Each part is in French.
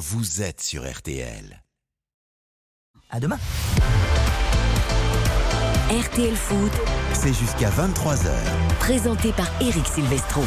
vous êtes sur RTL. À demain. RTL Foot, C'est jusqu'à 23h. présenté par Eric Silvestro.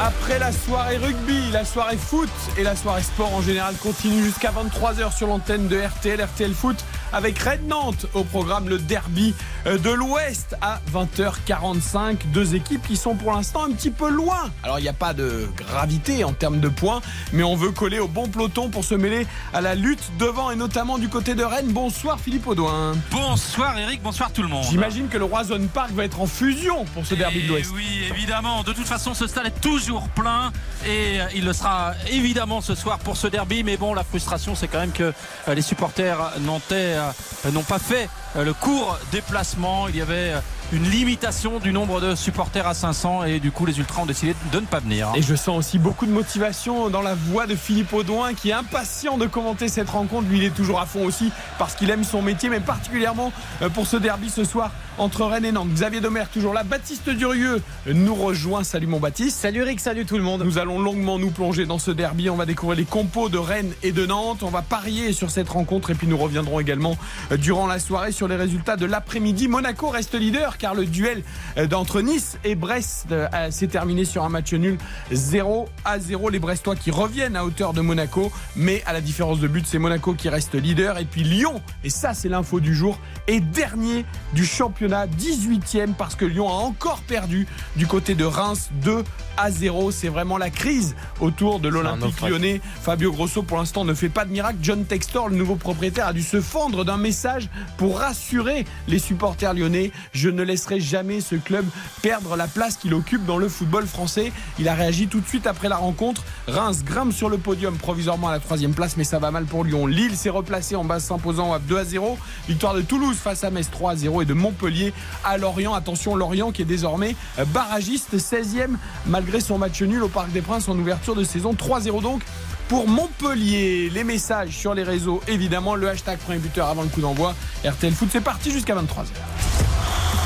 Après la soirée rugby, la soirée foot et la soirée sport en général continue jusqu'à 23h sur l'antenne de RTL, RTL Foot avec Red Nantes au programme le derby de l'Ouest à 20h45. Deux équipes qui sont pour l'instant un petit peu loin. Alors il n'y a pas de gravité en termes de points, mais on veut coller au bon peloton pour se mêler à la lutte devant et notamment du côté de Rennes. Bonsoir Philippe Audouin. Bonsoir Eric, bonsoir tout le monde. J'imagine que le Roison Park va être en fusion pour ce derby de l'Ouest. Oui, évidemment. De toute façon, ce stade est toujours plein et euh, il le sera évidemment ce soir pour ce derby. Mais bon, la frustration, c'est quand même que euh, les supporters nantais euh, n'ont pas fait euh, le court déplacement. Il y avait euh, une limitation du nombre de supporters à 500 et du coup, les Ultras ont décidé de ne pas venir. Et je sens aussi beaucoup de motivation dans la voix de Philippe Audouin qui est impatient de commenter cette rencontre. Lui, il est toujours à fond aussi parce qu'il aime son métier, mais particulièrement euh, pour ce derby ce soir entre Rennes et Nantes. Xavier Domer, toujours là. Baptiste Durieux nous rejoint. Salut mon Baptiste. Salut Eric, salut tout le monde. Nous allons longuement nous plonger dans ce derby. On va découvrir les compos de Rennes et de Nantes. On va parier sur cette rencontre et puis nous reviendrons également euh, durant la soirée sur les résultats de l'après-midi. Monaco reste leader car le duel euh, d'entre Nice et Brest euh, s'est terminé sur un match nul 0 à 0. Les Brestois qui reviennent à hauteur de Monaco, mais à la différence de but, c'est Monaco qui reste leader. Et puis Lyon, et ça c'est l'info du jour, est dernier du championnat, 18e parce que Lyon a encore perdu du côté de Reims 2 à 0. C'est vraiment la crise autour de l'Olympique lyonnais. Fabio Grosso pour l'instant ne fait pas de miracle. John Textor, le nouveau propriétaire, a dû se fendre d'un message pour rassurer les supporters lyonnais. Je ne laisserai jamais ce club perdre la place qu'il occupe dans le football français. Il a réagi tout de suite après la rencontre. Reims grimpe sur le podium provisoirement à la troisième place, mais ça va mal pour Lyon. Lille s'est replacé en bas s'imposant à 2 à 0. Victoire de Toulouse face à Metz 3 à 0 et de Montpellier à Lorient. Attention, Lorient qui est désormais barragiste 16e malgré son match nul au Parc des Princes en ouverture de saison 3-0 donc pour Montpellier. Les messages sur les réseaux, évidemment, le hashtag premier buteur avant le coup d'envoi. RTL Foot, c'est parti jusqu'à 23h.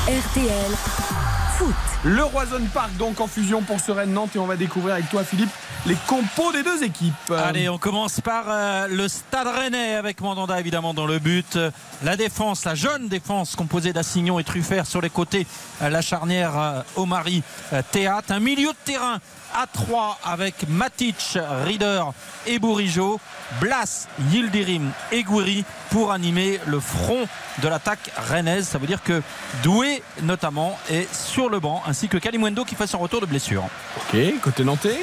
RTL Foot. Le Roison Park donc en fusion pour ce Nantes et on va découvrir avec toi Philippe les compos des deux équipes. Allez, on commence par euh, le Stade Rennais avec Mandanda évidemment dans le but. La défense, la jeune défense composée d'Assignon et Truffert sur les côtés. Euh, La charnière euh, Omari Théâtre. Un milieu de terrain à 3 avec Matic, Rieder et Bourigeau. Blas, Yildirim et Gouiri pour animer le front de l'attaque rennaise. Ça veut dire que Doué notamment est sur le banc ainsi que Kalimwendo qui fait son retour de blessure. Ok, côté nantais.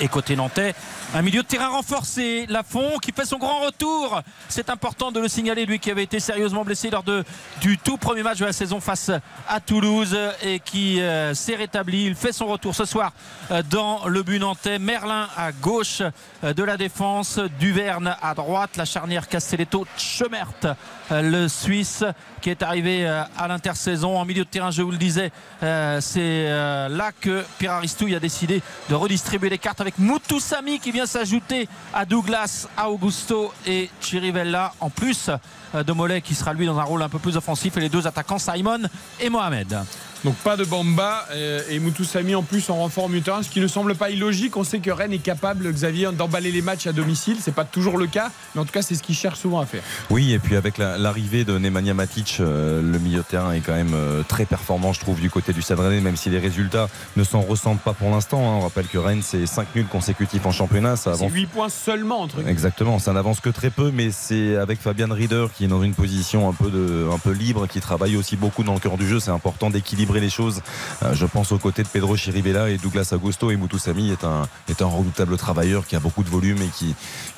Et côté nantais, un milieu de terrain renforcé, Lafont qui fait son grand retour. C'est important de le signaler, lui qui avait été sérieusement blessé lors de, du tout premier match de la saison face à Toulouse et qui euh, s'est rétabli. Il fait son retour ce soir euh, dans le but nantais. Merlin à gauche euh, de la défense, Duverne à droite, la charnière Castelletto, Schemert, le Suisse qui est arrivé à l'intersaison en milieu de terrain, je vous le disais. C'est là que Pierre Aristouille a décidé de redistribuer les cartes avec Mutusami qui vient s'ajouter à Douglas, à Augusto et Chirivella en plus euh, de Mollet qui sera lui dans un rôle un peu plus offensif et les deux attaquants Simon et Mohamed. Donc pas de Bamba euh, et Moutoussamy en plus en renfort au milieu de terrain, ce qui ne semble pas illogique. On sait que Rennes est capable, Xavier, d'emballer les matchs à domicile. C'est pas toujours le cas, mais en tout cas c'est ce qu'il cherche souvent à faire. Oui, et puis avec la- l'arrivée de Nemanja Matic, euh, le milieu de terrain est quand même euh, très performant, je trouve, du côté du Stade Rennais, même si les résultats ne s'en ressentent pas pour l'instant. hein. On rappelle que Rennes, c'est 5 nuls consécutifs en championnat. Ça avance 8 points seulement entre guillemets. Exactement, ça n'avance que très peu, mais c'est avec Fabian Rieder qui est dans une position un peu, de, un peu libre, qui travaille aussi beaucoup dans le cœur du jeu. C'est important d'équilibrer les choses. Euh, je pense aux côtés de Pedro Chirivella et Douglas Augusto et Mutusami est un, est un redoutable travailleur qui a beaucoup de volume et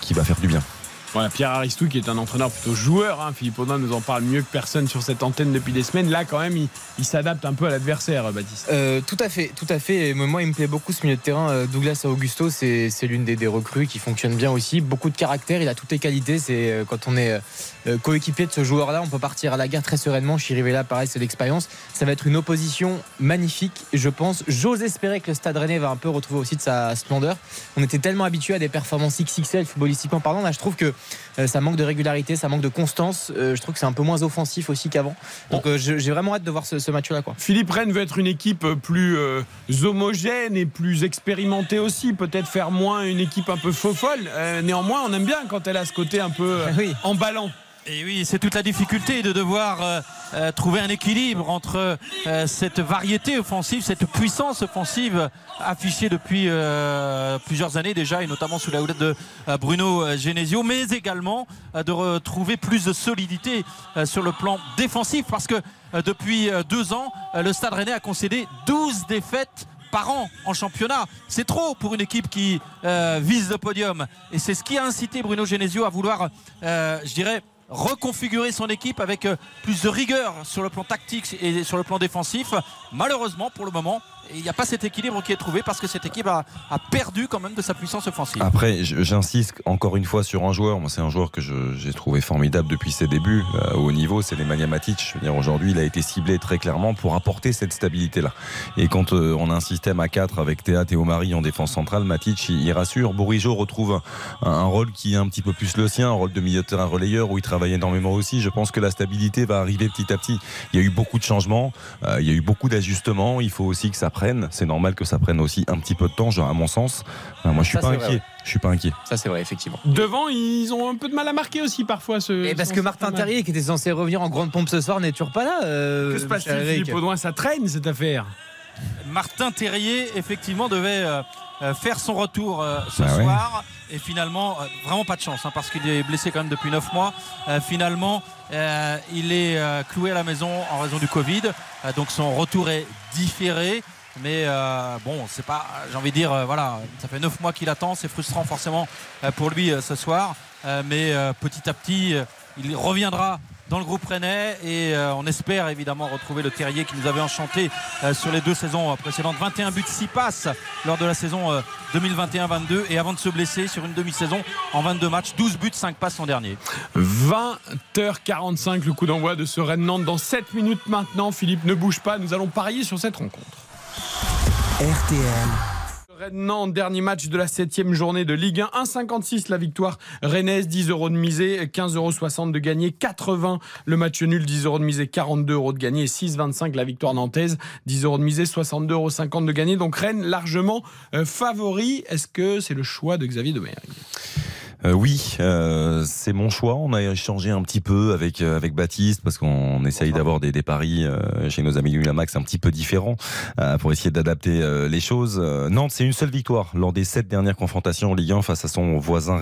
qui va faire du bien. Pierre Aristou qui est un entraîneur plutôt joueur. hein. Philippe Audin nous en parle mieux que personne sur cette antenne depuis des semaines. Là, quand même, il, s'adapte un peu à l'adversaire, Baptiste. Euh, tout à fait, tout à fait. Moi, il me plaît beaucoup ce milieu de terrain. Euh, Douglas Augusto, c'est l'une des, recrues qui fonctionne bien aussi. Beaucoup de caractère, il a toutes les qualités. C'est euh, quand on est euh, coéquipier de ce joueur-là, on peut partir à la guerre très sereinement. Chirivella, pareil, c'est l'expérience. Ça va être une opposition magnifique, je pense. J'ose espérer que le Stade Rennais va un peu retrouver aussi de sa splendeur. On était tellement habitué à des performances XXL footballistiquement parlant. Là, je trouve que Euh, ça manque de régularité, ça manque de constance. Euh, je trouve que c'est un peu moins offensif aussi qu'avant. Donc euh, j'ai vraiment hâte de voir ce, ce match-là. Philippe Rennes veut être une équipe plus euh, homogène et plus expérimentée aussi. Peut-être faire moins une équipe un peu faux folle. Euh, néanmoins, on aime bien quand elle a ce côté un peu euh, Oui. emballant. Et oui, c'est toute la difficulté de devoir euh, euh, trouver un équilibre entre euh, cette variété offensive, cette puissance offensive affichée depuis plusieurs années déjà, et notamment sous la houlette de Bruno Genesio, mais également de retrouver plus de solidité sur le plan défensif, parce que depuis deux ans, le Stade Rennais a concédé 12 défaites par an en championnat. C'est trop pour une équipe qui vise le podium. Et c'est ce qui a incité Bruno Genesio à vouloir, je dirais, reconfigurer son équipe avec euh, plus de rigueur sur le plan tactique et sur le plan défensif. Malheureusement, pour le moment, il n'y a pas cet équilibre qui est trouvé parce que cette équipe a, perdu quand même de sa puissance offensive. Après, j'insiste encore une fois sur un joueur. Moi, c'est un joueur que j'ai trouvé formidable depuis ses débuts euh, au niveau. C'est Nemanja Matic. Aujourd'hui, il a été ciblé très clairement pour apporter cette stabilité-là. Et quand euh, on a un système à 4 avec Théa et Omari en défense centrale, Matic, il, rassure. Bourigeau retrouve un, un rôle qui est un petit peu plus le sien, un rôle de milieu de terrain relayeur où il travaille énormément aussi. Je pense que la stabilité va arriver petit à petit. Il y a eu beaucoup de changements, euh, il y a eu beaucoup d'ajustements. Il faut aussi que ça prenne. C'est normal que ça prenne aussi un petit peu de temps, genre, à mon sens. Moi, je suis Ça, pas inquiet. vrai, ouais. Je suis pas inquiet. Ça, c'est vrai, effectivement. Devant, ils ont un peu de mal à marquer aussi parfois. Ce, Et parce ce- que Martin Terrier, qui était censé revenir en grande pompe ce soir, n'est toujours pas là. euh, Que se passe-t-il. Philippe Audouin? Ça traîne cette affaire. Martin Terrier, effectivement, devait euh, euh, faire son retour euh, ce Bah ouais. soir. Et finalement, euh, vraiment pas de chance, hein, parce qu'il est blessé quand même depuis 9 mois. Euh, finalement, euh, il est euh, cloué à la maison en raison du Covid. Euh, donc son retour est différé. Mais euh, bon, c'est pas, j'ai envie de dire, euh, voilà, ça fait 9 mois qu'il attend. C'est frustrant forcément euh, pour lui ce soir. Mais petit à petit, il reviendra dans le groupe rennais et on espère évidemment retrouver le terrier qui nous avait enchanté sur les deux saisons précédentes 21 buts 6 passes lors de la saison euh, 2021-22 et avant de se blesser sur une demi-saison en 22 matchs 12 buts 5 passes son dernier 20h45, le coup d'envoi de ce Rennes-Nantes dans 7 minutes maintenant. Philippe, ne bouge pas, nous allons parier sur cette rencontre. RTL. Rennes-Nantes, dernier match de la 7 journée de Ligue 1. 1,56 la victoire rennaise, 10 euros de misée, 15,60 euros de gagné, 80 le match nul, 10 euros de misée, 42 euros de gagné, et 6,25 la victoire nantaise, 10 euros de misée, 62,50 euros de gagné. Donc Rennes largement euh, favori. Est-ce que c'est le choix de Xavier Domergue? Euh, oui, euh, c'est mon choix. On a échangé un petit peu avec euh, avec Baptiste parce qu'on essaye d'avoir des, des paris euh, chez nos amis du Winamax un petit peu différents euh, pour essayer d'adapter euh, les choses. Euh, Nantes, c'est une seule victoire lors des sept dernières confrontations en Ligue 1 face à son voisin.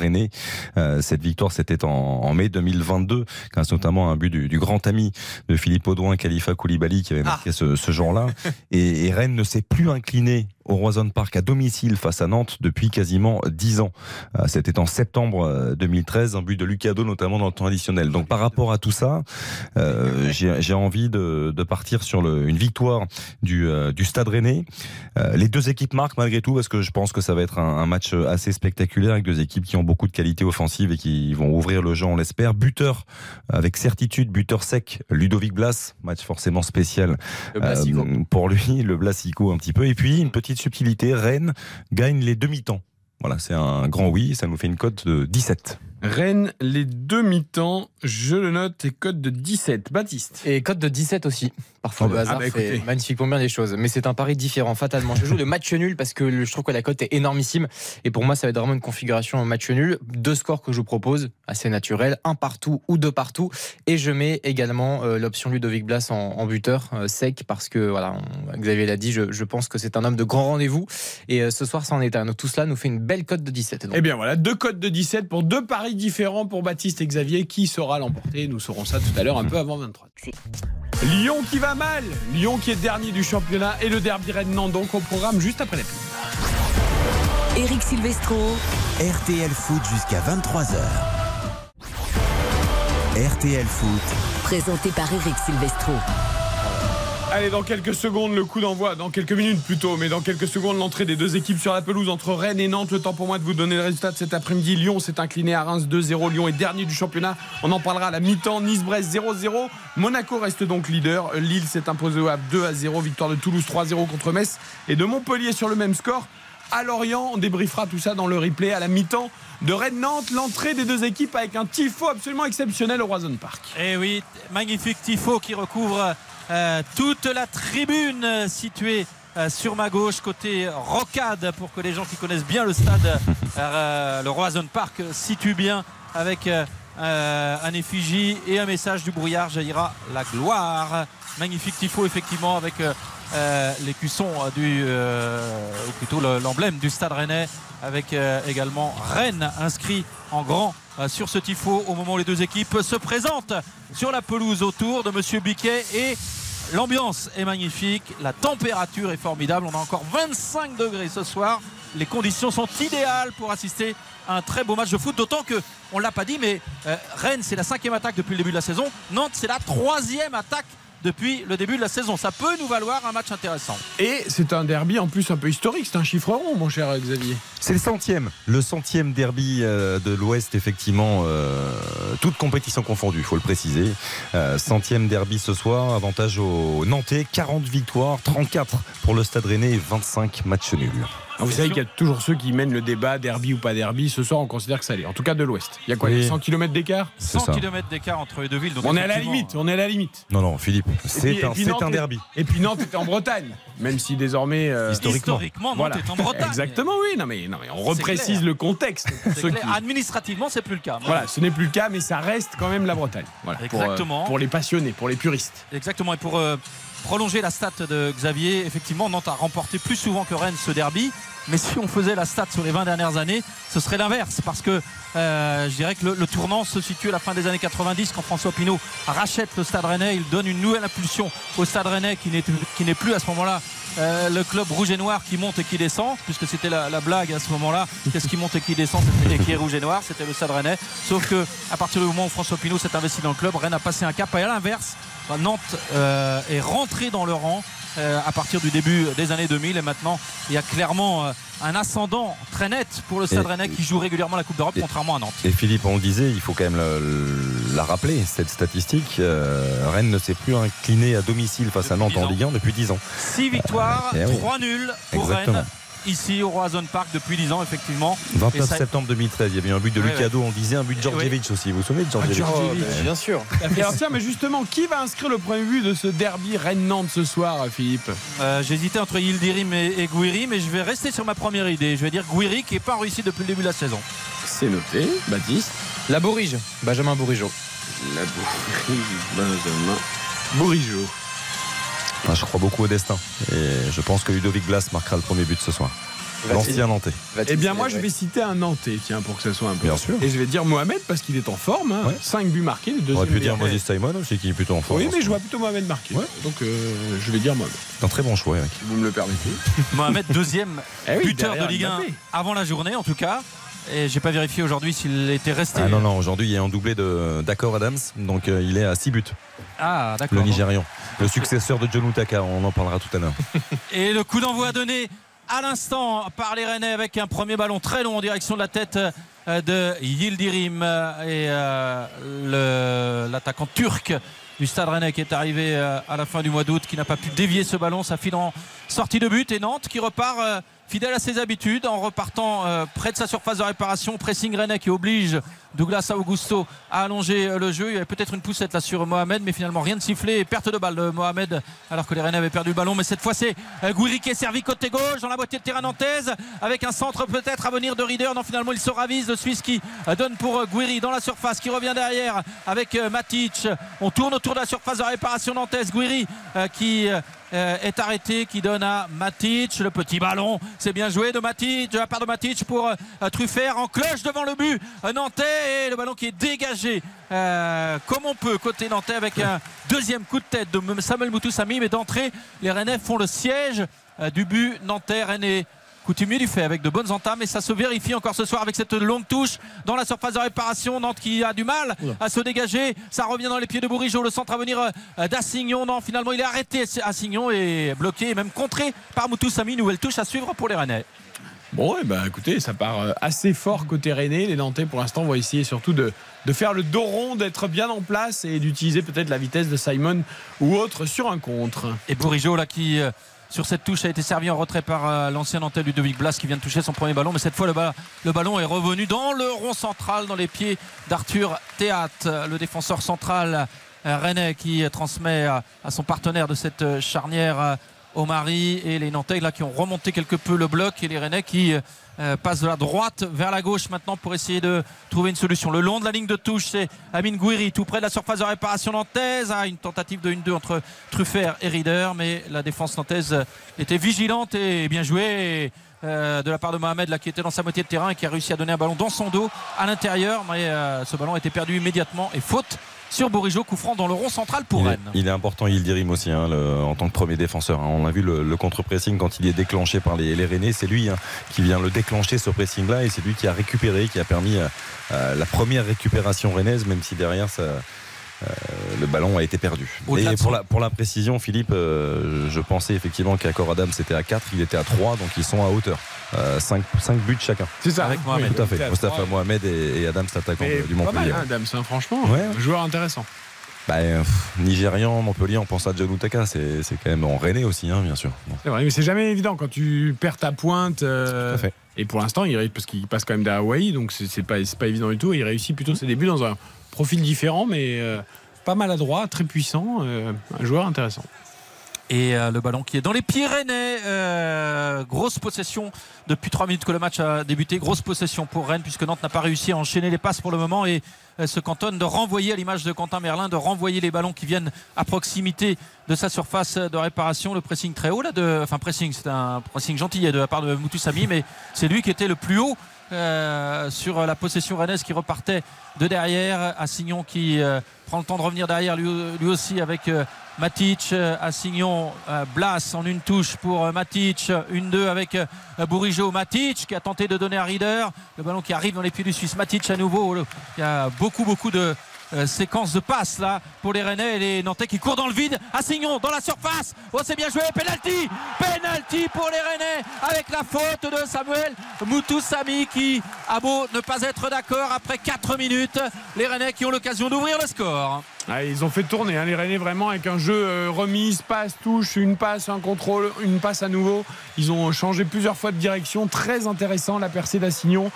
Euh, cette victoire, c'était en, en mai 2022, grâce notamment à un but du, du grand ami de Philippe Audouin, Khalifa Koulibaly, qui avait marqué ce, ce jour-là. Et, et Rennes ne s'est plus incliné au Roison Park à domicile face à Nantes depuis quasiment 10 ans. Euh, C'était en septembre euh, 2013, un but de Lucado notamment dans le temps additionnel. Donc par rapport à tout ça, euh, j'ai envie de, de partir sur le, une victoire du, euh, du Stade Rennais. Euh, les deux équipes marquent malgré tout parce que je pense que ça va être un, un match assez spectaculaire avec deux équipes qui ont beaucoup de qualité offensive et qui vont ouvrir le jeu, on l'espère. Buteur avec certitude, buteur sec, Ludovic Blas, match forcément spécial euh, pour lui, le Blasico un petit peu. Et puis, une petite subtilité, Rennes gagne les demi-temps. Voilà, c'est un grand oui, ça nous fait une cote de 17. Rennes, les demi-temps, je le note, et code de 17. Baptiste. Et cote de 17 aussi. Parfois, Ah le bah, hasard ah bah, fait écoutez. magnifiquement bien les choses. Mais c'est un pari différent, fatalement. Je joue le match nul parce que je trouve que la cote est énormissime. Et pour moi, ça va être vraiment une configuration en match nul. Deux scores que je vous propose, assez naturels. Un partout ou deux partout. Et je mets également euh, l'option Ludovic Blas en, en buteur euh, sec parce que, voilà, on- Xavier l'a dit, je, je pense que c'est un homme de grand rendez-vous. Et euh, ce soir, ça en est un. Donc tout cela nous fait une belle cote de 17. Donc, Eh bien voilà, deux codes de 17 pour deux paris différents pour Baptiste et Xavier. Qui saura l'emporter? Nous saurons ça tout à l'heure, un peu avant 23. Lyon qui va mal, Lyon qui est dernier du championnat et le derby Rennes-Nantes donc au programme juste après la pub. Eric Silvestro, RTL Foot jusqu'à 23h. RTL Foot. présenté par Eric Silvestro. Allez, dans quelques secondes, le coup d'envoi, dans quelques minutes plutôt, mais dans quelques secondes, l'entrée des deux équipes sur la pelouse entre Rennes et Nantes. Le temps pour moi de vous donner le résultat de cet après-midi. Lyon s'est incliné à Reims 2-0. Lyon est dernier du championnat. On en parlera à la mi-temps. Nice-Brest 0-0. Monaco reste donc leader. Lille s'est imposé au Havre 2-0. Victoire de Toulouse 3-0 contre Metz. Et de Montpellier sur le même score. à Lorient. On débriefera tout ça dans le replay à la mi-temps de Rennes-Nantes. L'entrée des deux équipes avec un tifo absolument exceptionnel au Roison Park. Eh oui, magnifique tifo qui recouvre euh, toute la tribune située euh, sur ma gauche, côté rocade, pour que les gens qui connaissent bien le stade, euh, le Roison Park, situent bien avec un effigie et un message du brouillard jaillira la gloire. Magnifique tifo, effectivement, avec l'écusson euh, du, ou plutôt le- l'emblème du stade rennais, avec également Rennes inscrit en grand sur ce tifo au moment où les deux équipes se présentent sur la pelouse autour de Monsieur Biquet et l'ambiance est magnifique, la température est formidable, on a encore 25 degrés ce soir, les conditions sont idéales pour assister à un très beau match de foot, d'autant que on l'a pas dit, mais euh, Rennes c'est la cinquième attaque depuis le début de la saison, Nantes c'est la troisième attaque depuis le début de la saison. Ça peut nous valoir un match intéressant. Et c'est un derby en plus un peu historique. C'est un chiffre rond, mon cher Xavier. C'est le centième, le centième derby euh, de l'Ouest, effectivement, euh, toute compétition confondue, il faut le préciser. Euh, centième derby ce soir, avantage aux Nantais, 40 victoires, 34 pour le Stade Rennais et 25 matchs nuls. Alors, vous savez qu'il y a toujours ceux qui mènent le débat, derby ou pas derby. Ce soir, on considère que ça l'est. En tout cas, de l'Ouest. Il y a quoi Oui. il y a 100 km d'écart 100 ça. km d'écart entre les deux villes. donc On est à la limite. On est à la limite. Non, non, Philippe, c'est un, Nantes un est- derby. Et puis Nantes était en Bretagne, même si désormais. euh, Historiquement. Historiquement, Nantes voilà. est en Bretagne. Exactement, oui. Non mais, non, mais on reprécise clair. le contexte. pour ceux clair. qui- Administrativement, c'est plus le cas. Voilà, ce n'est plus le cas, mais ça reste quand même la Bretagne. Voilà, pour, euh, Exactement. Pour, les passionnés, pour les puristes. Exactement. Et pour euh, prolonger la stat de Xavier, effectivement, Nantes a remporté plus souvent que Rennes ce derby. Mais si on faisait la stat sur les 20 dernières années, ce serait l'inverse. Parce que euh, je dirais que le, tournant se situe à la fin des années 90 quand François Pinault rachète le Stade Rennais. Il donne une nouvelle impulsion au Stade Rennais qui n'est, plus à ce moment-là euh, le club rouge et noir qui monte et qui descend, puisque c'était la, la blague à ce moment-là. Qu'est-ce qui monte et qui descend c'était, qui est rouge et noir C'était le Stade Rennais. Sauf que à partir du moment où François Pinault s'est investi dans le club, Rennes a passé un cap. Et à l'inverse, Nantes euh, est rentré dans le rang à partir du début des années 2000 et maintenant il y a clairement euh, un ascendant très net pour le Stade Et- Rennais qui joue régulièrement la Coupe d'Europe contrairement à Nantes. Et Philippe, on le disait, il faut quand même la rappeler, cette statistique. Euh, Rennes ne s'est plus incliné à domicile face à Nantes 10 en. Ligue 1 depuis 10 ans. 6 victoires, Eh oui. 3 nuls pour Exactement. Rennes ici au Roazhon Park depuis 10 ans effectivement. 29 Et ça- septembre 2013, il y avait eu un but de Ouais, Lucado, on disait un but de Djordjevic aussi. Vous vous souvenez de Djordjevic Ah, Oh, bien sûr. Et alors, tiens, mais justement, qui va inscrire le premier but de ce derby Rennes-Nantes ce soir, Philippe Euh, J'hésitais entre Yildirim et, et Gouiri mais je vais rester sur ma première idée. Je vais dire Gouiri qui n'est pas réussi depuis le début de la saison. C'est noté. Baptiste. La Bourige, Benjamin Bourigeau. La Benjamin. Bourigeau. Enfin, je crois beaucoup au destin. Et je pense que Ludovic Blas marquera le premier but ce soir. L'ancien Nantais. Eh bien, moi, je vais citer un Nantais, tiens, pour que ce soit un peu. Bien sûr. Et je vais dire Mohamed parce qu'il est en forme. Ouais. 5 buts marqués, le On aurait pu dire. Moses Simon aussi, qui est plutôt en forme. Oui, mais je vois plutôt Mohamed marqué. Ouais. Donc, euh, je vais dire Mohamed, C'est un très bon choix, Eric. si vous me le permettez. Mohamed deuxième Eh oui, buteur de Ligue 1 Mbappé. avant la journée en tout cas. Et j'ai pas vérifié aujourd'hui s'il était resté. Ah non, non, aujourd'hui, il a un doublé de- d'accord Adams. Donc, euh, il est à 6 buts, Ah, d'accord. le Nigérian. Le successeur de John Utaka, on en parlera tout à l'heure. Et le coup d'envoi donné à l'instant par les Rennais avec un premier ballon très long en direction de la tête euh, de Yildirim euh, et euh, l'attaquant turc du Stade Rennais qui est arrivé à la fin du mois d'août qui n'a pas pu dévier ce ballon ça file en sortie de but et Nantes qui repart fidèle à ses habitudes en repartant euh, près de sa surface de réparation pressing Rennais qui oblige Douglas Augusto à allonger euh, le jeu. Il y avait peut-être une poussette là sur Mohamed mais finalement rien de sifflé. Perte de balle de Mohamed alors que les Rennais avaient perdu le ballon. Mais cette fois c'est euh, Gouiri qui est servi côté gauche dans la moitié de terrain nantaise avec un centre peut-être à venir de Rieder. Non finalement il se ravise. Le Suisse qui euh, donne pour Gouiri dans la surface qui revient derrière avec Matic. On tourne autour de la surface de réparation nantaise. Gouiri qui est arrêté qui donne à Matic le petit ballon. C'est bien joué de Matic de la part de Matic pour Truffert en cloche devant le but nantais et le ballon qui est dégagé euh, comme on peut côté nantais avec un deuxième coup de tête de Samuel Moutoussami mais d'entrée les Rennais font le siège euh, du but. Nantais Rennais coutumier du fait avec de bonnes entames. Et ça se vérifie encore ce soir avec cette longue touche dans la surface de réparation. Nantes qui a du mal à se dégager. Ça revient dans les pieds de Bourigeau le centre à venir euh, d'Assignon. Non finalement il est arrêté Assignon et bloqué et même contré par Moutoussami nouvelle touche à suivre pour les Rennais Bon, ben, écoutez, ça part euh, assez fort côté Rennais. Les Nantais, pour l'instant, vont essayer surtout de, faire le dos rond, d'être bien en place et d'utiliser peut-être la vitesse de Simon ou autre sur un contre. et Bourigeau là qui euh, sur cette touche a été servi en retrait par euh, l'ancien Nantais Ludovic Blas qui vient de toucher son premier ballon. Mais cette fois, le, ba- le ballon est revenu dans le rond central, dans les pieds d'Arthur Théat, le défenseur central rennais qui transmet à, son partenaire de cette charnière. Euh, Omari et les Nantais qui ont remonté quelque peu le bloc et les Rennais qui euh, euh, passent de la droite vers la gauche maintenant pour essayer de trouver une solution. Le long de la ligne de touche, c'est Amine Gouiri tout près de la surface de réparation nantaise. Ah, une tentative de 1-2 entre Truffert et Rieder, mais la défense nantaise était vigilante et bien jouée. euh, de la part de Mohamed qui était dans sa moitié de terrain et qui a réussi à donner un ballon dans son dos à l'intérieur mais ce ballon a été perdu immédiatement et faute sur Bourigeau coup franc dans le rond central pour il, est, Rennes il est important, Yildirim aussi, hein, le- en tant que premier défenseur. hein. On a vu le, le contre-pressing quand il est déclenché par les, les Rennais. C'est lui hein, qui vient le déclencher, ce pressing-là, et c'est lui qui a récupéré, qui a permis euh, euh, la première récupération rennaise, même si derrière, ça, euh, le ballon a été perdu. Et pour la, pour la précision, Philippe, euh, je pensais effectivement qu'Accor Adam c'était à 4, il était à 3, donc ils sont à hauteur. 5, buts chacun. C'est ça. Avec. Mohamed. Oui, Tout à fait. Mustafa. Mohamed et, et Adam, c'est attaquant du pas mal, Montpellier. hein, Adams, hein, franchement. Ouais. Joueur intéressant. Bah, euh, pff, Nigérian, Montpellier, on pense à John Utaka, c'est c'est quand même en Rennais aussi, hein, bien sûr. C'est vrai, mais c'est jamais évident quand tu perds ta pointe. euh, tout à fait. et pour l'instant, il réussit parce qu'il passe quand même derrière Hawaii, donc c'est pas, c'est pas évident du tout. Il réussit plutôt ses débuts dans un profil différent, mais euh, pas maladroit, très puissant, euh, un joueur intéressant. Et euh, le ballon qui est dans les Pyrénées. Grosse possession depuis 3 minutes que le match a débuté. Grosse possession pour Rennes puisque Nantes n'a pas réussi à enchaîner les passes pour le moment et se cantonne de renvoyer à l'image de Quentin Merlin, de renvoyer les ballons qui viennent à proximité de sa surface de réparation. Le pressing très haut là, de, enfin pressing, c'est un pressing gentil de la part de Moutoussamy, mais c'est lui qui était le plus haut. Euh, sur la possession rennaise qui repartait de derrière. Assignon qui euh, prend le temps de revenir derrière lui, aussi avec euh, Matic, Assignon, euh, Blas en une touche pour Matic, une deux avec Bourigeau, Matic qui a tenté de donner à Rieder, le ballon qui arrive dans les pieds du Suisse, Matic à nouveau, Le- il y a beaucoup beaucoup de euh, séquences de passes là pour les Rennais et les Nantais qui courent dans le vide, Assignon dans la surface, oh c'est bien joué, penalty, penalty pour les Rennais avec la faute de Samuel Moutoussamy qui a beau ne pas être d'accord après 4 minutes, les Rennais qui ont l'occasion d'ouvrir le score. Ah, ils ont fait tourner hein, les Rennais vraiment avec un jeu euh, remise, passe, touche, une passe, un contrôle, une passe à nouveau. Ils ont changé plusieurs fois de direction. Très intéressant la percée d'Assignon.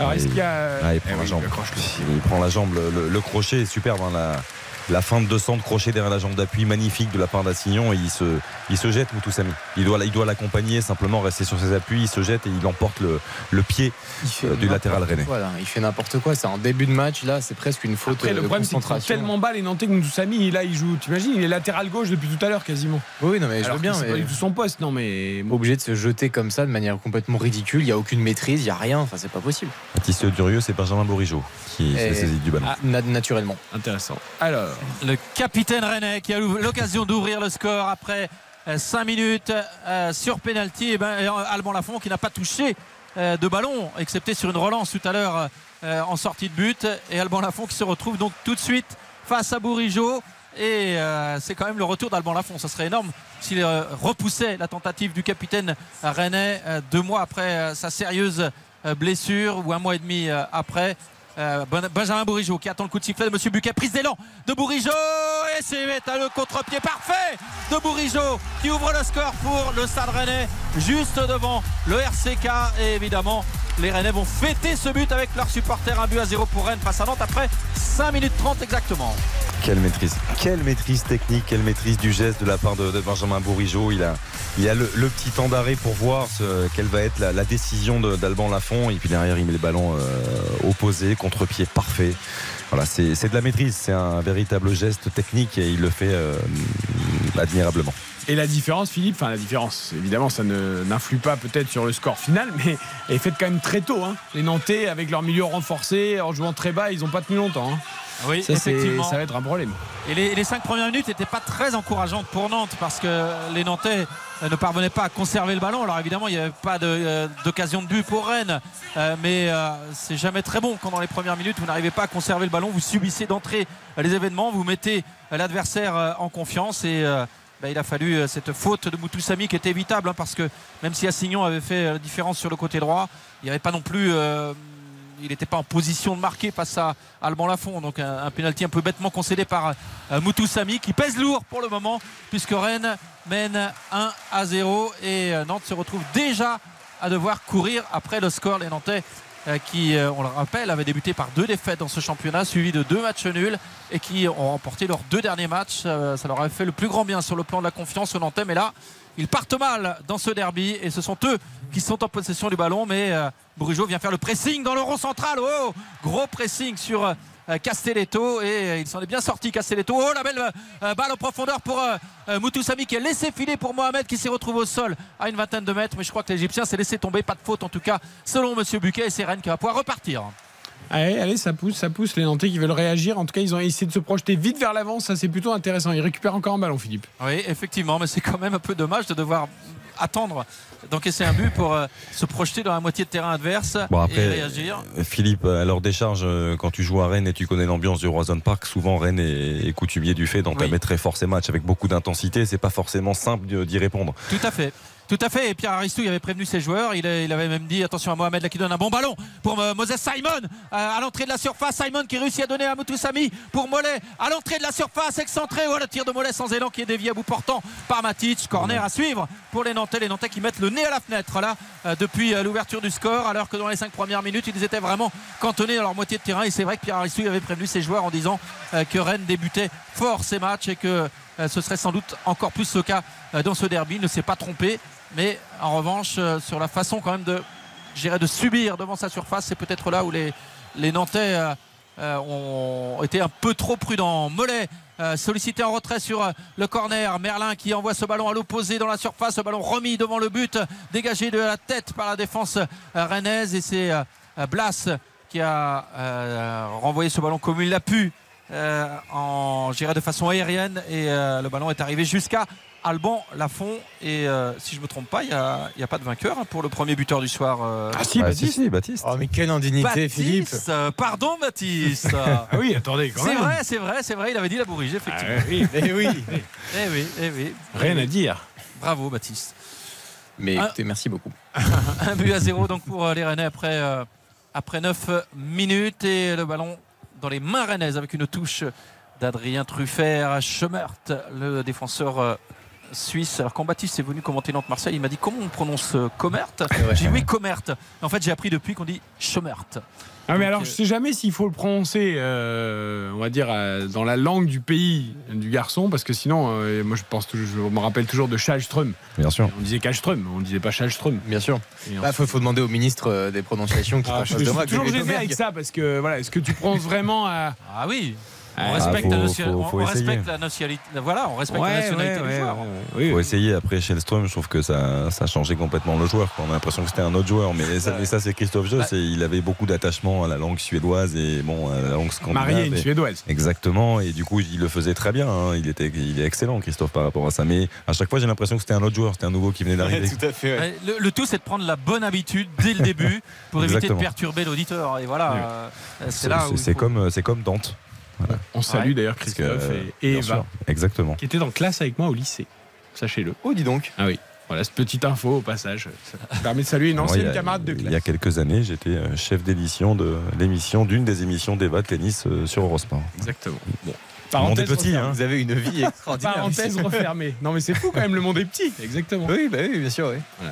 Alors Ah, est-ce il- qu'il y a. Ah, il Eh prend la oui, jambe. il prend la jambe. Le, le- le crochet est superbe. hein, la, la fin de 200 de crochet derrière la jambe d'appui, magnifique de la part d'Assignon. Et il se, il se jette, Moutoussamy. Il doit, il doit l'accompagner, simplement rester sur ses appuis. Il se jette et il emporte le, le pied. Euh, du latéral rennais. quoi, là. Il fait n'importe quoi. C'est en début de match. Là, c'est presque une faute Après, le de problème, c'est tellement bas les Nantais que Moussami, et là, il joue. T'imagines, il est latéral gauche depuis tout à l'heure quasiment. Oui, non, mais je veux bien. c'est mais pas du tout son poste, non, mais. obligé de se jeter comme ça de manière complètement ridicule. Il n'y a aucune maîtrise, il n'y a rien. Enfin, c'est pas possible. Baptiste Durieux, c'est Benjamin Bourigeau qui Et- s'est saisi du ballon. Ah. Na- naturellement. Intéressant. Alors. Le capitaine rennais qui a l'occasion d'ouvrir le score après 5 minutes euh, sur penalty. Et ben, et, euh, Alban Lafont qui n'a pas touché euh, de ballon, excepté sur une relance tout à l'heure euh, en sortie de but. Et Alban Lafont qui se retrouve donc tout de suite face à Bourigeau. Et euh, c'est quand même le retour d'Alban Lafont. Ça serait énorme s'il euh, repoussait la tentative du capitaine rennais euh, deux mois après euh, sa sérieuse euh, blessure ou un mois et demi euh, après. Euh, Ben- Benjamin Bourigeau qui attend le coup de sifflet de Monsieur Buquet. Prise d'élan de Bourigeau c'est le contre-pied parfait de Bourigeau qui ouvre le score pour le Stade Rennais juste devant le RCK et évidemment les Rennais vont fêter ce but avec leurs supporters. Un but à zéro pour Rennes face à Nantes après 5 minutes 30 exactement. Quelle maîtrise, quelle maîtrise technique, quelle maîtrise du geste de la part de, Benjamin Bourigeau. Il a, il a le, petit temps d'arrêt pour voir quelle va être la, décision d'Alban Lafont. Et puis derrière, il met les ballons euh, opposés, contre-pied parfait. Voilà, c'est de la maîtrise, c'est un véritable geste technique et il le fait euh, admirablement. Et la différence, Philippe, enfin la différence, évidemment, ça n'influe pas peut-être sur le score final, mais elle est faite quand même très tôt. hein. Les Nantais, avec leur milieu renforcé, en jouant très bas, ils n'ont pas tenu longtemps. hein. Oui, Ça, effectivement. ça va être un problème. Et les, les cinq premières minutes n'étaient pas très encourageantes pour Nantes parce que les Nantais euh, ne parvenaient pas à conserver le ballon. Alors évidemment, il n'y avait pas de, euh, d'occasion de but pour Rennes, Euh, mais euh, c'est jamais très bon quand dans les premières minutes vous n'arrivez pas à conserver le ballon, vous subissez d'entrée les événements, vous mettez l'adversaire en confiance et bah, il a fallu cette faute de Moutoussamy qui était évitable hein, parce que même si Assignon avait fait la différence sur le côté droit, il n'y avait pas non plus. Il n'était pas en position de marquer face à Alban Lafont. Donc un, pénalty un peu bêtement concédé par euh, Moutoussamy qui pèse lourd pour le moment puisque Rennes mène 1 à 0 et euh, Nantes se retrouve déjà à devoir courir après le score. Les Nantais euh, qui, on le rappelle, avaient débuté par deux défaites dans ce championnat, suivi de deux matchs nuls et qui ont remporté leurs deux derniers matchs. Ça leur avait fait le plus grand bien sur le plan de la confiance aux Nantais. Mais là, ils partent mal dans ce derby et ce sont eux qui sont en possession du ballon. Mais Brugeot vient faire le pressing dans le rond central. Oh, gros pressing sur euh, Castelletto et euh, il s'en est bien sorti Castelletto. Oh la belle euh, balle en profondeur pour euh, Moutoussamy qui a laissé filer pour Mohamed qui s'est retrouvé au sol à une vingtaine de mètres. Mais je crois que l'Égyptien s'est laissé tomber. Pas de faute en tout cas selon Monsieur Buquet et c'est Rennes qui va pouvoir repartir. Allez, allez, ça pousse, ça pousse. Les Nantais qui veulent réagir. En tout cas, ils ont essayé de se projeter vite vers l'avant. Ça, c'est plutôt intéressant. Ils récupèrent encore un ballon, Philippe. Oui, effectivement, mais c'est quand même un peu dommage de devoir attendre d'encaisser un but pour euh, se projeter dans la moitié de terrain adverse Bon, et réagir. Philippe, à leur décharge, euh, quand tu joues à Rennes et tu connais l'ambiance du Roison Park, souvent Rennes est, est coutumier du fait d'entamer Oui. très fort ses matchs avec beaucoup d'intensité. C'est pas forcément simple d'y répondre. Tout à fait. Tout à fait. Et Pierre Aristou il avait prévenu ses joueurs. Il, avait même dit attention à Mohamed là qui donne un bon ballon pour euh, Moses Simon euh, à l'entrée de la surface. Simon qui réussit à donner à Moutoussamy pour Mollet à l'entrée de la surface excentré. Oh, le tir de Mollet sans élan qui est dévié à bout portant par Matic. Corner à suivre pour les Nantais. Les Nantais qui mettent le nez à la fenêtre là euh, depuis l'ouverture du score. Alors que dans les cinq premières minutes, ils étaient vraiment cantonnés dans leur moitié de terrain. Et c'est vrai que Pierre Aristou avait prévenu ses joueurs en disant que Rennes débutait fort ces matchs et que ce serait sans doute encore plus le cas dans ce derby. Il ne s'est pas trompé. Mais en revanche, euh, sur la façon quand même de, de subir devant sa surface, c'est peut-être là où les, les Nantais euh, euh, ont été un peu trop prudents. Mollet sollicité en retrait sur le corner. Merlin qui envoie ce ballon à l'opposé dans la surface. Ce ballon remis devant le but, dégagé de la tête par la défense rennaise. Et c'est Blas qui a renvoyé ce ballon comme il l'a pu. en j'irais de façon aérienne et le ballon est arrivé jusqu'à Alban Lafont et euh, si je ne me trompe pas il n'y a, il y a pas de vainqueur hein, pour le premier buteur du soir euh, Ah si, Ah, Baptiste. si, si, Baptiste. Oh, mais quelle indignité, Baptiste, Philippe. euh, pardon Baptiste Ah oui, attendez, quand c'est même. vrai c'est vrai c'est vrai il avait dit la bourrige Ah effectivement oui, Eh oui. eh oui eh oui Rien à dire. bravo Baptiste Mais Ah. écoutez, merci beaucoup. un but à zéro donc pour euh, les Rennais après, euh, après 9 minutes et le ballon dans les mains rennaises avec une touche d'Adrien Truffert Schemert, le défenseur euh, suisse. Alors quand Baptiste est venu commenter Nantes-Marseille, il m'a dit comment on prononce euh, Comert. J'ai dit oui Comert. En fait j'ai appris depuis qu'on dit Schemert. Ah, mais Donc, alors, euh, je sais jamais s'il faut le prononcer, euh, on va dire, euh, dans la langue du pays du garçon, parce que sinon, euh, moi, je pense, toujours- je me rappelle toujours de Schallström. Bien sûr. On disait Kallström, on disait pas Schallström. Bien sûr. En Il faut, faut demander au ministre des prononciations qui Ah, je je de suis toujours gêné avec ça parce que voilà, est-ce que tu prononces vraiment à Ah oui on Ah, respecte, faut- la, nation- faut- on- faut on respecte la nationalité. Voilà, on respecte la nationalité du joueur. oui, Faut oui. essayer. Après, chez Elström, je trouve que ça, ça a changé complètement le joueur. quoi. On a l'impression que c'était un autre joueur. Mais ça, ça, c'est Christophe Joss. Bah. il avait beaucoup d'attachement à la langue suédoise et bon, à la langue scandinave. Marié, une Et- suédoise. Exactement, et du coup il le faisait très bien. hein. Il était, il est excellent, Christophe, par rapport à ça. Mais à chaque fois, j'ai l'impression que c'était un autre joueur, c'était un nouveau qui venait d'arriver. tout à fait. ouais. Ouais, Le, le tout, c'est de prendre la bonne habitude dès le début pour éviter de perturber l'auditeur. Et voilà, Oui. euh, c'est comme, c'est comme Dante. On salue Ouais. d'ailleurs que, Christophe euh, et, Eva, sûr. Exactement. qui étaient en classe avec moi au lycée. Sachez-le. Oh, dis donc. Ah oui. Voilà, cette petite info au passage. Ça permet de saluer une ancienne il y a- camarade de Il y a classe. quelques années, j'étais euh, chef d'édition de l'émission d'une des émissions d'Eva Tennis euh, sur Eurosport. Exactement. Bon. Le monde est Parenthèse petit, refermée. hein. Vous avez une vie extraordinaire. Parenthèse refermée. Non mais c'est fou quand même, le monde est petit. Exactement. Oui, bah oui, bien sûr. Oui.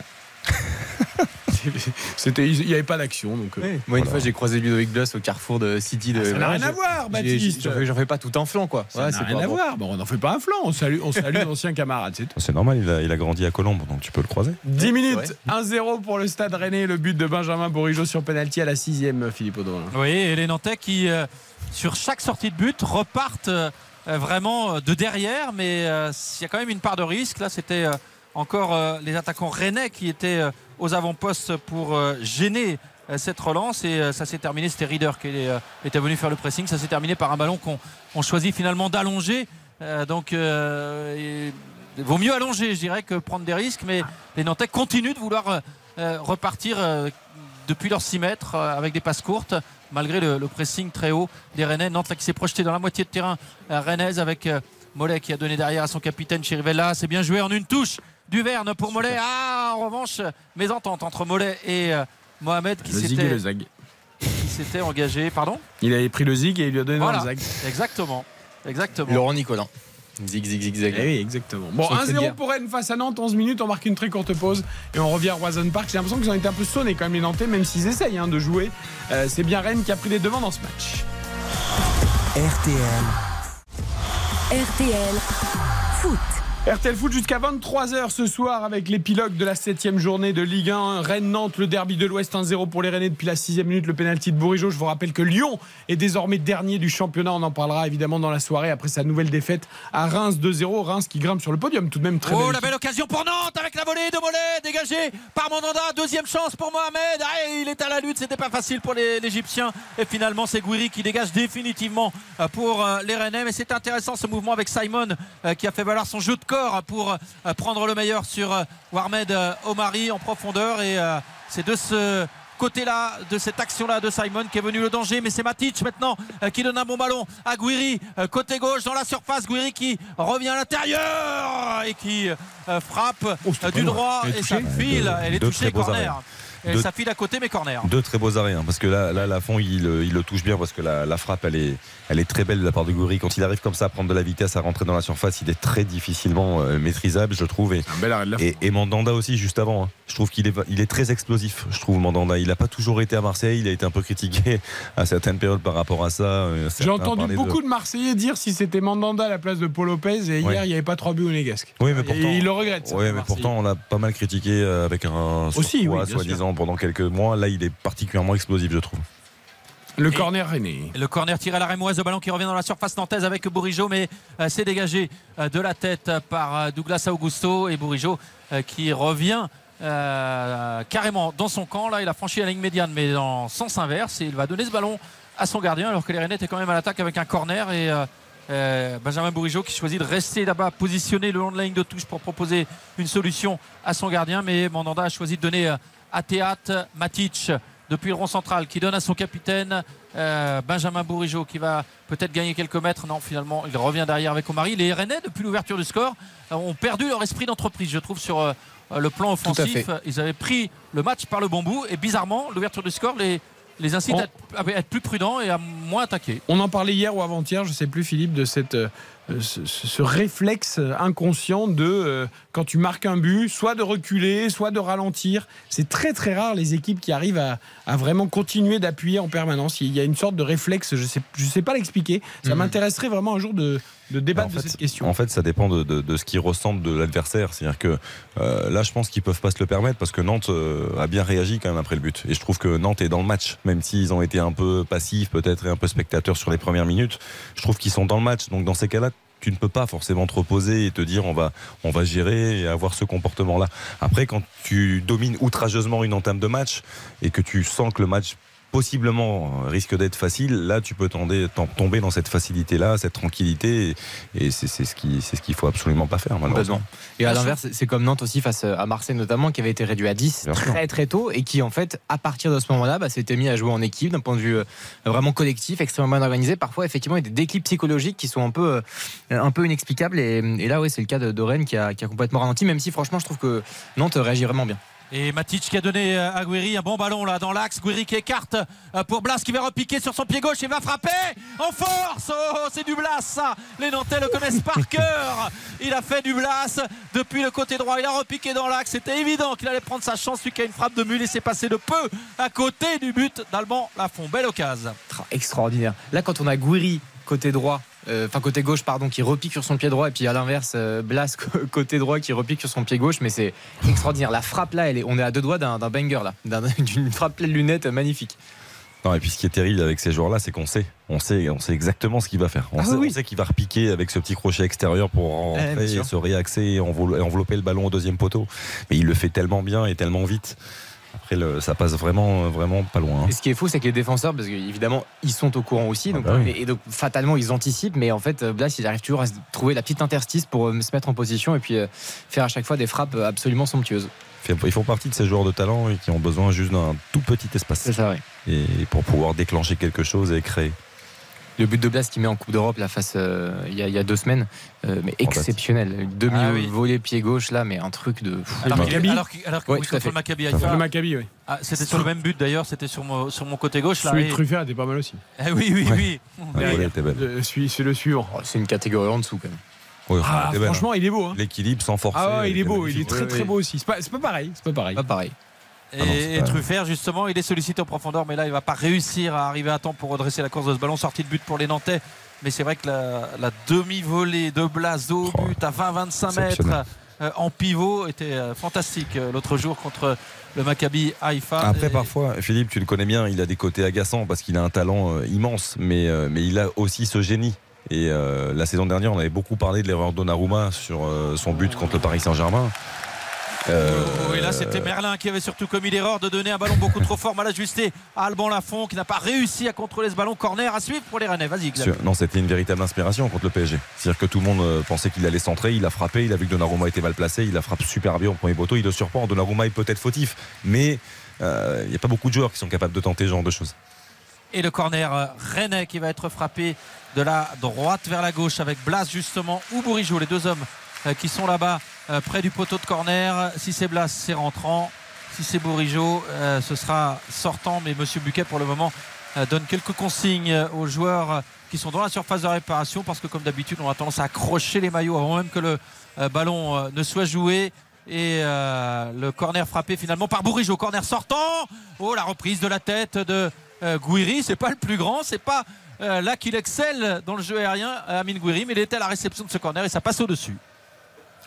C'était, il n'y avait pas d'action donc. euh, Oui. Moi, une fois, j'ai croisé Ludovic Blas au carrefour de City de. Ah, ça n'a rien à voir, Baptiste. J'en fais, pas tout un flanc, quoi. Ça Ouais, n'a rien à voir. Bon, on n'en fait pas un flanc. On salue, on salue d'anciens camarades, c'est tout. C'est normal, il a, il a grandi à Colombe, donc tu peux le croiser. 10 c'est minutes, 1-0 pour le stade rennais. Le but de Benjamin Bourigeau sur penalty à la sixième, Philippe Audouin. Oui, et les Nantais qui, euh, sur chaque sortie de but, repartent euh, vraiment de derrière, mais euh, il y a quand même une part de risque. Là, c'était euh, encore euh, les attaquants rennais qui étaient euh, aux avant-postes pour euh, gêner euh, cette relance et euh, ça s'est terminé. C'était Reader qui était venu faire le pressing. Ça s'est terminé par un ballon qu'on on choisit finalement d'allonger. Donc, il vaut mieux allonger, je dirais, que prendre des risques. Mais les Nantais continuent de vouloir repartir depuis leurs 6 mètres avec des passes courtes, malgré le, pressing très haut des Rennais. Nantes là, qui s'est projeté dans la moitié de terrain rennaise avec Mollet qui a donné derrière à son capitaine Chirivella. C'est bien joué en une touche. Duverne pour Mollet. Ah, en revanche, mésentente entre Mollet et euh, Mohamed qui Le zig et s'était le zag. qui s'était engagé. Pardon? Il avait pris le zig et il lui a donné Voilà. le zag. Exactement. Exactement. Laurent Nicolin. Zig, zig, zig, zig. Eh oui, exactement. Bon, Sur le 1-0 guerre. pour Rennes face à Nantes, 11 minutes, on marque une très courte pause et on revient à Roison Park. J'ai l'impression qu'ils ont été un peu sonnés quand même les Nantais, même s'ils essayent hein, de jouer. Euh, c'est bien Rennes qui a pris les devants dans ce match. RTL, RTL Foot. RTL Foot jusqu'à 23h ce soir avec l'épilogue de la 7 journée de Ligue 1. Rennes-Nantes, le derby de l'Ouest 1-0 pour les Rennais depuis la 6 minute, le pénalty de Bourigeau. Je vous rappelle que Lyon est désormais dernier du championnat. On en parlera évidemment dans la soirée après sa nouvelle défaite à Reims 2-0. Reims qui grimpe sur le podium tout de même très Oh belle la belle occasion pour Nantes avec la volée de Mollet dégagée par Mandanda. Deuxième chance pour Mohamed. Ah, il est à la lutte, c'était pas facile pour les- l'Égyptien. Et finalement, c'est Gouiri qui dégage définitivement euh, pour euh, les Rennais. Mais c'est intéressant ce mouvement avec Simon euh, qui a fait valoir son jeu de corps pour euh, prendre le meilleur sur euh, Warmed euh, Omari en profondeur. Et c'est de ce côté-là, de cette action-là de Simon qui est venu le danger. Mais c'est Matic maintenant qui donne un bon ballon à Gouiri, euh, côté gauche dans la surface. Gouiri qui revient à l'intérieur et qui frappe Oh, du droit et ça file. Elle est touchée corner. Et Deux- ça file à côté mais corner. Deux très beaux arrêts, hein, parce que là, là il, euh, il le touche bien, parce que la, la frappe, elle est, elle est très belle de la part de Goury. Quand il arrive comme ça à prendre de la vitesse, à rentrer dans la surface, il est très difficilement euh, maîtrisable, je trouve. Et, et, et Mandanda aussi, juste avant. hein. Je trouve qu'il est, il est très explosif, je trouve, Mandanda. Il n'a pas toujours été à Marseille, il a été un peu critiqué à certaines périodes par rapport à ça. Euh, J'ai entendu de- beaucoup de... Marseillais dire si c'était Mandanda à la place de Paul Lopez et hier il n'y avait pas trois buts au Négasque. Oui, mais Et pourtant. il le regrette. Ouais, mais pourtant, on l'a pas mal critiqué euh, avec un Aussi, oui, soi-disant, pendant quelques mois. Là, il est particulièrement explosif, je trouve. Le corner René. Le corner tiré à la rémoise, le ballon qui revient dans la surface nantaise avec Bourigeau, mais euh, c'est dégagé euh, de la tête par euh, Douglas Augusto et Bourigeau qui revient euh, carrément dans son camp. Là, il a franchi la ligne médiane, mais dans sens inverse, et il va donner ce ballon à son gardien, alors que les Rennais étaient quand même à l'attaque avec un corner et euh, euh, Benjamin Bourigeau qui choisit de rester là-bas, positionné le long de la ligne de touche pour proposer une solution à son gardien, mais Mandanda a choisi de donner à Théâtre Matic depuis le rond central qui donne à son capitaine euh, Benjamin Bourigeau qui va peut-être gagner quelques mètres. Non, finalement, il revient derrière avec Omari. Les Rennais, depuis l'ouverture du score, euh, ont perdu leur esprit d'entreprise, je trouve, sur euh, le plan offensif. Ils avaient pris le match par le bon bout et bizarrement, l'ouverture du score les, les incite On- à, être, à être plus prudents et à moins attaquer. On en parlait hier ou avant-hier, je sais plus Philippe, de cette, euh, ce, ce réflexe inconscient de euh, quand tu marques un but, soit de reculer, soit de ralentir. C'est très très rare les équipes qui arrivent à, à vraiment continuer d'appuyer en permanence. Il y a une sorte de réflexe, je sais, je sais pas l'expliquer. Ça Mhm. m'intéresserait vraiment un jour de, de débattre En de cette question. En fait, ça dépend de, de- de ce qu'ils ressentent de l'adversaire. C'est-à-dire que euh, là, je pense qu'ils peuvent pas se le permettre parce que Nantes euh, a bien réagi quand même après le but. Et je trouve que Nantes est dans le match, même s'ils ont été un peu passifs peut-être et un peu spectateurs sur les premières minutes. Je trouve qu'ils sont dans le match. Donc dans ces cas-là, tu ne peux pas forcément te reposer et te dire on va, on va gérer et avoir ce comportement-là. Après, quand tu domines outrageusement une entame de match et que tu sens que le match possiblement euh, risque d'être facile, là tu peux tomber dans cette facilité-là, cette tranquillité, et, c'est ce qui- c'est ce qu'il faut absolument pas faire malheureusement. Et à l'inverse, c'est comme Nantes aussi face à Marseille notamment, qui avait été réduit à 10 Bien sûr. très très tôt et qui en fait, à partir de ce moment-là, bah, s'était mis à jouer en équipe d'un point de vue euh, vraiment collectif, extrêmement bien organisé. Parfois, effectivement, il y a des déclics psychologiques qui sont un peu, euh, un peu inexplicables. Et, et là, oui, c'est le cas de, de Rennes qui a, qui a complètement ralenti, même si franchement, je trouve que Nantes réagit vraiment bien. Et Matic qui a donné euh, à Guiri un bon ballon là dans l'axe. Guiri qui écarte euh, pour Blas qui va repiquer sur son pied gauche et va frapper en force. Oh, c'est du Blas ça. Les Nantais le connaissent par cœur. Il a fait du Blas depuis le côté droit. Il a repiqué dans l'axe. C'était évident qu'il allait prendre sa chance. Lui qui a une frappe de mule et s'est passé de peu à côté du but d'Alban Lafont. Belle occasion. Tra- Extraordinaire. Là, quand on a Gouiri côté droit, enfin côté gauche, pardon, qui repique sur son pied droit, et puis à l'inverse, euh, Blas côté droit qui repique sur son pied gauche, mais c'est extraordinaire. La frappe là, elle est, on est à deux doigts d'un banger là, d'un- d'une frappe pleine lunettes magnifique. Non, et puis ce qui est terrible avec ces joueurs-là, c'est qu'on sait, on sait, on sait exactement ce qu'il va faire. On Ah sait, oui. on sait qu'il va repiquer avec ce petit crochet extérieur pour Eh, rentrer, se réaxer et envelopper le ballon au deuxième poteau. Mais il le fait tellement bien et tellement vite. Après, le- ça passe vraiment, vraiment pas loin. hein. Et ce qui est fou, c'est que les défenseurs, parce qu'évidemment, ils sont au courant aussi, Ah donc, bah oui. et donc fatalement, ils anticipent, mais en fait, Blas, il arrive toujours à trouver la petite interstice pour euh, se mettre en position et puis euh, faire à chaque fois des frappes euh, absolument somptueuses. Ils font partie de ces joueurs de talent et qui ont besoin juste d'un tout petit espace C'est ça, oui. et pour pouvoir déclencher quelque chose et créer. Le but de Blas qu'il met en Coupe d'Europe la face euh, il y, a- il y a deux semaines, euh, mais exceptionnel. Demi Ah oui. volé pied gauche là, mais un truc de fou. Alors, Maccabi alors, alors que Ouais, oui, contre le Maccabi. Le Maccabi, oui. Ah, c'était sur le même but d'ailleurs, c'était sur mon, sur mon côté gauche là. Celui et- de Truffert était pas mal aussi. Eh oui, oui, Ouais. oui. Celui- C'est le suivant. Oh, C'est une catégorie en dessous quand même. Ah, belle, hein. franchement, il est beau. hein. L'équilibre sans forcer. Ah ouais, il est beau, il est très très beau aussi. C'est pas, c'est pas pareil, c'est pas pareil. Pas pareil. Et, Ah non, et Truffert, justement, il est sollicité en profondeur, mais là, il va pas réussir à arriver à temps pour redresser la course de ce ballon. Sortie de but pour les Nantais. Mais c'est vrai que la, la demi-volée de Blas au Oh, but à 20-25 mètres euh, en pivot était euh, fantastique euh, l'autre jour contre le Maccabi Haïfa. Après, Et- parfois, Philippe, tu le connais bien, il a des côtés agaçants parce qu'il a un talent immense, mais, mais il a aussi ce génie. Et la saison dernière, on avait beaucoup parlé de l'erreur d'Onnarumma sur son but contre le Paris Saint-Germain. Euh, et là, c'était Merlin qui avait surtout commis l'erreur de donner un ballon beaucoup trop fort, mal ajusté à Alban Lafont, qui n'a pas réussi à contrôler ce ballon. Corner à suivre pour les Rennais. Vas-y, non, c'était une véritable inspiration contre le PSG. C'est-à-dire que tout le monde euh, pensait qu'il allait centrer, il a frappé, il a vu que Donnarumma était mal placé, il a frappé super bien au premier poteau, il le surprend. Donnarumma est peut-être fautif, mais euh, il n'y a pas beaucoup de joueurs qui sont capables de tenter ce genre de choses. Et le corner rennais qui va être frappé de la droite vers la gauche avec Blas justement ou Bourigeau, les deux hommes qui sont là-bas euh, près du poteau de corner. Si c'est Blas, c'est rentrant. Si c'est Bourigeau, euh, ce sera sortant. Mais Monsieur Buquet, pour le moment, euh, donne quelques consignes euh, aux joueurs euh, qui sont dans la surface de réparation parce que, comme d'habitude, on a tendance à accrocher les maillots avant même que le euh, ballon euh, ne soit joué. Et euh, le corner frappé finalement par Bourigeau. Corner sortant. Oh, la reprise de la tête de euh, Gouiri. C'est pas le plus grand. C'est pas euh, là qu'il excelle dans le jeu aérien, euh, Amine Gouiri. Mais il était à la réception de ce corner et ça passe au-dessus.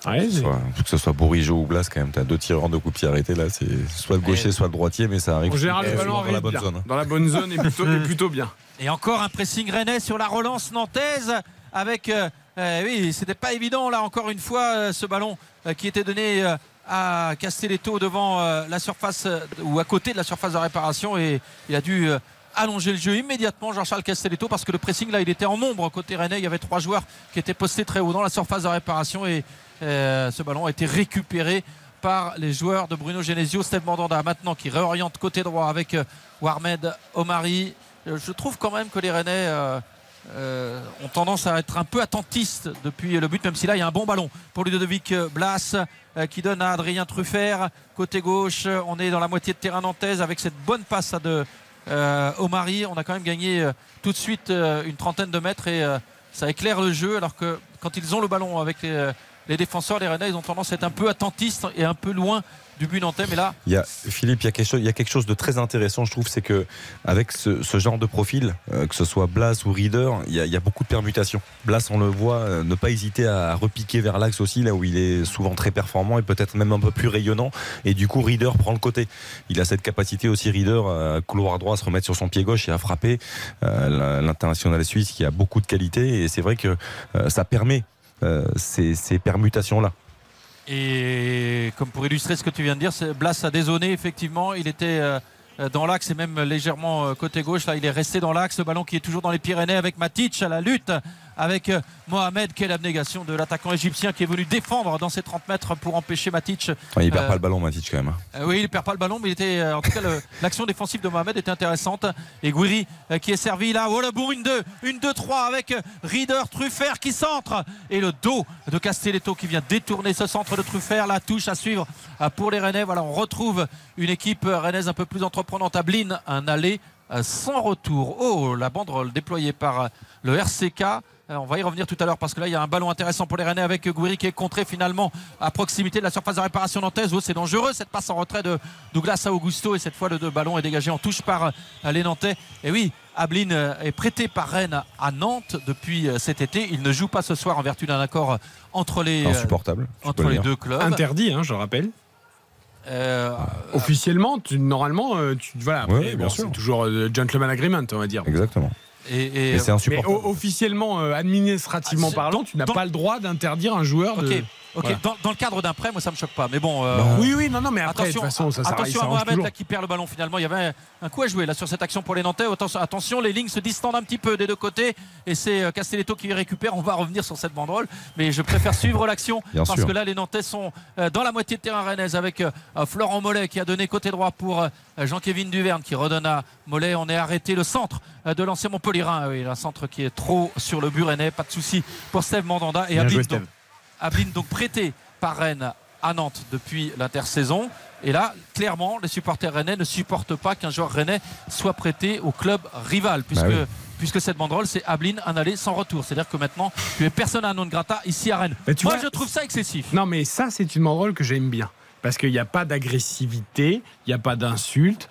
Ouais, c'est- Soit, que ce soit Bourigeau ou Blas, quand même, t'as deux tireurs de coups de pied arrêtés là, c'est soit le gaucher, soit le droitier, mais ça arrive En général, le souvent ballon dans la bonne bien. zone. Dans la bonne zone et plutôt, et plutôt bien. Et encore un pressing rennais sur la relance nantaise avec. euh, euh, oui, c'était pas évident là encore une fois euh, ce ballon euh, qui était donné euh, à Castelletto devant la surface ou à côté de la surface de réparation et il a dû allonger le jeu immédiatement Jean-Charles Castelletto parce que le pressing là il était en nombre côté rennais il y avait trois joueurs qui étaient postés très haut dans la surface de réparation et ce ballon a été récupéré par les joueurs de Bruno Genesio Steve Mandanda maintenant qui réoriente côté droit avec euh, Warmed Omari Euh, je trouve quand même que les Rennais euh, euh, ont tendance à être un peu attentistes depuis le but, même si là il y a un bon ballon pour Ludovic Blas euh, qui donne à Adrien Truffert. Côté gauche, on est dans la moitié de terrain nantaise avec cette bonne passe de euh, Omari. On a quand même gagné euh, tout de suite euh, une trentaine de mètres et euh, ça éclaire le jeu alors que quand ils ont le ballon avec les, les défenseurs, les Rennais, ils ont tendance à être un peu attentistes et un peu loin du but nantais. Mais là, Il y a, Philippe, il y a, quelque chose, de très intéressant, je trouve, c'est que avec ce, genre de profil, euh, que ce soit Blas ou Reader, il y, a, beaucoup de permutations. Blas, on le voit, euh, ne pas hésiter à repiquer vers l'axe aussi, là où il est souvent très performant et peut-être même un peu plus rayonnant. Et du coup, Reader prend le côté. Il a cette capacité aussi, Reader, à couloir droit, à se remettre sur son pied gauche et à frapper. Euh, L'international suisse qui a beaucoup de qualité et c'est vrai que ça permet ces, ces permutations-là. Et comme pour illustrer ce que tu viens de dire, Blas a dézonné effectivement. Il était euh, dans l'axe et même légèrement euh, côté gauche. Là, il est resté dans l'axe. Le ballon qui est toujours dans les Pyrénées avec Matic à la lutte avec euh, Mohamed. Quelle abnégation de l'attaquant égyptien qui est venu défendre dans ses 30 mètres pour empêcher Matic. Enfin, il perd Euh, pas le ballon, Matic, quand même. hein. Euh, oui, il perd pas le ballon, mais il était, en tout cas, l'action défensive de Mohamed était intéressante. Et Gouiri euh, qui est servi là. Oh le bourg, une 2, une 2-3 avec euh, Reader, Truffert qui centre. Et le dos de Castelletto qui vient détourner ce centre de Truffert. La touche à suivre pour les Rennais. Voilà, on retrouve une équipe rennaise un peu plus entreprenante à Blin, un aller sans retour. Oh, la banderole déployée par le RCK. Euh, On va y revenir tout à l'heure parce que là il y a un ballon intéressant pour les Rennais avec Gouiri qui est contré finalement à proximité de la surface de réparation nantaise. Oh, c'est dangereux cette passe en retrait de Douglas à Augusto et cette fois le deux ballon est dégagé en touche par euh, les Nantais. Et oui, Ablin euh, est prêté par Rennes à Nantes depuis cet été. Il ne joue pas ce soir en vertu d'un accord entre les, Insupportable. entre deux clubs. Interdit, hein, je rappelle. Euh, Officiellement, tu, normalement, tu, voilà, Ouais, bon, c'est toujours gentleman agreement, on va dire. Exactement. Et, c'est Mais insupportable. o- officiellement, euh, administrativement Ah, c'est- parlant, tu n'as pas le droit d'interdire un joueur de. Ok, Voilà. dans, dans le cadre d'un prêt, moi ça me choque pas. Mais bon, euh, Oui, oui, non, non, mais après, de toute façon, ça, ça, attention ça à Mohamed là, qui perd le ballon finalement. Il y avait un coup à jouer là sur cette action pour les Nantais. Attention, attention, les lignes se distendent un petit peu des deux côtés et c'est euh, Castelletto qui récupère. On va revenir sur cette banderole, mais je préfère suivre l'action Bien parce sûr. que là les Nantais sont euh, dans la moitié de terrain rennaise avec euh, Florent Mollet qui a donné côté droit pour Jean-Kévin Duverne qui redonne à Mollet. On est arrêté le centre de l'ancien Montpellierin. Oui, un centre qui est trop sur le but rennais. Pas de souci pour Steve Mandanda et Bien joué. Ablin, donc prêté par Rennes à Nantes depuis l'intersaison. Et là, clairement, les supporters rennais ne supportent pas qu'un joueur rennais soit prêté au club rival, puisque, oui. puisque cette banderole, c'est Ablin, un aller sans retour. C'est-à-dire que maintenant, tu es personne à non grata ici à Rennes. Moi, vois- je trouve ça excessif. Non, mais ça, c'est une banderole que j'aime bien. Parce qu'il n'y a pas d'agressivité, il n'y a pas d'insulte,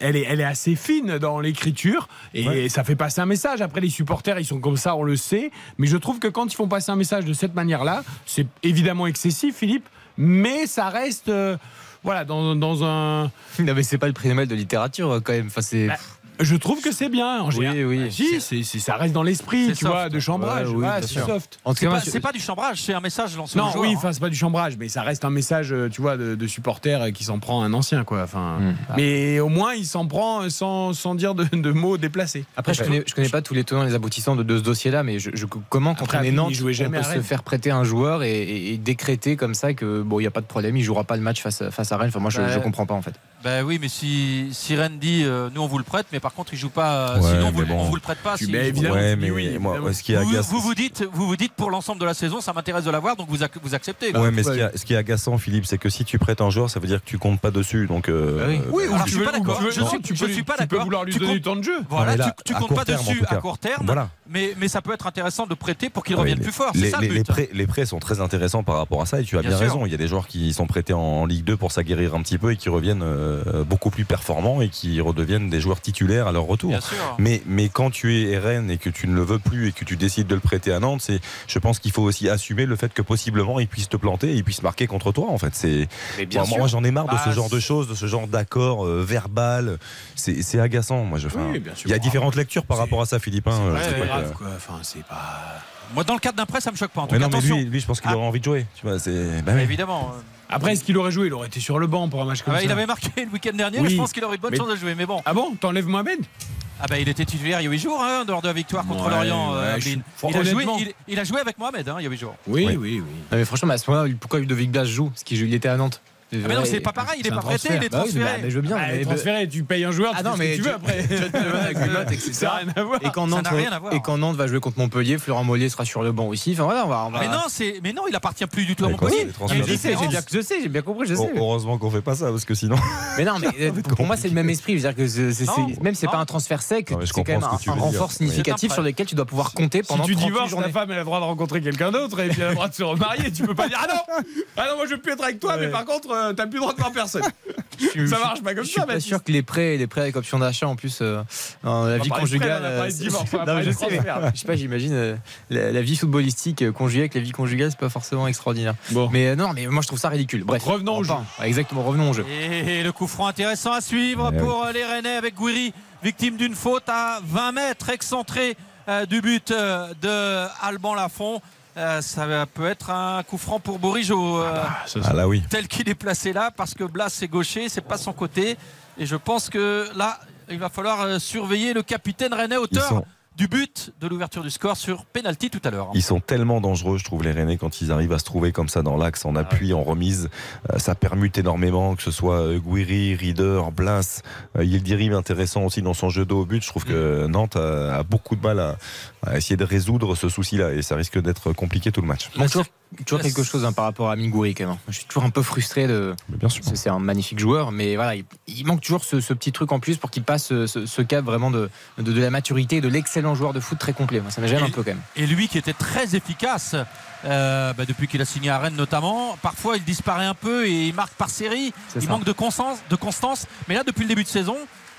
elle, est, elle est assez fine dans l'écriture et ça fait passer un message. Après, les supporters, ils sont comme ça, on le sait. Mais je trouve que quand ils font passer un message de cette manière-là, c'est évidemment excessif, Philippe, mais ça reste euh, voilà, dans, dans un. Non, mais c'est pas le prix Nobel de littérature quand même. Enfin, c'est. Bah, Je trouve que c'est bien. En Oui, général. oui. Si, c'est- ça reste dans l'esprit, tu soft. vois, de chambrage. Ouais, oui, bien c'est soft. En tout C'est cas, pas, moi, c'est pas du chambrage, c'est un message lancé Non, joueur, oui, hein. enfin, c'est pas du chambrage, mais ça reste un message, euh, tu vois, de, de supporter euh, qui s'en prend un ancien, quoi. Enfin, Hmm. mais au moins, il s'en prend sans, sans dire de, de mots déplacés. Après, je connais, je connais pas tous les tenants et les aboutissants de, de ce dossier-là, mais je, je- comment, quand on est Nantes, on peut se Rennes. faire prêter un joueur et, et- et décréter comme ça que bon, il y a pas de problème, il jouera pas le match face, à- face à Rennes. Enfin, moi, je, Bah, je comprends pas en fait. Ben oui, mais si, si Rennes dit euh, nous on vous le prête, mais par contre il joue pas, euh, Ouais, sinon on vous, bon. on vous le prête pas. Évidemment, ouais, mais oui, moi, évidemment. ce qui vous, agace, vous vous dites, vous vous dites pour l'ensemble de la saison, ça m'intéresse de l'avoir, donc vous, ac- vous acceptez. Ouais, mais ce Ouais. qui, est- ce qui est agaçant, Philippe, c'est que si tu prêtes un joueur, ça veut dire que tu comptes pas dessus. Donc, euh, Bah oui. Oui, ou Alors, je suis pas d'accord. Je suis- tu je peux- suis pas Tu peux d'accord. vouloir lui Tu donner comptes- du temps de jeu. Voilà, là, tu, tu comptes pas terme, dessus à court terme, Voilà. mais, mais ça peut être intéressant de prêter pour qu'il Oui, revienne plus fort. C'est Les, ça les- le les but. prêts, les prêts sont très intéressants par rapport à ça et tu as Bien raison. Il y a des joueurs qui sont prêtés en, en Ligue 2 pour s'aguerrir un petit peu et qui reviennent euh, beaucoup plus performants et qui redeviennent des joueurs titulaires à leur retour. Mais, mais quand tu es Rennes et que tu ne le veux plus et que tu décides de le prêter à Nantes, c'est, je pense qu'il faut aussi assumer le fait que possiblement il puisse te planter et il puisse marquer contre toi. En fait, c'est moi, moi, j'en ai marre de ce genre de choses, de ce genre d'accord euh, verbal. C'est, agaçant. Moi, je. Oui, il y a différentes lectures par rapport à ça, Philippe. hein. vrai, Je sais C'est pas pas que- grave, quoi. Enfin, c'est pas. Moi, dans le cadre d'un prêt, ça me choque pas. En tout Mais cas, non, mais lui, lui, je pense qu'il Ah. aurait envie de jouer. Tu vois, c'est. bah oui. Évidemment. Après, est-ce qu'il aurait joué? Il aurait été sur le banc pour un match Ah comme bah, ça. il avait marqué le week-end dernier, Oui. je pense qu'il aurait une bonne Mais- chance de jouer. Mais bon, Ah bon? T'enlèves Mohamed? Ah bah, il était titulaire il y a 8 jours, hein, dehors de la victoire contre Ouais, Lorient. euh, ouais, je- faut- il, a joué, honnêtement- il, il a joué avec Mohamed hein, il y a 8 jours. Oui, Oui. oui, oui. Non, mais franchement, à ce moment-là, pourquoi Ludovic Blas joue Parce qu'il joue- il était à Nantes. Ah mais non, c'est pas pareil, il est pas prêté, il est Bah oui, transféré. mais, mais je veux bien. Ah, mais- transféré, tu payes un joueur, Ah tu non, fais ce mais que tu veux après. tu vas te lever avec Gulot, etc. Ça n'a rien à voir. Et quand, Ça Nantes, n'a rien à voir. et quand Nantes va jouer contre Montpellier, Florent Mollier sera sur le banc aussi. Enfin voilà, on va. on va- Mais non, c'est, mais non, il appartient plus du tout à Montpellier. je sais, j'ai bien, je sais, j'ai bien compris, je sais. Heureusement qu'on fait pas ça parce que sinon. Mais non, mais euh, pour moi, c'est le même esprit. Je veux dire que même c'est pas un transfert sec, c'est quand même un, renfort significatif sur lequel tu dois pouvoir compter pendant si tu 38 divorces, ta femme, elle a le droit de rencontrer quelqu'un d'autre et puis elle a le droit de se remarier. Tu peux pas dire Ah non Ah non, moi je veux plus être avec toi, mais par contre, euh, t'as plus le droit de voir personne. Je- Ça je- marche pas comme Je suis ça, pas Baptiste. sûr que les prêts, les prêts avec option d'achat en plus euh, dans la va vie conjugale. euh, non, je sais, je pas, j'imagine euh, la, la vie footballistique euh, conjuguée avec la vie conjugale, c'est pas forcément extraordinaire. Bon. Mais euh, non, mais moi je trouve ça ridicule. Bref, Revenons au jeu. ouais, Exactement, revenons au jeu. Et le coup franc intéressant à suivre pour euh, les Rennais avec Gouiri, victime d'une faute à 20 mètres, excentré euh, du but euh, de Alban Lafont. Euh, ça peut être un coup franc pour Bourigeau, euh, Ah là oui. tel qu'il est placé là, parce que Blas est gaucher, c'est pas son côté. Et je pense que là, il va falloir euh, surveiller le capitaine Rennais, Ils auteur sont, du but de l'ouverture du score sur penalty tout à l'heure. ils sont tellement dangereux, je trouve, les Rennais, quand ils arrivent à se trouver comme ça dans l'axe, en appui, en remise. Euh, ça permute énormément, que ce soit euh, Guiri, Rieder, Blas. Euh, Yildirim intéressant aussi dans son jeu de haut but. Je trouve que Nantes a, a beaucoup de mal à, à essayer de résoudre ce souci-là et ça risque d'être compliqué tout le match. Il manque toujours, toujours quelque chose hein, par rapport à Mingouri quand même. Je suis toujours un peu frustré de. Mais bien sûr. C'est un magnifique joueur, mais voilà, il, il manque toujours ce, ce petit truc en plus pour qu'il passe ce, ce- ce cap vraiment de, de, de la maturité et de l'excellent joueur de foot très complet. Moi, ça me gêne Et- un peu quand même. Et lui qui était très efficace euh, bah, depuis qu'il a signé à Rennes notamment. Parfois il disparaît un peu et il marque par série. Il ça. manque de constance, de constance. Mais là depuis le début de saison,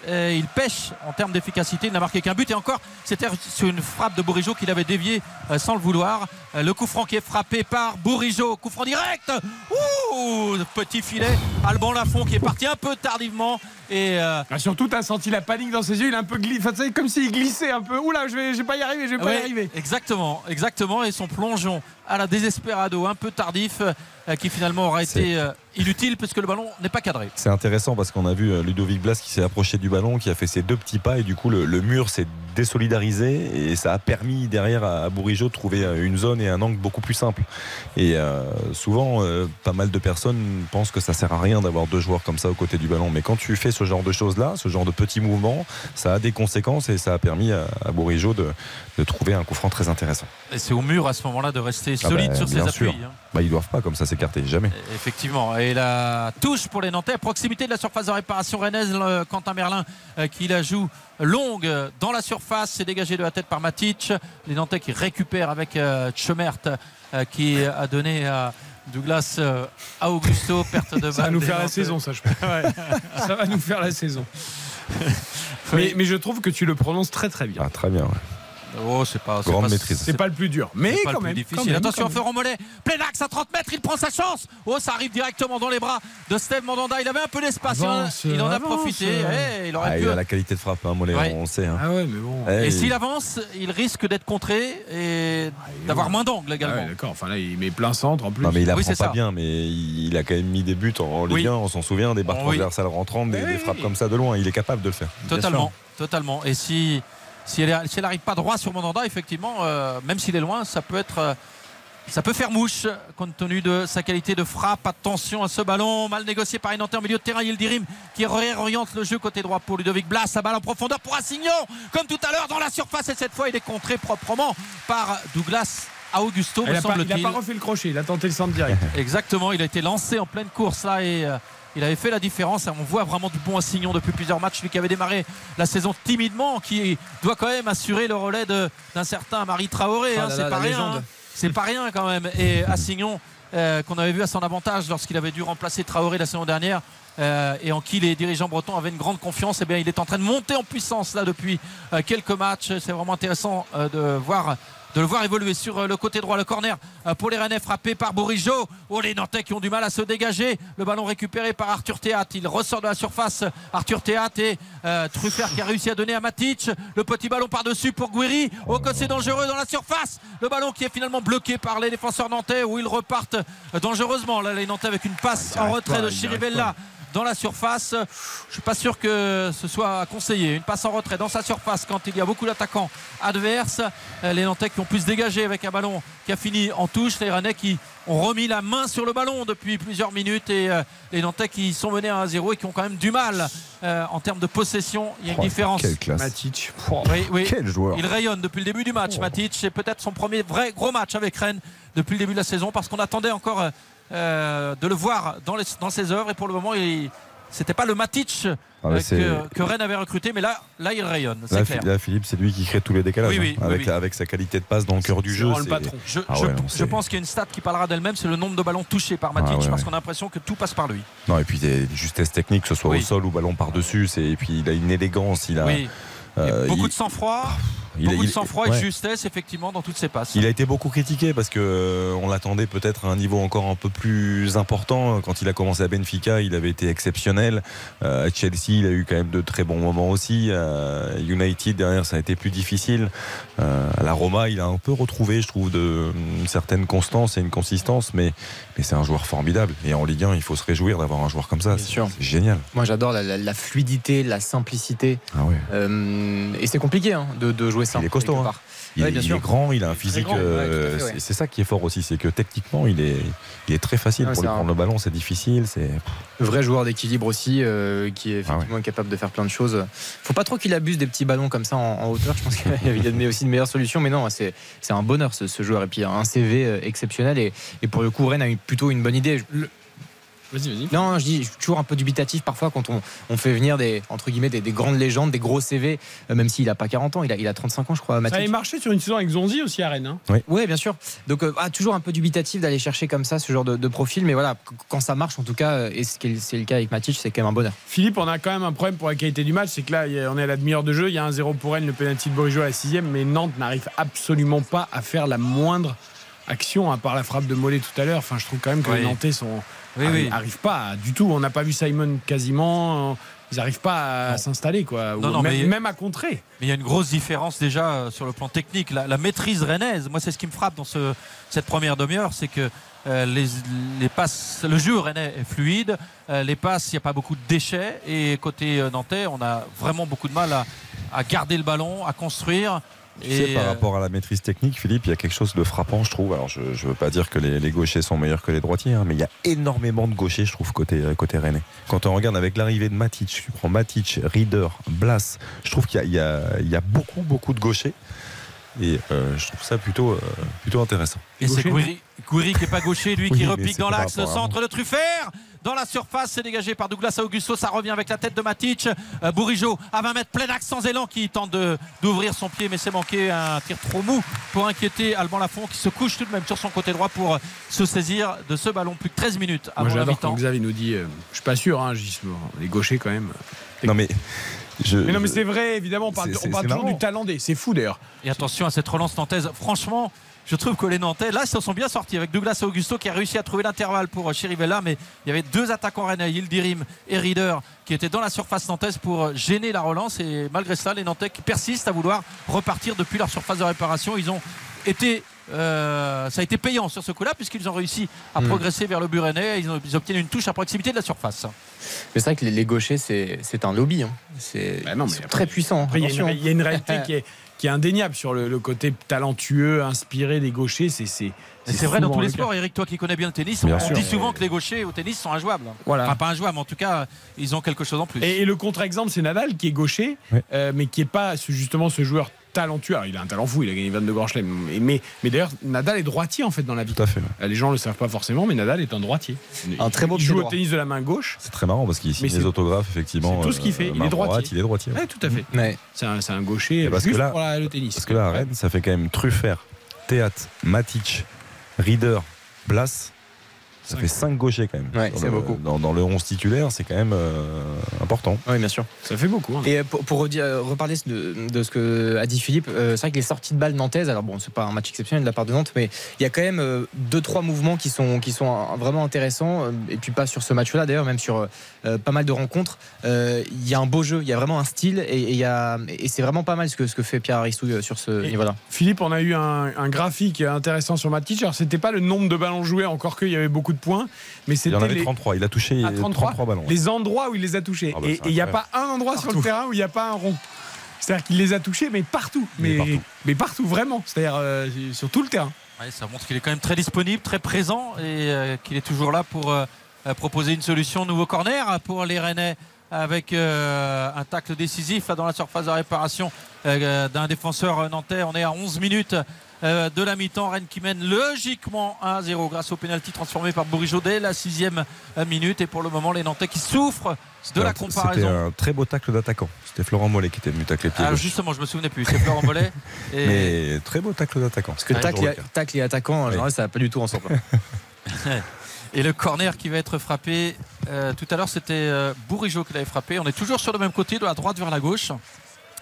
il pêche en termes d'efficacité. Il n'a marqué qu'un but et encore c'était sur une frappe de Bourigeau qu'il avait dévié euh, sans le vouloir. Euh, le coup franc qui est frappé par Bourigeau. Coup franc direct. Ouh, petit filet. Alban Lafont qui est parti un peu tardivement et euh, Ah, surtout, t'as senti la panique dans ses yeux. Il a un peu glissé. Enfin, tu comme s'il glissait un peu. Oula, je vais, je vais pas y arriver, je vais pas y arriver. Exactement, exactement. Et son plongeon à la désesperado, un peu tardif, euh, qui finalement aura été euh, inutile puisque le ballon n'est pas cadré. C'est intéressant parce qu'on a vu euh, Ludovic Blas qui s'est approché du ballon, qui a fait ses deux petits pas et du coup le, le mur s'est désolidarisé et ça a permis derrière à, de trouver une zone et un angle beaucoup plus simple. Et euh, souvent, euh, pas mal de personnes pensent que ça sert à rien d'avoir deux joueurs comme ça aux côtés du ballon. Mais quand tu fais ce genre de choses-là, ce genre de petits mouvements, ça a des conséquences et ça a permis à, à de, de trouver un coup franc très intéressant. Et c'est au mur à ce moment-là de rester Ah solide bah, sur ses bien appuis. sûr. hein. Bah, ils doivent pas comme ça s'écarter, jamais. Effectivement. Et la touche pour les Nantais à proximité de la surface de réparation rennaise. le Quentin Merlin euh, qui la joue longue dans la surface. C'est dégagé de la tête par Matic. Les Nantais qui récupèrent avec euh, Tchemert euh, qui a donné à Douglas euh, à Augusto. Perte de Ça va balle nous faire la saison, ça, je pense. ça va nous faire la saison. Mais, mais je trouve que tu le prononces très très bien. Ah, très bien. ouais. Oh, c'est pas. Grande pas- maîtrise. C'est pas le plus dur, mais pas quand le plus même. difficile. quand même, Attention, quand même. Ferrand Mollet, plein axe à 30 mètres, il prend sa chance. Oh, ça arrive directement dans les bras de Steve Mandanda. Il avait un peu d'espace, il en a- Avance, il en a avance. profité. Eh, il aurait Ah, pu. il a la qualité de frappe, hein, Mollet, Ouais. on le sait. hein. Ah ouais, mais bon. Eh, Et il- s'il avance, il risque d'être contré et d'avoir moins d'angle Ah également. ouais, d'accord. Enfin là, il met plein centre en plus. Non mais il apprend pas ça. bien, mais il a quand même mis des buts en Ligue Oui. 1, on s'en souvient, des barres Oui. transversales rentrantes, des, frappes comme ça de loin. Il est capable de le faire. totalement, totalement. Et si si elle si elle arrive pas droit sur Mandanda, effectivement, euh, même s'il est loin, ça peut être euh, ça peut faire mouche compte tenu de sa qualité de frappe. Attention à ce ballon mal négocié par Nantais en milieu de terrain. Yildirim qui réoriente le jeu côté droit pour Ludovic Blas. Sa balle en profondeur pour Assignon, comme tout à l'heure dans la surface. Et cette fois, il est contré proprement par Douglas à Augusto, Il me a, pas, il a semble-t-il. pas refait le crochet, il a tenté le centre direct. Exactement, il a été lancé en pleine course là et euh, il avait fait la différence. On voit vraiment du bon Assignon depuis plusieurs matchs, lui qui avait démarré la saison timidement, qui doit quand même assurer le relais de- d'un certain Marie Traoré. Ah hein, c'est pas rien. hein. C'est pas rien quand même. Et Assignon, euh, qu'on avait vu à son avantage lorsqu'il avait dû remplacer Traoré la saison dernière. euh, et en qui les dirigeants bretons avaient une grande confiance, et bien il est en train de monter en puissance là depuis euh, quelques matchs. C'est vraiment intéressant de voir de le voir évoluer sur euh, le côté droit. Le corner euh, pour les Rennais frappé par Bourigeau. Oh, les Nantais qui ont du mal à se dégager. Le ballon récupéré par Arthur Théat. Il ressort de la surface. Arthur Théat et euh, Truffert qui a réussi à donner à Matic. Le petit ballon par-dessus pour Guiri. Oh, que c'est dangereux dans la surface. Le ballon qui est finalement bloqué par les défenseurs nantais où ils repartent euh, dangereusement. Là, les Nantais avec une passe Ah, en arrive retrait pas, de Chirivella dans la surface. Je suis pas sûr que ce soit conseillé. Une passe en retrait dans sa surface quand il y a beaucoup d'attaquants adverses. Euh, Les Nantais qui ont pu se dégager avec un ballon qui a fini en touche. Les Rennais qui ont remis la main sur le ballon depuis plusieurs minutes et euh, les Nantais qui sont menés à 1-0 et qui ont quand même du mal euh, en termes de possession. Il y a une Oh, différence. Quelle classe. Matic. Oh. Oui, oui. Quel joueur. Il rayonne depuis le début du match, Matic. C'est peut-être son premier vrai gros match avec Rennes depuis le début de la saison parce qu'on attendait encore euh, de le voir dans, les- dans ses œuvres et pour le moment, il c'était pas le Matic Ah euh, que, que Rennes avait recruté, mais là, là il rayonne, Là, clair. Philippe- là, Philippe, c'est lui qui crée tous les décalages. Oui, oui, hein. oui, avec, sa qualité de passe dans le cœur du jeu. le patron. Je, Ah ouais, je pense qu'il y a une stat qui parlera d'elle-même, c'est le nombre de ballons touchés par Matic, Ah ouais, parce ouais. qu'on a l'impression que tout passe par lui. Non, et puis des justesse technique, que ce soit au sol ou ballon par-dessus. Et puis il a une élégance. Il a, euh, beaucoup il- de sang-froid, il a- beaucoup de il- sang-froid ouais. et de justesse, effectivement, dans toutes ses passes. Il a été beaucoup critiqué parce que euh, on l'attendait peut-être à un niveau encore un peu plus important. Quand il a commencé à Benfica, il avait été exceptionnel. Euh, à Chelsea, il a eu quand même de très bons moments aussi. À United derrière, ça a été plus difficile. Euh, à la Roma, il a un peu retrouvé, je trouve, de, une certaine constance et une consistance, mais, mais c'est un joueur formidable. Et en Ligue 1, il faut se réjouir d'avoir un joueur comme ça. Bien C'est sûr. c'est génial. Moi, j'adore la, la- la fluidité, la simplicité. Ah. Euh, et c'est compliqué hein, de, de jouer ça. Il est costaud, hein. Il, Ouais, bien il sûr. est grand, il a un physique. ouais, euh, ouais. c'est- ça qui est fort aussi, c'est que techniquement, il est, il est très facile Ouais, pour lui prendre le ballon. C'est difficile. C'est Vrai joueur d'équilibre aussi, euh, qui est Ah effectivement capable de faire plein de choses. Faut pas trop qu'il abuse des petits ballons comme ça en, en hauteur. Je pense qu'il admet aussi de meilleures solutions. Mais non, c'est un bonheur ce, ce joueur. Et puis un CV euh, exceptionnel. Et, et pour le coup, Rennes a eu plutôt une bonne idée. Vas-y, vas-y. Non, je dis, je suis toujours un peu dubitatif parfois quand on, on fait venir des, entre guillemets, des, des grandes légendes, des gros CV, euh, même s'il a pas 40 ans, il a, il a 35 ans, je crois, Ça Matic. avait marché sur une saison avec Zonzi aussi à Rennes. hein. Oui, bien sûr. Donc, euh, ah, toujours un peu dubitatif d'aller chercher comme ça ce genre de, de profil. Mais voilà, qu- quand ça marche, en tout cas, euh, et c'est le cas avec Matic, c'est quand même un bonheur. Philippe, on a quand même un problème pour la qualité du match, c'est que là, il y a- on est à la demi-heure de jeu, il y a un 0 pour Rennes, le penalty de Bourigeau à la sixième, mais Nantes n'arrive absolument pas à faire la moindre action, à part la frappe de Mollet tout à l'heure. Enfin, je trouve quand même que Oui. les Nantais sont Oui, arri- oui. arrivent pas du tout. On n'a pas vu Simon quasiment. ils n'arrivent pas à s'installer, quoi. Ou Non, non, même, mais- même à contrer. Mais il y a une grosse différence déjà euh, sur le plan technique. La, la maîtrise rennaise, moi c'est ce qui me frappe dans ce- cette première demi-heure, c'est que euh, les, les passes, le jeu rennais est fluide, euh, les passes, il n'y a pas beaucoup de déchets. Et côté euh, nantais, on a vraiment beaucoup de mal à, à garder le ballon, à construire. Tu sais, par euh, rapport à la maîtrise technique, Philippe, il y a quelque chose de frappant, je trouve. Alors, je ne veux pas dire que les, les gauchers sont meilleurs que les droitiers, hein, mais il y a énormément de gauchers, je trouve, côté, euh, côté rennais. Quand on regarde avec l'arrivée de Matic, tu prends Matic, Rieder, Blas, je trouve qu'il y, a- il y a- il y a beaucoup, beaucoup de gauchers. Et euh, je trouve ça plutôt, euh, plutôt intéressant. Et c'est Gouiri, qui n'est pas gaucher, lui Oui, qui repique dans l'axe, centre de Truffert. Dans la surface, c'est dégagé par Douglas Augusto. Ça revient avec la tête de Matic. Euh, Bourigeau à 20 mètres, plein axe sans élan qui tente d'ouvrir son pied, mais c'est manqué. Un tir trop mou pour inquiéter Alban Lafont qui se couche tout de même sur son côté droit pour se saisir de ce ballon. Plus de 13 minutes Moi, avant la j'adore quand mi-temps. Xavier nous dit, euh, je suis pas sûr, hein, les gauchers quand même. Non, mais. Je, Mais non, mais je- c'est vrai, évidemment, on parle, on toujours marrant. du talent des. C'est fou d'ailleurs. Et attention à cette relance nantaise. Franchement, je trouve que les Nantais, là, ils se sont bien sortis avec Douglas Augusto qui a réussi à trouver l'intervalle pour euh, Chirivella. Mais il y avait deux attaquants rennais, Yildirim et Rieder, qui étaient dans la surface nantaise pour euh, gêner la relance. Et malgré cela, les Nantais qui persistent à vouloir repartir depuis leur surface de réparation. Ils ont été. euh, ça a été payant sur ce coup-là puisqu'ils ont réussi à Mm. progresser vers le but rennais. Ils, ont- ils obtiennent une touche à proximité de la surface. Mais c'est vrai que les, les gauchers, c'est un lobby. hein. C'est Bah très puissants. Après, il y, y a une réalité qui est, qui est indéniable sur le, le côté talentueux, inspiré des gauchers. C'est c'est- vrai dans tous les le sports, Eric, toi qui connais bien le tennis, Bien on sûr. dit souvent que les gauchers au tennis sont injouables. Voilà. Enfin, pas injouables, mais en tout cas, ils ont quelque chose en plus. Et, et le contre-exemple, c'est Nadal qui est gaucher, Ouais. euh, mais qui est pas ce- justement ce joueur talentueux. Alors, il a un talent fou, il a gagné 22 grands chelems. Mais, mais, mais d'ailleurs, Nadal est droitier en fait dans la vie. Tout à fait. ouais. Euh, Les gens le savent pas forcément, mais Nadal est un droitier. Un très beau il joue au tennis de la main gauche. C'est très marrant parce qu'il signe les autographes, effectivement. c'est tout ce qu'il fait. euh, Il est main droitier. droite, il est droitier. ouais. Ouais, tout à fait. Ouais. C'est un, gaucher parce juste que là- pour la- le tennis. Parce que là, à Rennes, ça fait quand même Truffert, Théâtre, Matic, Rieder, Blas. Ça Cinq. fait 5 gauchers quand même. Ouais, Dans c'est le- beaucoup. Dans, dans le 11 titulaire, c'est quand même euh, important. Oui, bien sûr. Ça fait beaucoup. hein. Et euh, pour, pour redire- euh, reparler de, de ce que a dit Philippe, euh, c'est vrai que les sorties de balles nantaises, alors bon, c'est pas un match exceptionnel de la part de Nantes, mais il y a quand même euh, deux trois mouvements qui sont qui sont vraiment intéressants. Et puis pas sur ce match-là d'ailleurs, même sur euh, pas mal de rencontres. Euh, Il y a un beau jeu, il y a vraiment un style, et, et il y a et c'est vraiment pas mal ce que ce que fait Pierre Aristouille euh, sur ce Et- niveau-là. Philippe, on a eu un, un graphique intéressant sur Matic. Alors, c'était pas le nombre de ballons joués, encore qu'il y avait beaucoup de points, mais Il c'était y en avait les, 33. Il a touché à 33, 33 ballons. les endroits où il les a touchés. Ah bah, et il n'y a pas un endroit sur le terrain où il n'y a pas un rond. C'est-à-dire qu'il les a touchés, mais partout. Mais Mais, partout. mais partout, vraiment. C'est-à-dire euh, sur tout le terrain. Ouais, ça montre qu'il est quand même très disponible, très présent et euh, qu'il est toujours là pour euh, proposer une solution. Nouveau corner pour les Rennais avec euh, un tacle décisif dans la surface de réparation euh, d'un défenseur nantais. On est à 11 minutes de la mi-temps. Rennes qui mène logiquement 1-0 grâce au pénalty transformé par Bourigeau dès la sixième euh, minute. Et pour le moment, les Nantais qui souffrent de la C'était comparaison. un très beau tacle d'attaquant. C'était Florent Mollet qui était venu tacler pied Alors justement, je me souvenais plus. C'est Florent Mollet. Et- Mais très beau tacle d'attaquant. Parce que tacle, et, tacle et attaquant, en Oui. général, ça va pas du tout ensemble. Et le corner qui va être frappé. euh, tout à l'heure, c'était euh, Bourigeau qui l'avait frappé. On est toujours sur le même côté, de la droite vers la gauche.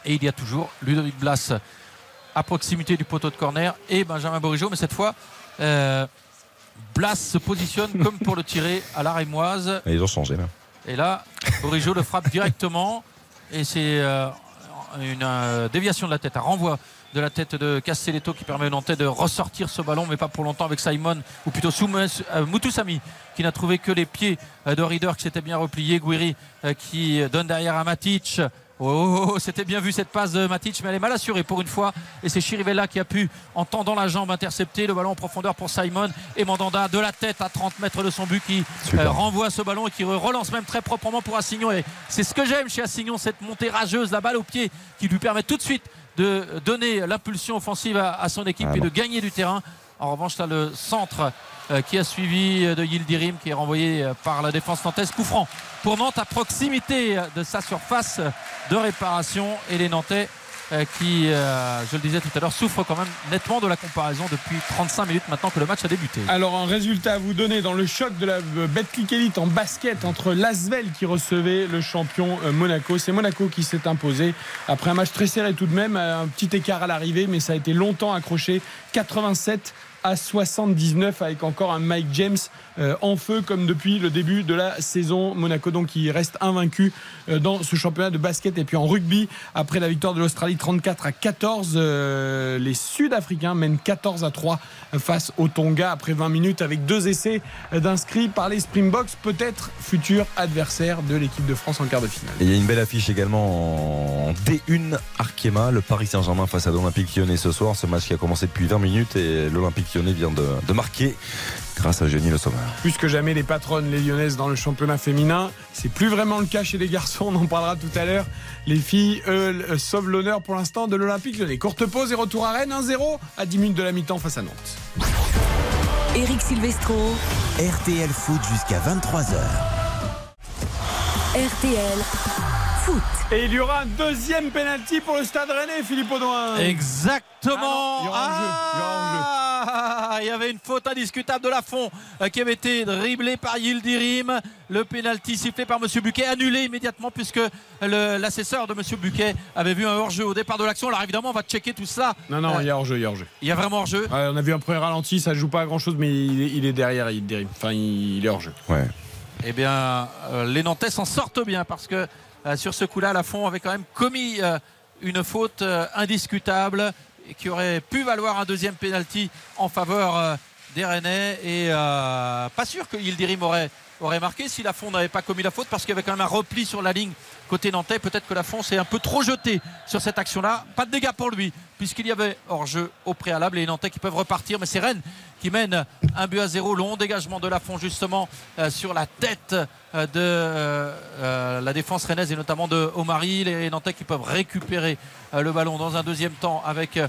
Et il y a toujours Ludovic Blas à proximité du poteau de corner et Benjamin Bourigeau. Mais cette fois, euh, Blas se positionne comme pour le tirer à la rémoise. Et ils ont changé là. Et là, Bourigeau le frappe directement. Et c'est euh, une euh, déviation de la tête, un renvoi de la tête de Castelletto qui permet au Nantais de ressortir ce ballon, mais pas pour longtemps avec Simon, ou plutôt Mutusami, qui n'a trouvé que les pieds de Rieder qui s'était bien replié. Guiri qui donne derrière à Matic. Oh, oh, oh, c'était bien vu cette passe de Matic, mais elle est mal assurée pour une fois. Et c'est Chirivella qui a pu, en tendant la jambe, intercepter le ballon en profondeur pour Simon. Et Mandanda de la tête à 30 mètres de son but qui euh, renvoie ce ballon et qui re- relance même très proprement pour Assignon. Et c'est ce que j'aime chez Assignon, cette montée rageuse, la balle au pied qui lui permet tout de suite de donner l'impulsion offensive à, à son équipe Ah et de gagner du terrain. En revanche, là, le centre qui a suivi euh, de Yildirim qui est renvoyé euh, par la défense nantaise. Coup pour Nantes à proximité euh, de sa surface de réparation. Et les Nantais euh, qui, euh, je le disais tout à l'heure, souffrent quand même nettement de la comparaison depuis 35 minutes maintenant que le match a débuté. Alors un résultat à vous donner dans le choc de la euh, Betclic Elite en basket entre l'Asvel qui recevait le champion euh, Monaco. C'est Monaco qui s'est imposé après un match très serré tout de même, un petit écart à l'arrivée, mais ça a été longtemps accroché. À 79 avec encore un Mike James en feu comme depuis le début de la saison. Monaco donc qui reste invaincu euh, dans ce championnat de basket et puis en rugby après la victoire de l'Australie 34 à 14 euh, les Sud-Africains mènent 14 à 3 face au Tonga après 20 minutes avec deux essais d'inscrits par les Springboks peut-être futur adversaire de l'équipe de France en quart de finale. Il y a une belle affiche également en D1 Arkema, le Paris Saint-Germain face à l'Olympique Lyonnais ce soir. Ce match qui a commencé depuis 20 minutes et l'Olympique Lyonnais vient de marquer grâce à Jenny Le Sommer. Plus que jamais les patronnes, les lyonnaises dans le championnat féminin. C'est plus vraiment le cas chez les garçons, on en parlera tout à l'heure. Les filles, eux, euh, sauvent l'honneur pour l'instant de l'Olympique Lyonnais. Courte pause et retour à Rennes, 1-0 à 10 minutes de la mi-temps face à Nantes. Eric Silvestro, RTL Foot jusqu'à 23h. RTL Foot. Et il y aura un deuxième penalty pour le stade rennais, Philippe Audouin. Exactement. Ah non, il y aura un jeu, il y aura un jeu. Il y avait une faute indiscutable de Lafont euh, qui avait été dribblée par Yildirim. Le pénalty sifflé par Monsieur Buquet, annulé immédiatement puisque l'assesseur de Monsieur Buquet avait vu un hors-jeu au départ de l'action. Alors évidemment, on va checker tout ça. Non, non, Euh, il y a hors-jeu, il y a hors-jeu. il y a vraiment hors-jeu. Ouais, on a vu un premier ralenti, ça joue pas à grand chose, mais il est, il est derrière, il dérive. Enfin, il, il est hors jeu. Ouais. Eh bien, euh, les Nantais s'en sortent bien parce que euh, sur ce coup-là, Lafont avait quand même commis euh, une faute euh, indiscutable et qui aurait pu valoir un deuxième penalty en faveur euh, des Rennais. Et euh, pas sûr que Yildirim aurait, aurait marqué si Lafont n'avait pas commis la faute parce qu'il y avait quand même un repli sur la ligne côté nantais. Peut-être que Lafont s'est un peu trop jeté sur cette action-là. Pas de dégâts pour lui puisqu'il y avait hors-jeu au préalable et les Nantais qui peuvent repartir. Mais c'est Rennes qui mène un but à zéro. Long dégagement de Lafont justement euh, sur la tête euh, de euh, la défense rennaise et notamment de Omari. Les Nantais qui peuvent récupérer le ballon dans un deuxième temps avec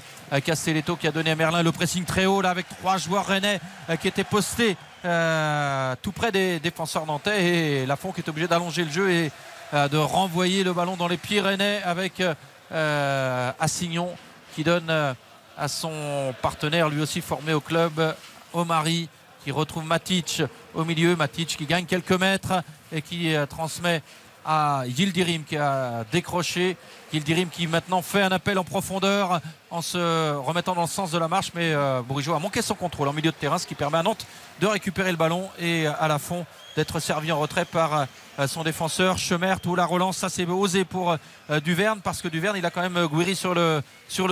Castelletto qui a donné à Merlin le pressing très haut là avec trois joueurs rennais qui étaient postés tout près des défenseurs nantais et Lafont qui est obligé d'allonger le jeu et de renvoyer le ballon dans les rennais avec euh, euh, Assignon qui donne euh, à son partenaire lui aussi formé au club Omari qui retrouve Matic au milieu. Matic qui gagne quelques mètres et qui euh, transmet à Yildirim qui a décroché. Yildirim qui maintenant fait un appel en profondeur en se remettant dans le sens de la marche. Mais euh, Bourigeau a manqué son contrôle en milieu de terrain ce qui permet à Nantes de récupérer le ballon et à la fond d'être servi en retrait par euh, son défenseur Chemert ou la relance. Ça c'est osé pour euh, Duverne parce que Duverne il a quand même euh, Gouiri sur le,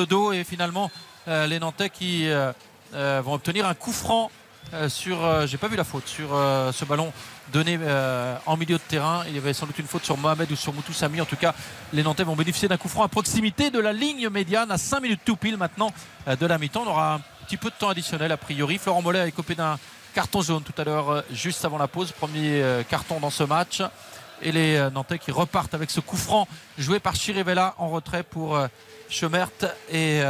dos. Et finalement les Nantais qui vont obtenir un coup franc sur j'ai pas vu la faute sur ce ballon donné en milieu de terrain. Il y avait sans doute une faute sur Mohamed ou sur Moutou Sami. En tout cas les Nantais vont bénéficier d'un coup franc à proximité de la ligne médiane à 5 minutes tout pile maintenant de la mi-temps. On aura un petit peu de temps additionnel a priori. Florent Mollet a écopé d'un carton jaune tout à l'heure euh, juste avant la pause. Premier euh, carton dans ce match. Et les euh, Nantais qui repartent avec ce coup franc joué par Chirivella en retrait pour Schemert et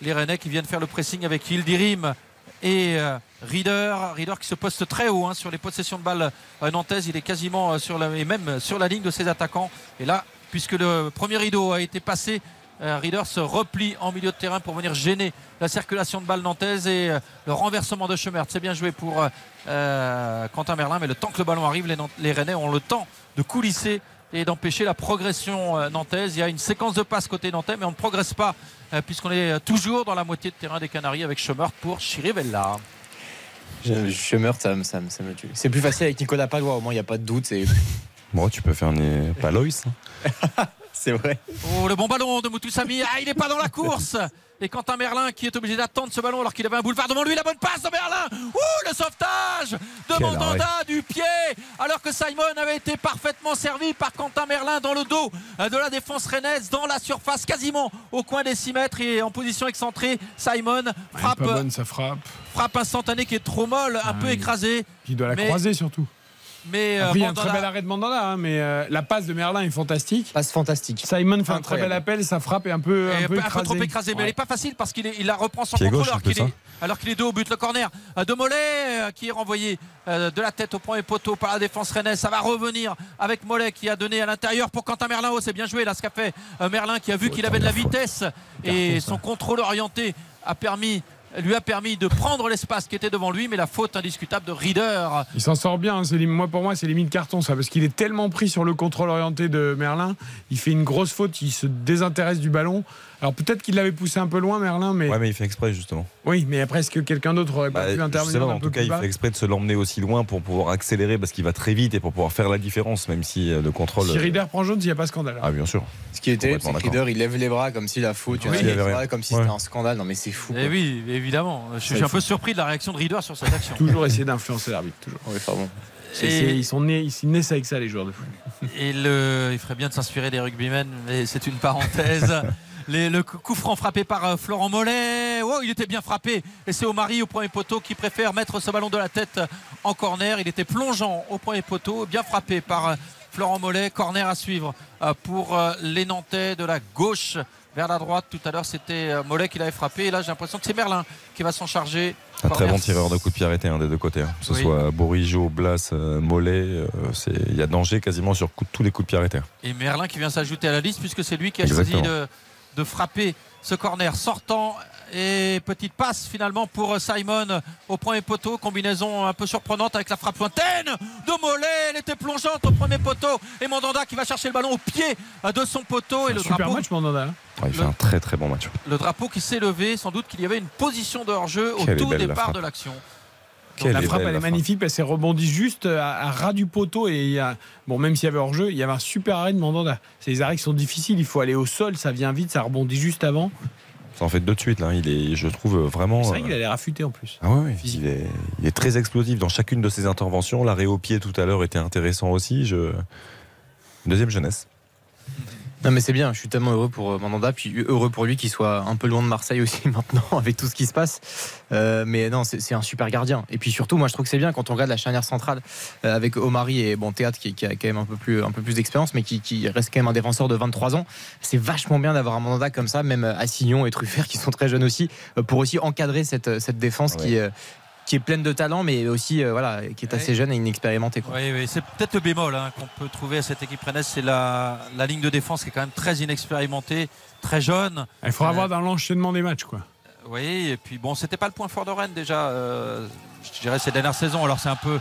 les Rennais qui viennent faire le pressing avec Hildirim et Rieder, Rieder qui se poste très haut hein, sur les possessions de balles nantaises, il est quasiment sur et même sur la ligne de ses attaquants. Et là, puisque le premier rideau a été passé, euh, Rieder se replie en milieu de terrain pour venir gêner la circulation de balles nantaises et euh, le renversement de Schemert. C'est bien joué pour euh, Quentin Merlin, mais le temps que le ballon arrive, les, les Rennais ont le temps de coulisser et d'empêcher la progression nantaise. Il y a une séquence de passes côté nantais, mais on ne progresse pas euh, puisqu'on est toujours dans la moitié de terrain des Canaries avec Schemert pour Chirivella. Je, je meurs, ça, me- ça, me- ça me tue. C'est plus facile avec Nicolas Palois, au moins il n'y a pas de doute. C'est, Bon, tu peux faire une Palois. c'est vrai. Oh, le bon ballon de Moutoussami. Ah, il n'est pas dans la course. Et Quentin Merlin qui est obligé d'attendre ce ballon alors qu'il avait un boulevard devant lui. La bonne passe de Merlin. Ouh, le sauvetage de Quel Mandanda du pied. Alors que Simon avait été parfaitement servi par Quentin Merlin dans le dos de la défense rennaise, dans la surface, quasiment au coin des 6 mètres et en position excentrée. Simon Ouais, frappe, pas bonne, ça frappe. frappe instantanée qui est trop molle, un peu oui. écrasée. Il doit la Mais- croiser surtout. Mais euh, Après, il y a un très bel arrêt de Mandanda, hein, mais euh, la passe de Merlin est fantastique. Passe fantastique. Simon fait un très bel appel, sa frappe est un peu, Et un peu un peu trop écrasée. écrasé, mais Ouais. elle n'est pas facile parce qu'il il la reprend sans contrôle alors qu'il est, est dos au but. Le corner euh, de Mollet euh, qui est renvoyé euh, de la tête au premier poteau par la défense rennaise. Ça va revenir avec Mollet qui a donné à l'intérieur pour Quentin Merlin. Oh, c'est bien joué là ce qu'a fait Merlin qui a vu qu'il avait de la vitesse et son contrôle orienté a permis lui a permis de prendre l'espace qui était devant lui, mais la faute indiscutable de Rieder. Il s'en sort bien. hein, moi, pour moi, c'est limite carton, ça, parce qu'il est tellement pris sur le contrôle orienté de Merlin. Il fait une grosse faute, il se désintéresse du ballon. Alors peut-être qu'il l'avait poussé un peu loin, Merlin, mais Ouais, mais il fait exprès justement. oui, mais après, est-ce que quelqu'un d'autre aurait pas Bah, pu intervenir pas, un en peu tout cas, plus il fait exprès de se l'emmener aussi loin pour pouvoir accélérer parce qu'il va très vite et pour pouvoir faire la différence, même si euh, le contrôle. Si Rieder prend jaune, il n'y a pas scandale. Ah, bien sûr. Ce qui est terrible, c'est que Rieder, il lève les bras comme si la faute, Oui, a il avait lèvent rien. comme si Ouais. c'était un scandale. Non, mais c'est fou. Eh quoi. oui, évidemment. Je suis un peu surpris de la réaction de Reader sur cette action. Toujours essayer d'influencer l'arbitre. Toujours. Ouais, pardon. Et- ils sont nés, ils naissent avec ça, les joueurs de foot. Et le, il ferait bien de s'inspirer des rugbymen, mais c'est une parenthèse. Les- le coup franc frappé par euh, Florent Mollet. Oh, il était bien frappé. Et c'est Omari au premier poteau qui préfère mettre ce ballon de la tête en corner. Il était plongeant au premier poteau, bien frappé par euh, Florent Mollet. Corner à suivre euh, pour euh, les Nantais de la gauche vers la droite. Tout à l'heure, c'était euh, Mollet qui l'avait frappé. Et là, j'ai l'impression que c'est Merlin qui va s'en charger. Un très bon tireur de coup de pied arrêté hein, des deux côtés. hein. Que ce Oui. soit Bourigeau, Blas, euh, Mollet, euh, il y a danger quasiment sur coup- tous les coups de pied arrêtés. Et Merlin qui vient s'ajouter à la liste puisque c'est lui qui a Exactement. choisi de, de frapper ce corner sortant et petite passe finalement pour Simon au premier poteau combinaison un peu surprenante avec la frappe lointaine de Mollet elle était plongeante au premier poteau et Mandanda qui va chercher le ballon au pied de son poteau et le Super drapeau, match, Mandanda. hein. Ouais, il fait Le- un très très bon match. le drapeau qui s'est levé sans doute qu'il y avait une position de hors-jeu au tout la départ de l'action Quelle la frappe, belle, elle la est frappe. magnifique. Elle s'est rebondie juste à, à ras du poteau. Et il y a, bon, même s'il y avait hors-jeu, il y avait un super arrêt de Mandanda. C'est des arrêts qui sont difficiles. Il faut aller au sol. Ça vient vite. Ça rebondit juste avant. Ça en fait deux de suite. Là. Il est, je trouve vraiment. C'est vrai euh, qu'il a l'air affûté en plus. Ah ouais, il, est, il est très explosif dans chacune de ses interventions. L'arrêt au pied tout à l'heure était intéressant aussi. Je... Deuxième jeunesse. Non mais c'est bien, je suis tellement heureux pour euh, Mandanda, puis heureux pour lui qu'il soit un peu loin de Marseille aussi maintenant avec tout ce qui se passe. Euh, mais non, c'est un super gardien. Et puis surtout, moi je trouve que c'est bien quand on regarde la charnière centrale euh, avec Omari et bon Théâtre qui, qui a quand même un peu plus, un peu plus d'expérience, mais qui, qui reste quand même un défenseur de 23 ans. C'est vachement bien d'avoir un Mandanda comme ça, même Assignon et Truffert qui sont très jeunes aussi, euh, pour aussi encadrer cette, cette défense qui, euh, qui est pleine de talent, mais aussi euh, voilà, qui est assez jeune et inexpérimentée. quoi. Oui, oui, c'est peut-être le bémol hein, qu'on peut trouver à cette équipe rennaise, c'est la, la ligne de défense qui est quand même très inexpérimentée, très jeune. Il faudra Euh, voir dans l'enchaînement des matchs. Quoi. Oui, et puis bon, c'était pas le point fort de Rennes déjà, euh, je dirais ces dernières saisons, alors c'est un peu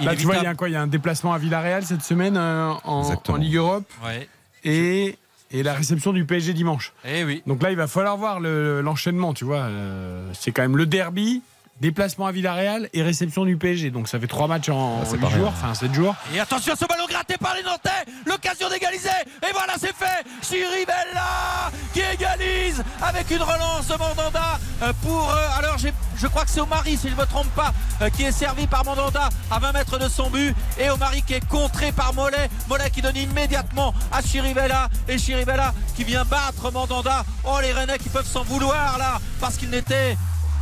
Là, tu vois, il y a quoi Il y a un déplacement à Villarreal cette semaine euh, en, Ligue Europe Ouais. et, et la réception du PSG dimanche. Eh oui, Donc là, il va falloir voir le- l'enchaînement, tu vois. Euh, c'est quand même le derby, déplacement à Villarreal et réception du PSG. Donc ça fait trois matchs en Ah, c'est 8 pas rien. jours, enfin 7 jours. et attention ce ballon gratté par les Nantais, l'occasion d'égaliser, et voilà c'est fait, Chirivella qui égalise avec une relance de Mandanda euh, pour, euh, alors je crois que c'est Omari si je ne me trompe pas, euh, qui est servi par Mandanda à 20 mètres de son but, et Omari qui est contré par Mollet, Mollet qui donne immédiatement à Chirivella, et Chirivella qui vient battre Mandanda, oh les Rennais qui peuvent s'en vouloir là, parce qu'il n'était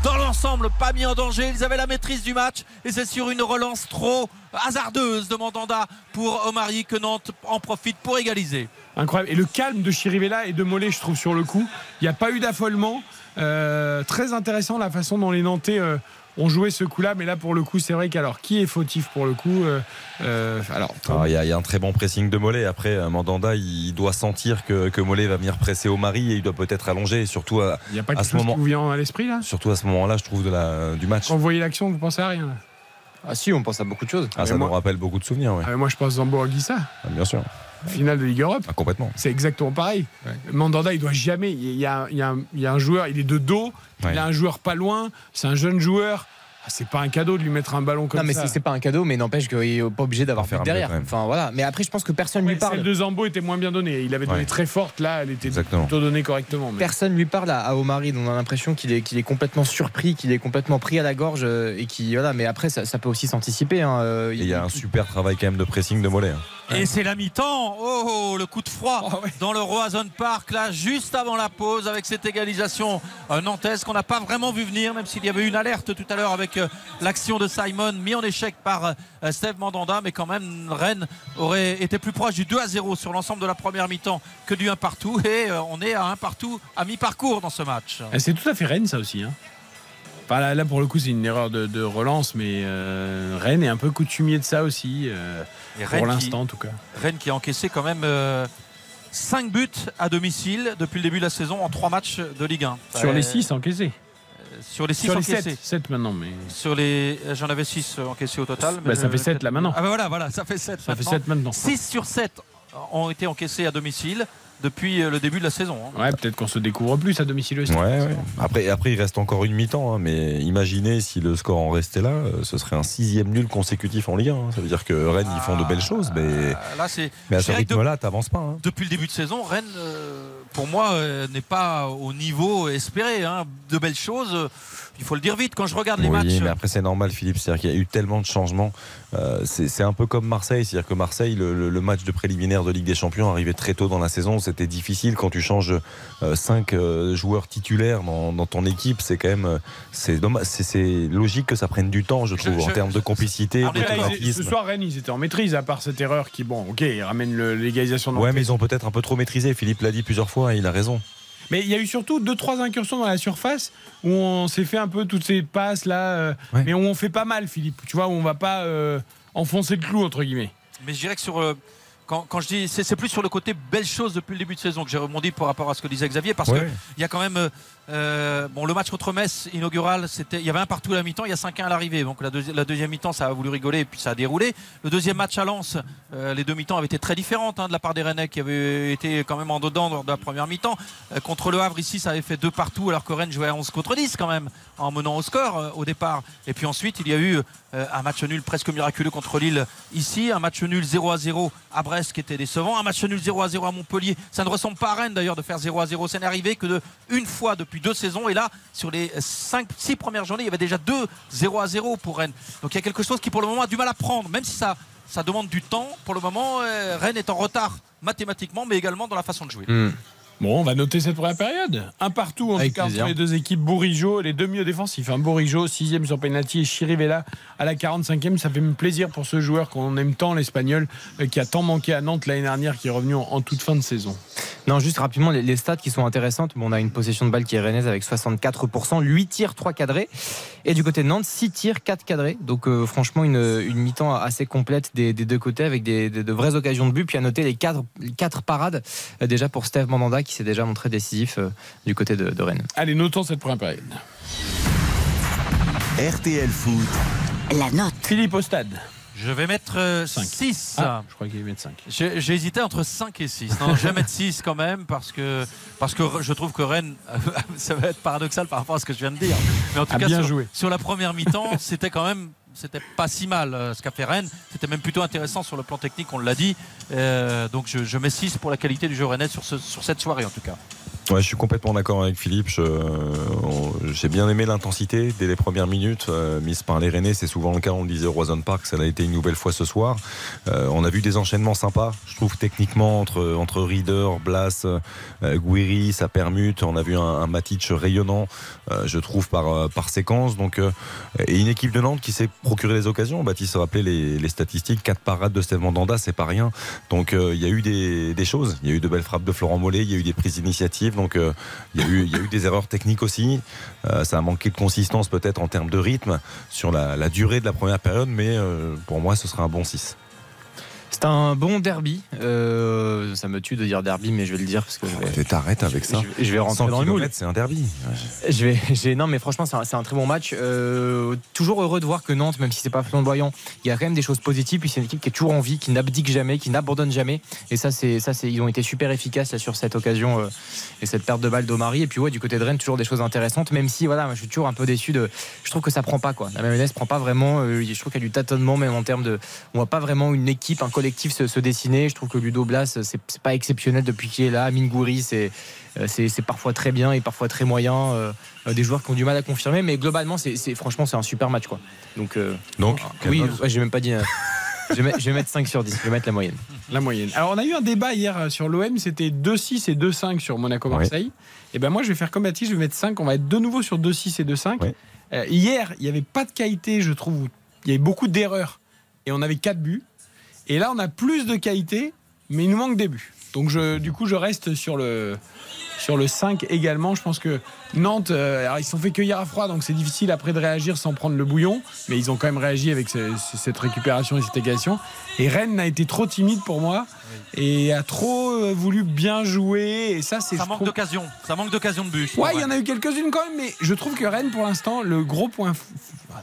dans l'ensemble pas mis en danger. Ils avaient la maîtrise du match et c'est sur une relance trop hasardeuse de Mandanda pour Omari que Nantes en profite pour égaliser. Incroyable. Et le calme de Chirivella et de Mollet, je trouve, sur le coup. Il n'y a pas eu d'affolement. Euh, très intéressant la façon dont les Nantais euh, ont joué ce coup-là. Mais là, pour le coup, c'est vrai qu'alors, qui est fautif pour le coup Euh, euh, Alors, Alors, Il y, a- il y a un très bon pressing de Mollet. Après, euh, Mandanda, il doit sentir que, que Mollet va venir presser au mari et il doit peut-être allonger. Et surtout à, il n'y a pas à ce moment- qui vous vient à l'esprit là? surtout à ce moment-là, je trouve, de la, du match. Quand vous voyez l'action, vous pensez à rien là? Ah si, on pense à beaucoup de choses. Ah, ça moi- nous rappelle beaucoup de souvenirs, ouais. Ah, mais Moi, je pense Zambo Anguissa, Ah, bien sûr. Finale de Ligue Europe. Ah, complètement. C'est exactement pareil. Ouais. Mandanda, il doit jamais. Il y, a, il y a un- il y a un joueur, il est de dos. Il a un joueur pas loin. C'est un jeune joueur. Ah, c'est pas un cadeau de lui mettre un ballon comme non mais ça. c'est pas un cadeau mais n'empêche qu'il est pas obligé d'avoir un derrière enfin voilà mais après je pense que personne Ouais, lui parle Celle de Zambo était moins bien donnée. Il avait donné Ouais. très forte. Là, elle était Exactement. plutôt donnée correctement. mais- personne lui parle à, à Omari on a l'impression qu'il est, complètement surpris qu'il est complètement pris à la gorge euh, et qui voilà mais après ça, ça peut aussi s'anticiper hein, euh, Et il y a un super travail quand même de pressing de Mollet. hein. Et c'est la mi-temps. Oh, oh, le coup de froid Oh, ouais. dans le Roazhon Park, là, juste avant la pause, avec cette égalisation euh, nantaise qu'on n'a pas vraiment vu venir, même s'il y avait une alerte tout à l'heure avec euh, l'action de Simon, mis en échec par euh, Steve Mandanda. Mais quand même, Rennes aurait été plus proche du 2 à 0 sur l'ensemble de la première mi-temps que du 1 partout. Et euh, on est à 1 partout à mi-parcours dans ce match. Et C'est tout à fait Rennes, ça aussi. hein. Enfin, là, là, pour le coup, c'est une erreur de, de relance, mais euh, Rennes est un peu coutumier de ça aussi, euh, pour l'instant en tout cas. Rennes qui a encaissé quand même 5 buts à domicile depuis le début de la saison en 3 matchs de Ligue 1. Sur Euh, les 6 encaissés. Sur les 6 Sur les encaissés. 7. 7 maintenant, mais Sur les. J'en avais 6 encaissés au total. Bah, ça fait sept, là, maintenant. Ah bah voilà, voilà, ça fait 7. ça fait 7 maintenant. 6 sur 7 ont été encaissés à domicile. depuis euh, le début de la saison. hein. Ouais, peut-être qu'on se découvre plus à domicile aussi. Ouais, ouais. Après, après, il reste encore une mi-temps, hein, mais imaginez si le score en restait là, euh, ce serait un sixième nul consécutif en Ligue 1. hein. Ça veut dire que Rennes, ils font de belles choses, mais, Euh, Là, mais à ce que de- rythme-là, t'avances pas. hein. depuis le début de saison, Rennes, euh, pour moi, euh, n'est pas au niveau espéré. hein. De belles choses, euh, il faut le dire vite. Quand je regarde les Oui, matchs, mais après c'est normal Philippe, c'est-à-dire qu'il y a eu tellement de changements. Euh, c'est un peu comme Marseille, c'est-à-dire que Marseille, le, le- le match de préliminaire de Ligue des Champions arrivait très tôt dans la saison, c'était difficile quand tu changes 5 joueurs titulaires dans, dans ton équipe, c'est quand même euh, c'est logique que ça prenne du temps, je Je- trouve, en termes de complicité, mais là, ils- d'automatisme. Ce soir, Rennes, ils étaient en maîtrise, à part cette erreur qui, bon, ok, ils ramènent le- l'égalisation de Ouais, mais ils ont peut-être un peu trop maîtrisé. Philippe l'a dit plusieurs fois, il a raison. Mais il y a eu surtout deux trois incursions dans la surface où on s'est fait un peu toutes ces passes là, euh, Ouais. mais où on fait pas mal, Philippe. Tu vois, où on va pas euh, enfoncer le clou entre guillemets. mais je dirais que sur. euh, quand, quand je dis, c'est c'est plus sur le côté belle chose depuis le début de saison que j'ai rebondi par rapport à ce que disait Xavier, parce Ouais. que il y a quand même euh, bon le match contre Metz inaugural, c'était il y avait un partout à la mi-temps, il y a 5-1 à l'arrivée, donc la, deuxi- la deuxième mi-temps ça a voulu rigoler et puis ça a déroulé. Le deuxième match à Lens, euh, les deux mi-temps avaient été très différentes hein, de la part des Rennais qui avaient été quand même en dedans lors de la première mi-temps. Euh, contre le Havre ici, ça avait fait deux partout alors que Rennes jouait à 11 contre 10 quand même en menant au score au départ. Et puis ensuite il y a eu un match nul presque miraculeux contre Lille ici, un match nul 0 à 0 à Brest qui était décevant, un match nul 0 à 0 à Montpellier. Ça ne ressemble pas à Rennes d'ailleurs de faire 0 à 0. Ça n'est arrivé que de une fois depuis deux saisons et là sur les 5 6 premières journées, il y avait déjà deux 0 à 0 pour Rennes. Donc il y a quelque chose qui pour le moment a du mal à prendre même si ça ça demande du temps. Pour le moment, euh, Rennes est en retard mathématiquement mais également dans la façon de jouer. Hmm. Bon, on va noter cette première période. Un partout en Avec tout cas plaisir. entre les deux équipes. Bourigeau, les deux milieux défensifs. Un Bourigeau, sixième sur penalty et Chirivella à la 45e. Ça fait plaisir pour ce joueur qu'on aime tant, l'Espagnol, euh, qui a tant manqué à Nantes l'année dernière, qui est revenu en, en toute fin de saison. Non, juste rapidement, les, les stats qui sont intéressantes. Bon, on a une possession de balle qui est rennaise avec 64%, 8 tirs, 3 cadrés. Et du côté de Nantes, 6 tirs, 4 cadrés. Donc, euh, franchement, une, une mi-temps assez complète des, des deux côtés avec des, des- de vraies occasions de but. Puis à noter les 4, quatre parades euh, déjà pour Steve Mandanda qui s'est déjà montré décisif euh, du côté de, de Rennes. Allez, notons cette première période. RTL Foot, La note. Philippe au stade. Je vais mettre Cinq. 6. Ah, je crois qu'il va mettre 5. J'ai j'ai hésité entre 5 et 6. Non, je vais mettre 6 quand même parce que, parce que je trouve que Rennes, ça va être paradoxal par rapport à ce que je viens de dire. Mais en tout A cas, bien sur, joué. sur la première mi-temps, c'était quand même. C'était pas si mal euh, ce qu'a fait Rennes. C'était même plutôt intéressant sur le plan technique, on l'a dit. Euh, donc je, je mets 6 pour la qualité du jeu rennais sur, ce- sur cette soirée en tout cas. Ouais, je suis complètement d'accord avec Philippe. J'ai bien aimé l'intensité dès les premières minutes euh, mise par les Rennais. C'est souvent le cas, on le disait au Roison Park, ça l'a été une nouvelle fois ce soir. Euh, on a vu des enchaînements sympas, je trouve techniquement entre entre Reader, Blas, euh, Guiri, ça permute. On a vu un, un Matic rayonnant, euh, je trouve par euh, par séquence. Donc euh, et une équipe de Nantes qui s'est procuré les occasions. Baptiste rappelait les, les statistiques, quatre parades de Steve Mandanda, c'est pas rien. Donc il y a eu des, des choses. Il y a eu de belles frappes de Florent Mollet, il y a eu des prises d'initiative. Donc euh, il y, a eu, des erreurs techniques aussi. Euh, ça a manqué de consistance peut-être en termes de rythme sur la, la durée de la première période, mais euh, pour moi ce sera un bon 6. C'est un bon derby. Euh, ça me tue de dire derby, mais je vais le dire parce que je vais, T'arrêtes avec ça. je vais- je vais rentrer 100 dans le moule. c'est un derby. Je vais, j'ai- non, mais franchement, c'est un, c'est un très bon match. Euh, toujours heureux de voir que Nantes, même si c'est pas flamboyant, il y a quand même des choses positives. Puis c'est une équipe qui est toujours en vie, qui n'abdique jamais, qui n'abandonne jamais. Et ça, c'est, ça, c'est, ils ont été super efficaces là, sur cette occasion euh, et cette perte de balle d'Omari. Et puis ouais, du côté de Rennes, toujours des choses intéressantes. Même si, voilà, moi, je suis toujours un peu déçu de. Je trouve que ça prend pas quoi. La MLS prend pas vraiment. je trouve qu'il y a du tâtonnement, même en termes de. On voit pas vraiment une équipe, un collectif se, se dessiner. Je trouve que Ludo Blas, c'est, pas exceptionnel depuis qu'il est là. C'est. Euh, c'est c'est parfois très bien et parfois très moyen. Euh, euh, des joueurs qui ont du mal à confirmer, mais globalement, c'est franchement, c'est un super match. Quoi. Donc, euh, Donc, quelle oui, ouais, j'ai même pas dit. euh, je, vais mettre, je vais mettre 5 sur 10, je vais mettre la moyenne. La moyenne. Alors, on a eu un débat hier euh, sur l'OM, c'était 2-6 et 2-5 sur Monaco-Marseille. Et ben moi, je vais faire comme Baptiste, je vais mettre 5. On va être de nouveau sur 2-6 et 2-5. Ouais. Euh, hier, il n'y avait pas de qualité, je trouve. Il y avait beaucoup d'erreurs. Et on avait 4 buts. Et là, on a plus de qualité, mais il nous manque des buts. Donc, je, du coup, je reste sur le, sur le 5 également. Je pense que Nantes, euh, alors ils se sont fait cueillir à froid, donc c'est difficile après de réagir sans prendre le bouillon. Mais ils ont quand même réagi avec ce- ce- cette récupération et cette égalisation. Et Rennes a été trop timide pour moi et a trop euh, voulu bien jouer. Et ça, c'est. Ça manque trouve- d'occasion. Ça manque d'occasion de but. Ouais, il y en a eu quelques-unes quand même, mais je trouve que Rennes, pour l'instant, le gros point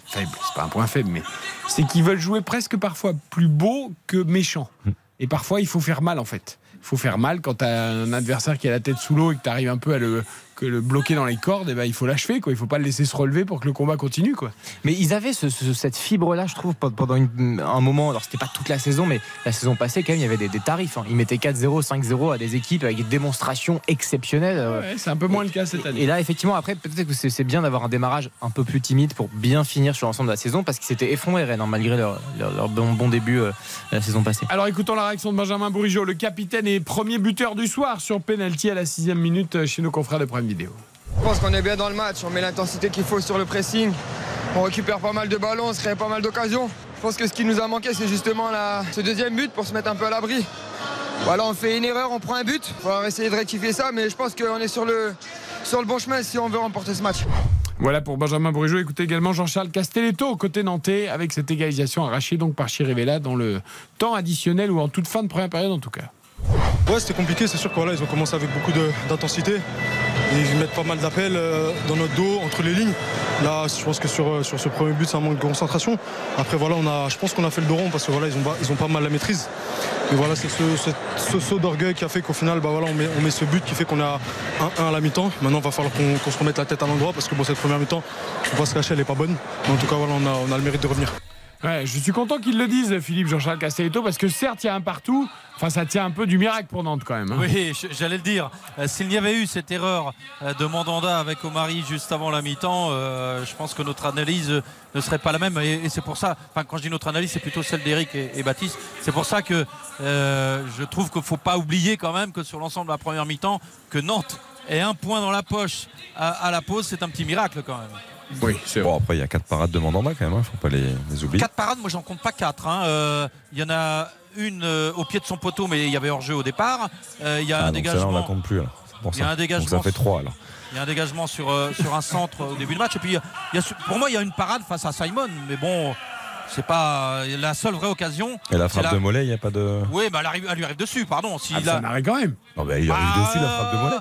faible, c'est pas un point faible, mais c'est qu'ils veulent jouer presque parfois plus beau que méchant. Et parfois, il faut faire mal, en fait. faut faire mal quand tu as un adversaire qui a la tête sous l'eau et que tu arrives un peu à le, que le bloquer dans les cordes, et ben, il faut l'achever. Quoi. Il faut pas le laisser se relever pour que le combat continue. Quoi. Mais ils avaient ce- ce- cette fibre-là, je trouve, pendant une- un moment. Alors, c'était pas toute la saison, mais la saison passée, quand même, il y avait des, des tarifs. hein. Ils mettaient 4-0, 5-0 à des équipes avec des démonstrations exceptionnelles. euh, Ouais, c'est un peu moins le cas cette année. Et là, effectivement, après, peut-être que c'est c'est bien d'avoir un démarrage un peu plus timide pour bien finir sur l'ensemble de la saison, parce qu'ils s'étaient effondrés, Rennes, hein, malgré leur, leur- leur bon, bon début euh, la saison passée. Alors écoutons la réaction de Benjamin Bourigeau, le capitaine et premier buteur du soir sur penalty à la sixième minute euh, chez nos confrères de Vidéo. Je pense qu'on est bien dans le match, on met l'intensité qu'il faut sur le pressing, on récupère pas mal de ballons, on se crée pas mal d'occasions. Je pense que ce qui nous a manqué, c'est justement la- ce deuxième but pour se mettre un peu à l'abri. Voilà, on fait une erreur, on prend un but, il va essayer de rectifier ça, mais je pense qu'on est sur le, sur le bon chemin si on veut remporter ce match. Voilà pour Benjamin Bourigeau. Écoutez également Jean-Charles Castelletto, côté nantais, avec cette égalisation arrachée donc par Chirivella dans le temps additionnel ou en toute fin de première période en tout cas. Ouais, c'était compliqué, c'est sûr qu'ils ont commencé avec beaucoup d'intensité. Ils mettent pas mal d'appels euh, dans notre dos, entre les lignes. Là, je pense que sur, euh, sur ce premier but, c'est un manque de concentration. Après, voilà, on a, je pense qu'on a fait le dos rond parce que voilà, ont, ils ont pas mal la maîtrise. Et voilà, c'est ce, ce- ce saut d'orgueil qui a fait qu'au final, bah voilà, on, met, on met ce but qui fait qu'on est à 1-1 à la mi-temps. Maintenant, il va falloir qu'on se remette la tête à l'endroit parce que bon, cette première mi-temps, ne pas se cacher, elle n'est pas bonne. Mais en tout cas, voilà, on a, on a le mérite de revenir. Je suis content qu'ils le disent, Philippe Jean-Charles Castelletto, parce que certes, il y a un partout. Enfin, ça tient un peu du miracle pour Nantes quand même. hein. Oui, j'allais le dire. Euh, S'il n'y avait eu cette erreur euh, de Mandanda avec Omari juste avant la mi-temps, euh, je pense que notre analyse ne serait pas la même. Et, c'est pour ça, enfin, quand je dis notre analyse, c'est plutôt celle d'Eric et, Baptiste. C'est pour ça que je trouve qu'il ne faut pas oublier quand même que sur l'ensemble de la première mi-temps, que Nantes ait un point dans la poche à la pause, c'est un petit miracle quand même. Oui, c'est Bon, après, il y a quatre parades de Mandanda quand même, il faut pas les, les oublier. Quatre parades, moi j'en compte pas quatre. hein. Euh, Il y en a une euh, au pied de son poteau, mais il y avait hors-jeu au départ. Euh, Il y a Ah, un donc celle-là, on la dégagement. compte plus. Il y a un dégagement. Donc ça fait trois alors. Il y a un dégagement sur, euh, sur un centre au début du match. Et puis, il y a- il y a- pour moi, il y a une parade face à Simon. Mais bon, c'est pas euh, la seule vraie occasion. Et la frappe la- de Mollet, il n'y a pas de. Oui, bah, elle, arrive- elle lui arrive dessus, pardon. Si Ah, ça n'arrive quand même. Non, mais il arrive Bah, dessus la frappe de Mollet.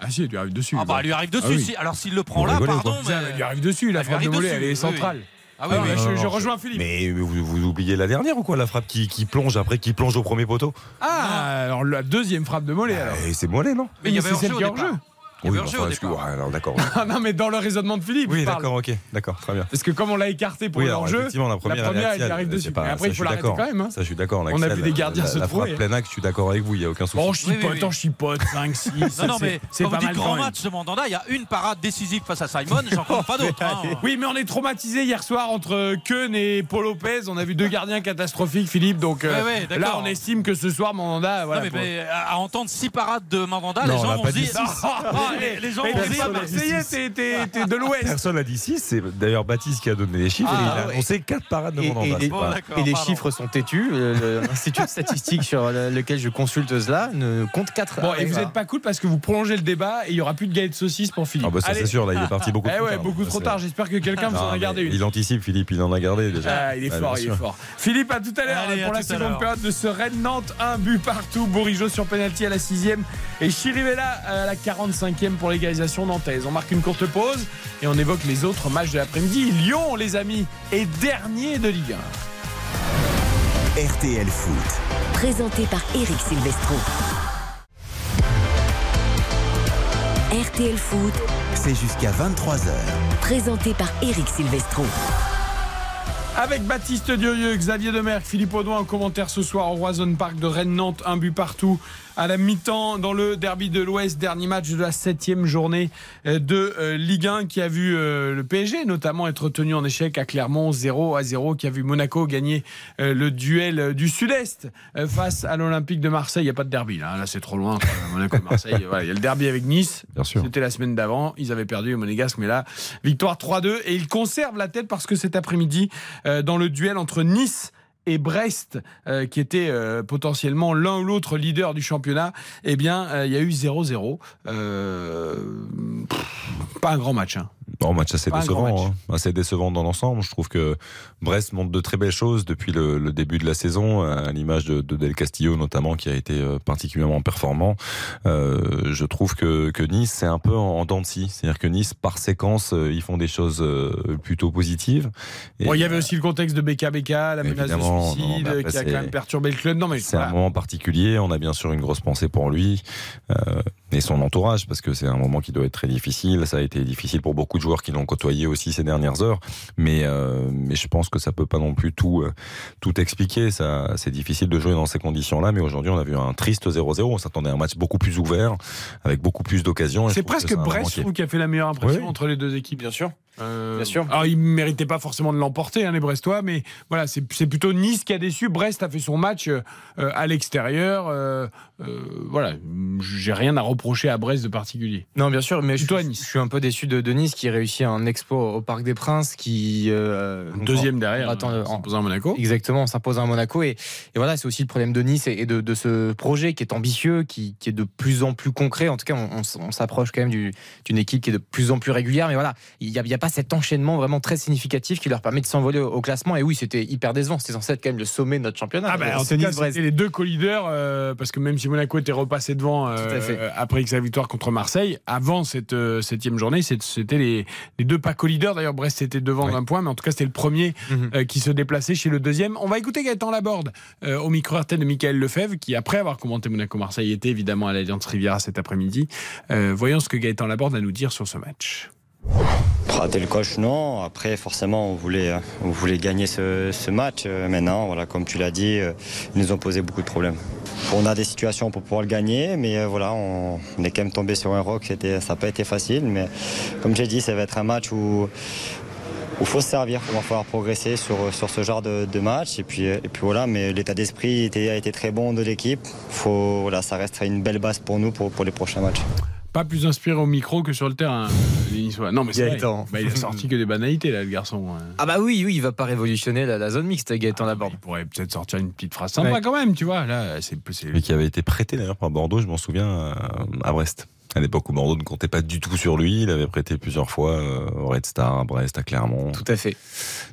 Ah si, il lui arrive dessus. Ah, bah, elle lui arrive dessus. Ah oui. si- alors, s'il le prend Vous là, rigolez pardon. quoi mais- Elle lui arrive dessus, la Elle lui frappe de arrive Mollet, dessus, elle est oui, centrale. Ah oui, Ah, oui. bah, non, je, rejoins Philippe. Mais vous, vous oubliez la dernière ou quoi La frappe qui, qui plonge après, qui plonge au premier poteau? Ah, alors la deuxième frappe de Mollet alors. Et c'est Mollet, non? Mais il y avait c'est celle hors-jeu qui est départ. Oui, enfin, ouais, alors d'accord. Ah non, mais dans le raisonnement de Philippe. Oui, je parle. d'accord, ok, d'accord, très bien. Parce que comme on l'a écarté pour Oui, alors effectivement, la première, la première, elle arrive dessus. c'est pas- Mais après, ça, il je faut suis l'arrêter d'accord. quand même. hein. Ça, je suis d'accord. On a vu des gardiens la, se La trouver. frappe plein axe, je suis d'accord avec vous, il n'y a aucun souci. Bon, je Oui, oui, chipote, oui. attends, je chipote, 5, 6. Non, non, mais c'est quand pas vous dites mal grand match de Mandanda, il y a une parade décisive face à Simon, j'en compte pas d'autres. hein. Oui, mais on est traumatisé hier soir entre Keun et Paul Lopez. On a vu deux gardiens catastrophiques, Philippe. Donc euh, là, on estime que ce soir, Mandanda. Non, mais, à entendre six parades de Mandanda, les gens vont pas se dit dire. Ah, les, les gens dire. Marseillais, t'es- t'es de l'Ouest. Personne n'a dit 6, c'est d'ailleurs Baptiste qui a donné les chiffres. Ah, et il a ouais. annoncé 4 parades de Et- et- et- Bon, les pardon. chiffres sont têtus. Le- L'Institut de statistique sur le- lequel je consulte cela ne compte 4. Bon, et vous n'êtes pas cool parce que vous prolongez le débat et il n'y aura plus de galette de saucisse pour Philippe. Ah bah ça c'est sûr, là il est parti beaucoup Eh trop ouais, tard. beaucoup trop tard. J'espère que quelqu'un vous en a gardé une. Il anticipe Philippe, il en a gardé déjà. Ah, il est Ah, fort, il est fort. Philippe, à tout à l'heure pour la seconde période de ce Rennes-Nantes. Un but partout. Bourigeau sur penalty à la sixième et Chirivella à la 45e pour l'égalisation nantaise. On marque une courte pause et on évoque les autres matchs de l'après-midi. Lyon, les amis, est dernier de Ligue 1. RTL Foot. Présenté par Eric Silvestro. RTL Foot, C'est jusqu'à 23h. présenté par Eric Silvestro. Avec Baptiste Diorieux, Xavier Demerck, Philippe Audouin en commentaire ce soir au Roison Park de Rennes-Nantes. Un but partout à la mi-temps dans le derby de l'Ouest, dernier match de la septième journée euh, de euh, Ligue 1 qui a vu euh, le PSG notamment être tenu en échec à Clermont 0 à 0, qui a vu Monaco gagner le duel du Sud-Est face à l'Olympique de Marseille. Il n'y a pas de derby là, là c'est trop loin. Monaco-Marseille, voilà, il y a le derby avec Nice. C'était la semaine d'avant. Ils avaient perdu les Monégasques, mais là, victoire 3-2. Et ils conservent la tête parce que cet après-midi, dans le duel entre Nice et Brest, euh, qui étaient euh, potentiellement l'un ou l'autre leader du championnat, eh bien, euh, il y a eu 0-0. Euh, pas un grand match. hein. Oh, match assez Pas décevant, match. hein. assez décevant dans l'ensemble. Je trouve que Brest montre de très belles choses depuis le, le début de la saison, à l'image de, de Del Castillo notamment, qui a été euh, particulièrement performant. Euh, je trouve que, que Nice c'est un peu en, en dents de scie. C'est-à-dire que Nice, par séquence, euh, ils font des choses plutôt positives. Et, Bon, il y avait aussi le contexte de BKBK, la menace de suicide, non, mais après, qui a quand même perturbé le club. Non, mais C'est voilà. un moment particulier. On a bien sûr une grosse pensée pour lui euh, et son entourage parce que c'est un moment qui doit être très difficile. Ça a été difficile pour beaucoup de joueurs qui l'ont côtoyé aussi ces dernières heures. Mais euh, mais je pense que ça peut pas non plus tout euh, tout expliquer. Ça c'est difficile de jouer dans ces conditions-là. Mais aujourd'hui, on a vu un triste 0-0. On s'attendait à un match beaucoup plus ouvert avec beaucoup plus d'occasions. C'est presque Brest, qui a fait la meilleure impression Oui. entre les deux équipes. Bien sûr. Euh, Bien sûr. Alors, ils ne méritaient pas forcément de l'emporter, hein, les Brestois, mais voilà, c'est plutôt Nice qui a déçu. Brest a fait son match euh, euh, à l'extérieur. euh, voilà, j'ai rien à reprocher à Brest de particulier. Non, bien sûr, mais je, je- Nice. je suis un peu déçu de, de Nice qui réussit un exploit au Parc des Princes, qui Deuxième derrière, en- s'imposant à Monaco. Exactement, on s'impose à Monaco. Et, et voilà, c'est aussi le problème de Nice et, et de, de ce projet qui est ambitieux, qui, qui est de plus en plus concret. En tout cas, on, on s- on s'approche quand même du- d'une équipe qui est de plus en plus régulière. Mais voilà, il n'y a, y a pas cet enchaînement vraiment très significatif qui leur permet de s'envoler au, au classement. Et oui, c'était hyper décevant. C'était censé être quand même le sommet de notre championnat. Ah bah, Euh, en c'était les deux co-leaders, euh, parce que même si Monaco était repassé devant euh, fait. après sa victoire contre Marseille, avant cette euh, septième journée, c'était les, les deux pas co-leaders. D'ailleurs, Brest était devant Oui. d'un point, mais en tout cas, c'était le premier Mhm. euh, qui se déplaçait chez le deuxième. On va écouter Gaëtan Laborde euh, au micro RTL de Michael Lefebvre, qui après avoir commenté Monaco-Marseille était évidemment à l'Alliance Riviera cet après-midi. Euh, voyons ce que Gaëtan Laborde a à nous dire sur ce match. Le coach, non. Après, forcément, on voulait, voulait gagner ce, match. Euh, Maintenant, voilà, comme tu l'as dit, euh, ils nous ont posé beaucoup de problèmes. On a des situations pour pouvoir le gagner, mais euh, voilà, on, est quand même tombé sur un rock. Ça n'a pas été facile, mais comme j'ai dit, ça va être un match où il faut se servir, il va falloir progresser sur, ce genre de, match. Et puis, et puis voilà, mais l'état d'esprit a été très bon de l'équipe. Voilà, ça restera une belle base pour nous pour les prochains matchs. Pas plus inspiré au micro que sur le terrain, Niçois. Non, mais c'est. Bah, il a sorti que des banalités, là, le garçon. hein. Ah bah oui, oui, il va pas révolutionner la, la zone mixte, Gaëtan Laborde. Il pourrait peut-être sortir une petite phrase sympa Ouais. quand même, tu vois. Là, c'est c'est- Mais qui avait été prêté d'ailleurs par Bordeaux, je m'en souviens, euh, à Brest. À l'époque où Bordeaux ne comptait pas du tout sur lui, il avait prêté plusieurs fois euh, au Red Star, à Brest, à Clermont. Tout à fait.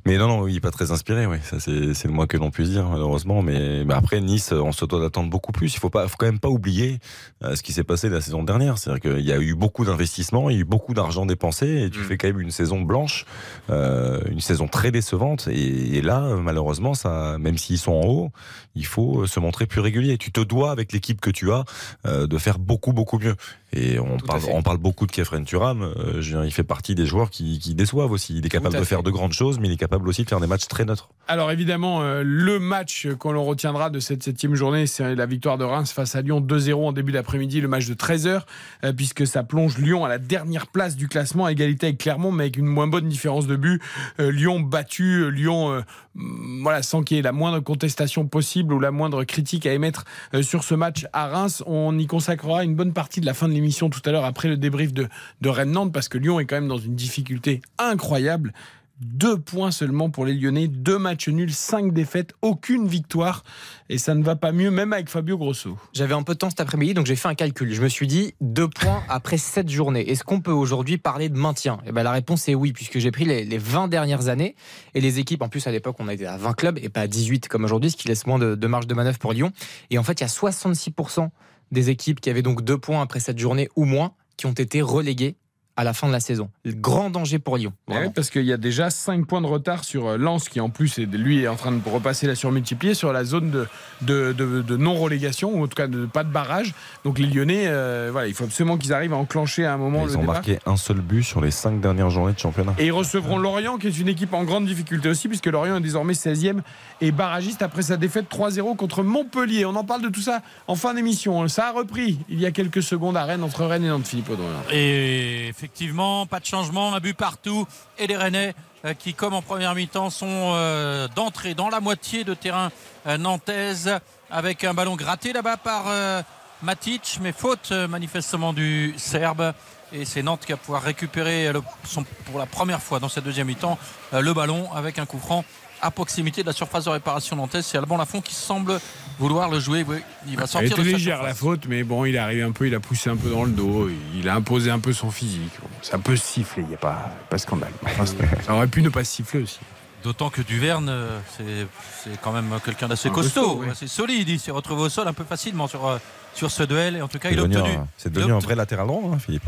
Mais non, non, il est pas très inspiré, oui. Ça, c'est, c'est le moins que l'on puisse dire, malheureusement. Mais, mais après, Nice, on se doit d'attendre beaucoup plus. Il faut pas, faut quand même pas oublier euh, ce qui s'est passé la saison dernière. C'est-à-dire qu'il y a eu beaucoup d'investissements, il y a eu beaucoup d'argent dépensé, et tu Mm. fais quand même une saison blanche, euh, une saison très décevante. Et, et là, euh, malheureusement, ça, même s'ils sont en haut, il faut euh, se montrer plus régulier. Tu te dois, avec l'équipe que tu as, euh, de faire beaucoup, beaucoup mieux. Et on Tout parle, on parle beaucoup de Kefren Turam. euh, il fait partie des joueurs qui, qui déçoivent aussi. Il est capable de faire de grandes choses, mais il est capable aussi de faire des matchs très neutres. Alors évidemment, euh, le match qu'on l'on retiendra de cette septième journée, c'est la victoire de Reims face à Lyon 2-0 en début d'après-midi, le match de 13h, euh, puisque ça plonge Lyon à la dernière place du classement, à égalité avec Clermont, mais avec une moins bonne différence de but. Lyon battu, Lyon, mm, voilà, sans qu'il y ait la moindre contestation possible ou la moindre critique à émettre sur ce match à Reims. On y consacrera une bonne partie de la fin de l'émission tout à l'heure après le débrief de, de Rennes-Nantes, parce que Lyon est quand même dans une difficulté incroyable. Deux points seulement pour les Lyonnais, deux matchs nuls, cinq défaites, aucune victoire. Et ça ne va pas mieux, même avec Fabio Grosso. J'avais un peu de temps cet après-midi, donc j'ai fait un calcul. Je me suis dit, deux points après sept journées. Est-ce qu'on peut aujourd'hui parler de maintien? Eh ben, La réponse est oui, puisque j'ai pris les, les 20 dernières années. Et les équipes, en plus à l'époque, on était à 20 clubs et pas à 18 comme aujourd'hui, ce qui laisse moins de marge de manœuvre pour Lyon. Et en fait, il y a 66% des équipes qui avaient donc deux points après cette journée ou moins qui ont été reléguées à la fin de la saison. Le grand danger pour Lyon. vraiment. Ouais, parce qu'il y a déjà 5 points de retard sur euh, Lens, qui en plus, est, lui, est en train de repasser la surmultipliée sur la zone de, de, de- de non-relégation, ou en tout cas de pas de barrage. Donc les Lyonnais, euh, voilà, il faut absolument qu'ils arrivent à enclencher à un moment le Ils ont débat. marqué un seul but sur les cinq dernières journées de championnat. Et ils recevront Lorient, qui est une équipe en grande difficulté aussi, puisque Lorient est désormais 16e et barragiste après sa défaite 3-0 contre Montpellier. On en parle de tout ça en fin d'émission. Ça a repris il y a quelques secondes à Rennes, entre Rennes et Nantes, Philippe Audouin. Et effectivement, pas de changement, un but partout. Et les Rennais euh, qui, comme en première mi-temps, sont euh, d'entrée dans la moitié de terrain euh, nantaise avec un ballon gratté là-bas par Matic, mais faute manifestement du Serbe. Et c'est Nantes qui va pouvoir récupérer pour la première fois dans cette deuxième mi-temps le ballon avec un coup franc à proximité de la surface de réparation nantaise. C'est Alban Lafont qui semble vouloir le jouer. Oui, il va Elle sortir était de sa légère la faute, mais bon, il est arrivé un peu, il a poussé un peu dans le dos, il a imposé un peu son physique. Bon, ça peut se siffler, il n'y a pas, pas de scandale. Enfin, ça aurait pu ne pas se siffler aussi. D'autant que Duverne, euh, c'est c'est quand même quelqu'un d'assez costaud, costaud, oui. assez solide. Il s'est retrouvé au sol un peu facilement sur, euh, sur ce duel. Et en tout cas, il a obtenu. un- c'est devenu un vrai latéral droit, hein, Philippe.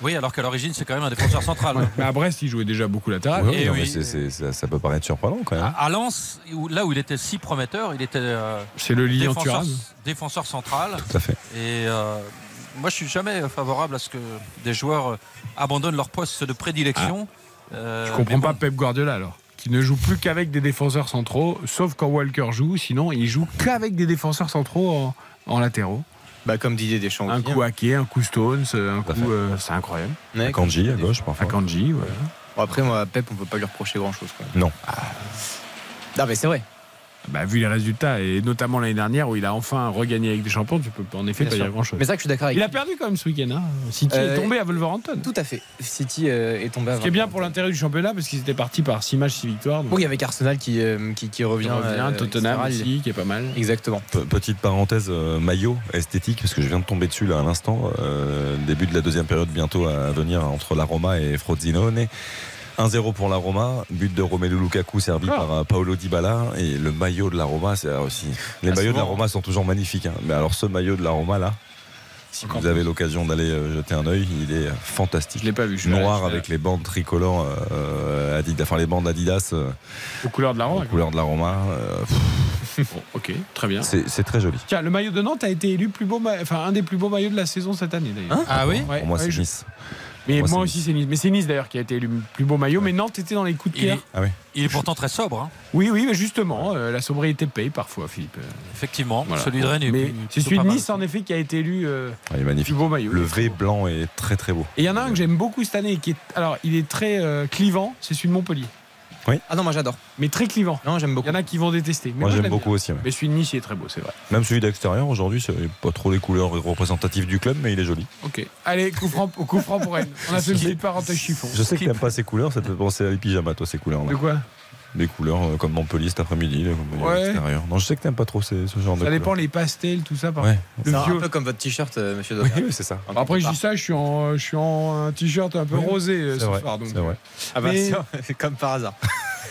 Oui, alors qu'à l'origine, c'est quand même un défenseur central. Mais à Brest, il jouait déjà beaucoup latéral. Oui, et oui. c'est- ça, ça peut paraître surprenant quand même. À, Lens, où- là où il était si prometteur, il était euh, C'est le lien défenseur, central. Tout à fait. Et euh, moi, je suis jamais favorable à ce que des joueurs euh, abandonnent leur poste de prédilection. Euh, Je comprends pas bon, Pep Guardiola alors. Qui ne joue plus qu'avec des défenseurs centraux, sauf quand Walker joue. Sinon, il joue qu'avec des défenseurs centraux en, en latéraux. Bah, comme Didier Deschamps. Un aussi, coup hein. Hacké, un coup Stones, un Tout à coup. fait. euh, c'est incroyable. Ouais, Kanji à gauche parfois. Akanji, voilà. Bon, après, moi, Pep, on peut pas lui reprocher grand chose. Non. Non, mais c'est vrai. Bah, vu les résultats, et notamment l'année dernière où il a enfin regagné avec des champions, tu peux en effet Bien pas sûr. dire grand chose. Mais c'est vrai que je suis d'accord avec Il a perdu quand même ce week-end. Hein. City Euh, est tombé à Wolverhampton. Tout à fait. City euh, est tombé à Ce qui est bien pour l'intérêt du championnat parce qu'ils étaient partis par 6 matchs, 6 victoires. Donc Oui, avec Arsenal qui, euh, qui, qui revient. revient, euh, Tottenham etc. aussi, qui est pas mal. Exactement. Pe- Petite parenthèse euh, maillot esthétique parce que je viens de tomber dessus là à l'instant. Euh, début de la deuxième période bientôt à venir entre la Roma et Frosinone. 1-0 pour la Roma, but de Romelu Lukaku servi Ah. par euh, Paolo Dybala et le maillot de la Roma c'est aussi les Ah, maillots de la. Roma sont toujours magnifiques hein. mais alors ce maillot de la Roma là si vous avez l'occasion d'aller euh, jeter un œil il est fantastique Je l'ai pas vu. je noir avec les bandes tricolores euh, Adidas enfin les bandes Adidas euh, aux couleurs de la Roma. aux couleurs de la Roma euh, Bon, ok, très bien. c'est très joli Tiens, le maillot de Nantes a été élu plus beau, enfin un des plus beaux maillots de la saison cette année d'ailleurs. Hein Ah oui Ouais, pour moi ouais, c'est je- Nice Mais Moi, aussi c'est Nice. Mais c'est Nice d'ailleurs qui a été élu plus beau maillot. Mais Nantes était dans les coups de Il est, ah oui il est pourtant très sobre, hein. Oui, oui, mais justement, euh, la sobriété paye parfois, Philippe. Effectivement. voilà. Celui de Rennes est Mais plus- c'est celui pas de. Nice en effet qui a été élu euh, Ah, il est plus beau maillot. Le V blanc est très très beau. Et il y en a un que j'aime beaucoup cette année, qui est, alors il est très euh, clivant, c'est celui de Montpellier, Ah non, moi j'adore. mais très clivant. Non, j'aime Il beaucoup. y en a qui vont détester. Mais Moi j'aime beaucoup bien. aussi. ouais. Mais celui de Nice, il est très beau, c'est vrai. Même celui d'extérieur aujourd'hui, c'est pas trop les couleurs représentatives du club, mais il est joli. Ok. Allez, coup franc, coup franc pour Rennes. On a fait une petite parenthèse chiffon. Je sais que t'aimes pas ces couleurs, ça te fait penser à les pyjamas, toi, ces couleurs-là. De quoi? Des couleurs euh, comme Montpellier cet après-midi, là, comme Ouais. à l'extérieur. Non, je sais que t'aimes pas trop ces- ce genre de Ça dépend couleurs. les pastels, tout ça. Par Ouais. Le C'est un vieux. peu comme votre t-shirt, euh, monsieur Oui, oui, c'est ça. Après, je dis ça, je suis en, je suis en un t-shirt un peu Oui, rosé euh, C'est ce vrai. soir. Donc. C'est vrai. Ah bah, Mais- c'est comme par hasard.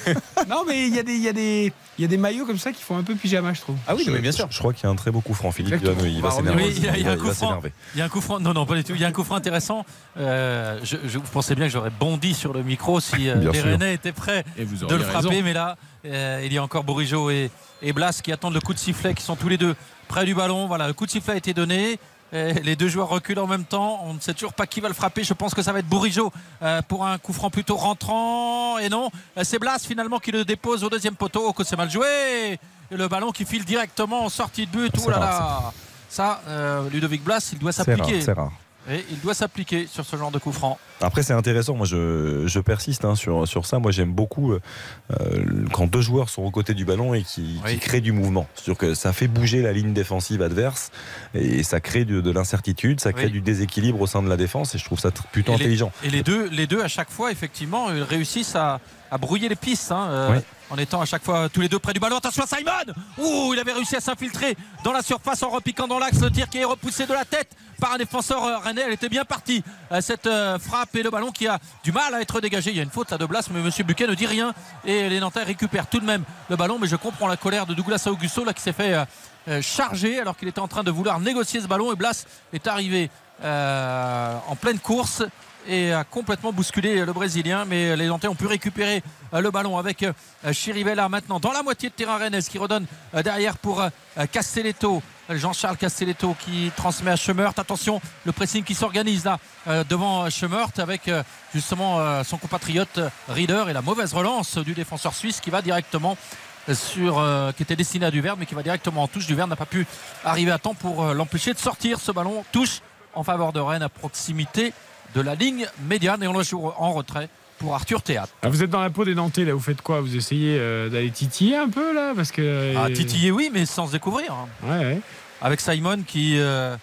Non, mais il y, a des- il y, a des- il y a des maillots comme ça qui font un peu pyjama, je trouve. Ah oui, Je- mais bien sûr. Je, je crois qu'il y a un très beau coup franc. Philippe, il va, il va s'énerver. Oui, il y a- il y a un va coup franc. s'énerver. Il y a un coup franc. Non, non, pas du tout. Il y a un coup franc intéressant. Euh, je, je pensais bien que j'aurais bondi sur le micro si euh, les. Rennais étaient prêts de le frapper. raison. Mais là, euh, il y a encore Bourigeau et, et Blas qui attendent le coup de sifflet, qui sont tous les deux près du ballon. Voilà, le coup de sifflet a été donné. Et les deux joueurs reculent en même temps. On ne sait toujours pas qui va le frapper. Je pense que ça va être Bourigeau euh, pour un coup franc plutôt rentrant. Et non, euh, c'est Blas finalement qui le dépose au deuxième poteau. Oh, que c'est mal joué. Et le ballon qui file directement en sortie de but. C'est Ouh là rare, là. Ça, euh, Ludovic Blas, il doit s'appliquer. c'est rare. Et il doit s'appliquer sur ce genre de coup franc. Après, c'est intéressant. Moi, je, je persiste hein, sur, sur ça. Moi, j'aime beaucoup euh, euh, quand deux joueurs sont aux côtés du ballon et qui, Oui. qui créent du mouvement. C'est-à-dire que ça fait bouger la ligne défensive adverse et ça crée de, de l'incertitude, ça crée Oui. du déséquilibre au sein de la défense et je trouve ça plutôt Et les- intelligent. Et les deux, les deux à chaque fois, effectivement, réussissent à, à brouiller les pistes. hein, euh, Oui. En étant à chaque fois tous les deux près du ballon. Attention à Simon Ouh, il avait réussi à s'infiltrer dans la surface en repiquant dans l'axe. Le tir qui est repoussé de la tête par un défenseur rennais. Elle était bien partie. cette frappe et le ballon qui a du mal à être dégagé. Il y a une faute de Blas, mais Monsieur Buquet ne dit rien. Et les Nantais récupèrent tout de même le ballon. Mais je comprends la colère de Douglas Augusto là qui s'est fait euh, euh, charger alors qu'il était en train de vouloir négocier ce ballon. Et Blas est arrivé euh, en pleine course et a complètement bousculé le Brésilien. Mais les Nantais ont pu récupérer le ballon avec Chirivella maintenant dans la moitié de terrain rennais qui redonne derrière pour Castelletto. Jean-Charles Castelletto qui transmet à Schemert. Attention, le pressing qui s'organise là euh, devant Schemert avec euh, justement euh, son compatriote euh, Rieder et la mauvaise relance du défenseur suisse qui va directement sur euh, qui était destiné à Duverne mais qui va directement en touche. Duverne n'a pas pu arriver à temps pour euh, l'empêcher de sortir. Ce ballon touche en faveur de Rennes à proximité de la ligne médiane et on le joue en retrait pour Arthur Théâtre. Ah, vous êtes dans la peau des Nantais, là, vous faites quoi? Vous essayez euh, d'aller titiller un peu, là? Parce que. Ah, titiller oui mais sans se découvrir. hein. Ouais, ouais. Avec Simon qui, euh,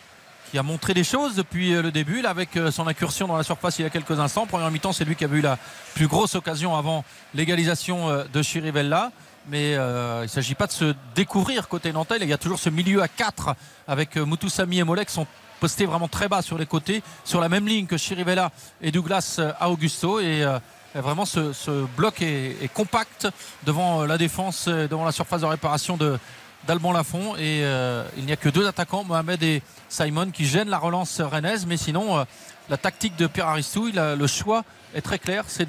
qui a montré des choses depuis euh, le début. Là, avec euh, son incursion dans la surface il y a quelques instants. Première mi-temps, c'est lui qui avait eu la plus grosse occasion avant l'égalisation euh, de Chirivella. Mais euh, il ne s'agit pas de se découvrir côté Nantel. Il y a toujours ce milieu à 4 avec euh, Moutoussamy et Molek qui sont postés vraiment très bas sur les côtés, sur la même ligne que Chirivella et Douglas euh, à Augusto. Et euh, vraiment, ce, bloc est, compact devant euh, la défense, euh, devant la surface de réparation de d'Alban Lafont. Et euh, il n'y a que deux attaquants, Mohamed et Simon, qui gênent la relance rennaise. Mais sinon, euh, la tactique de Pierre Aristou, il a- le choix est très clair c'est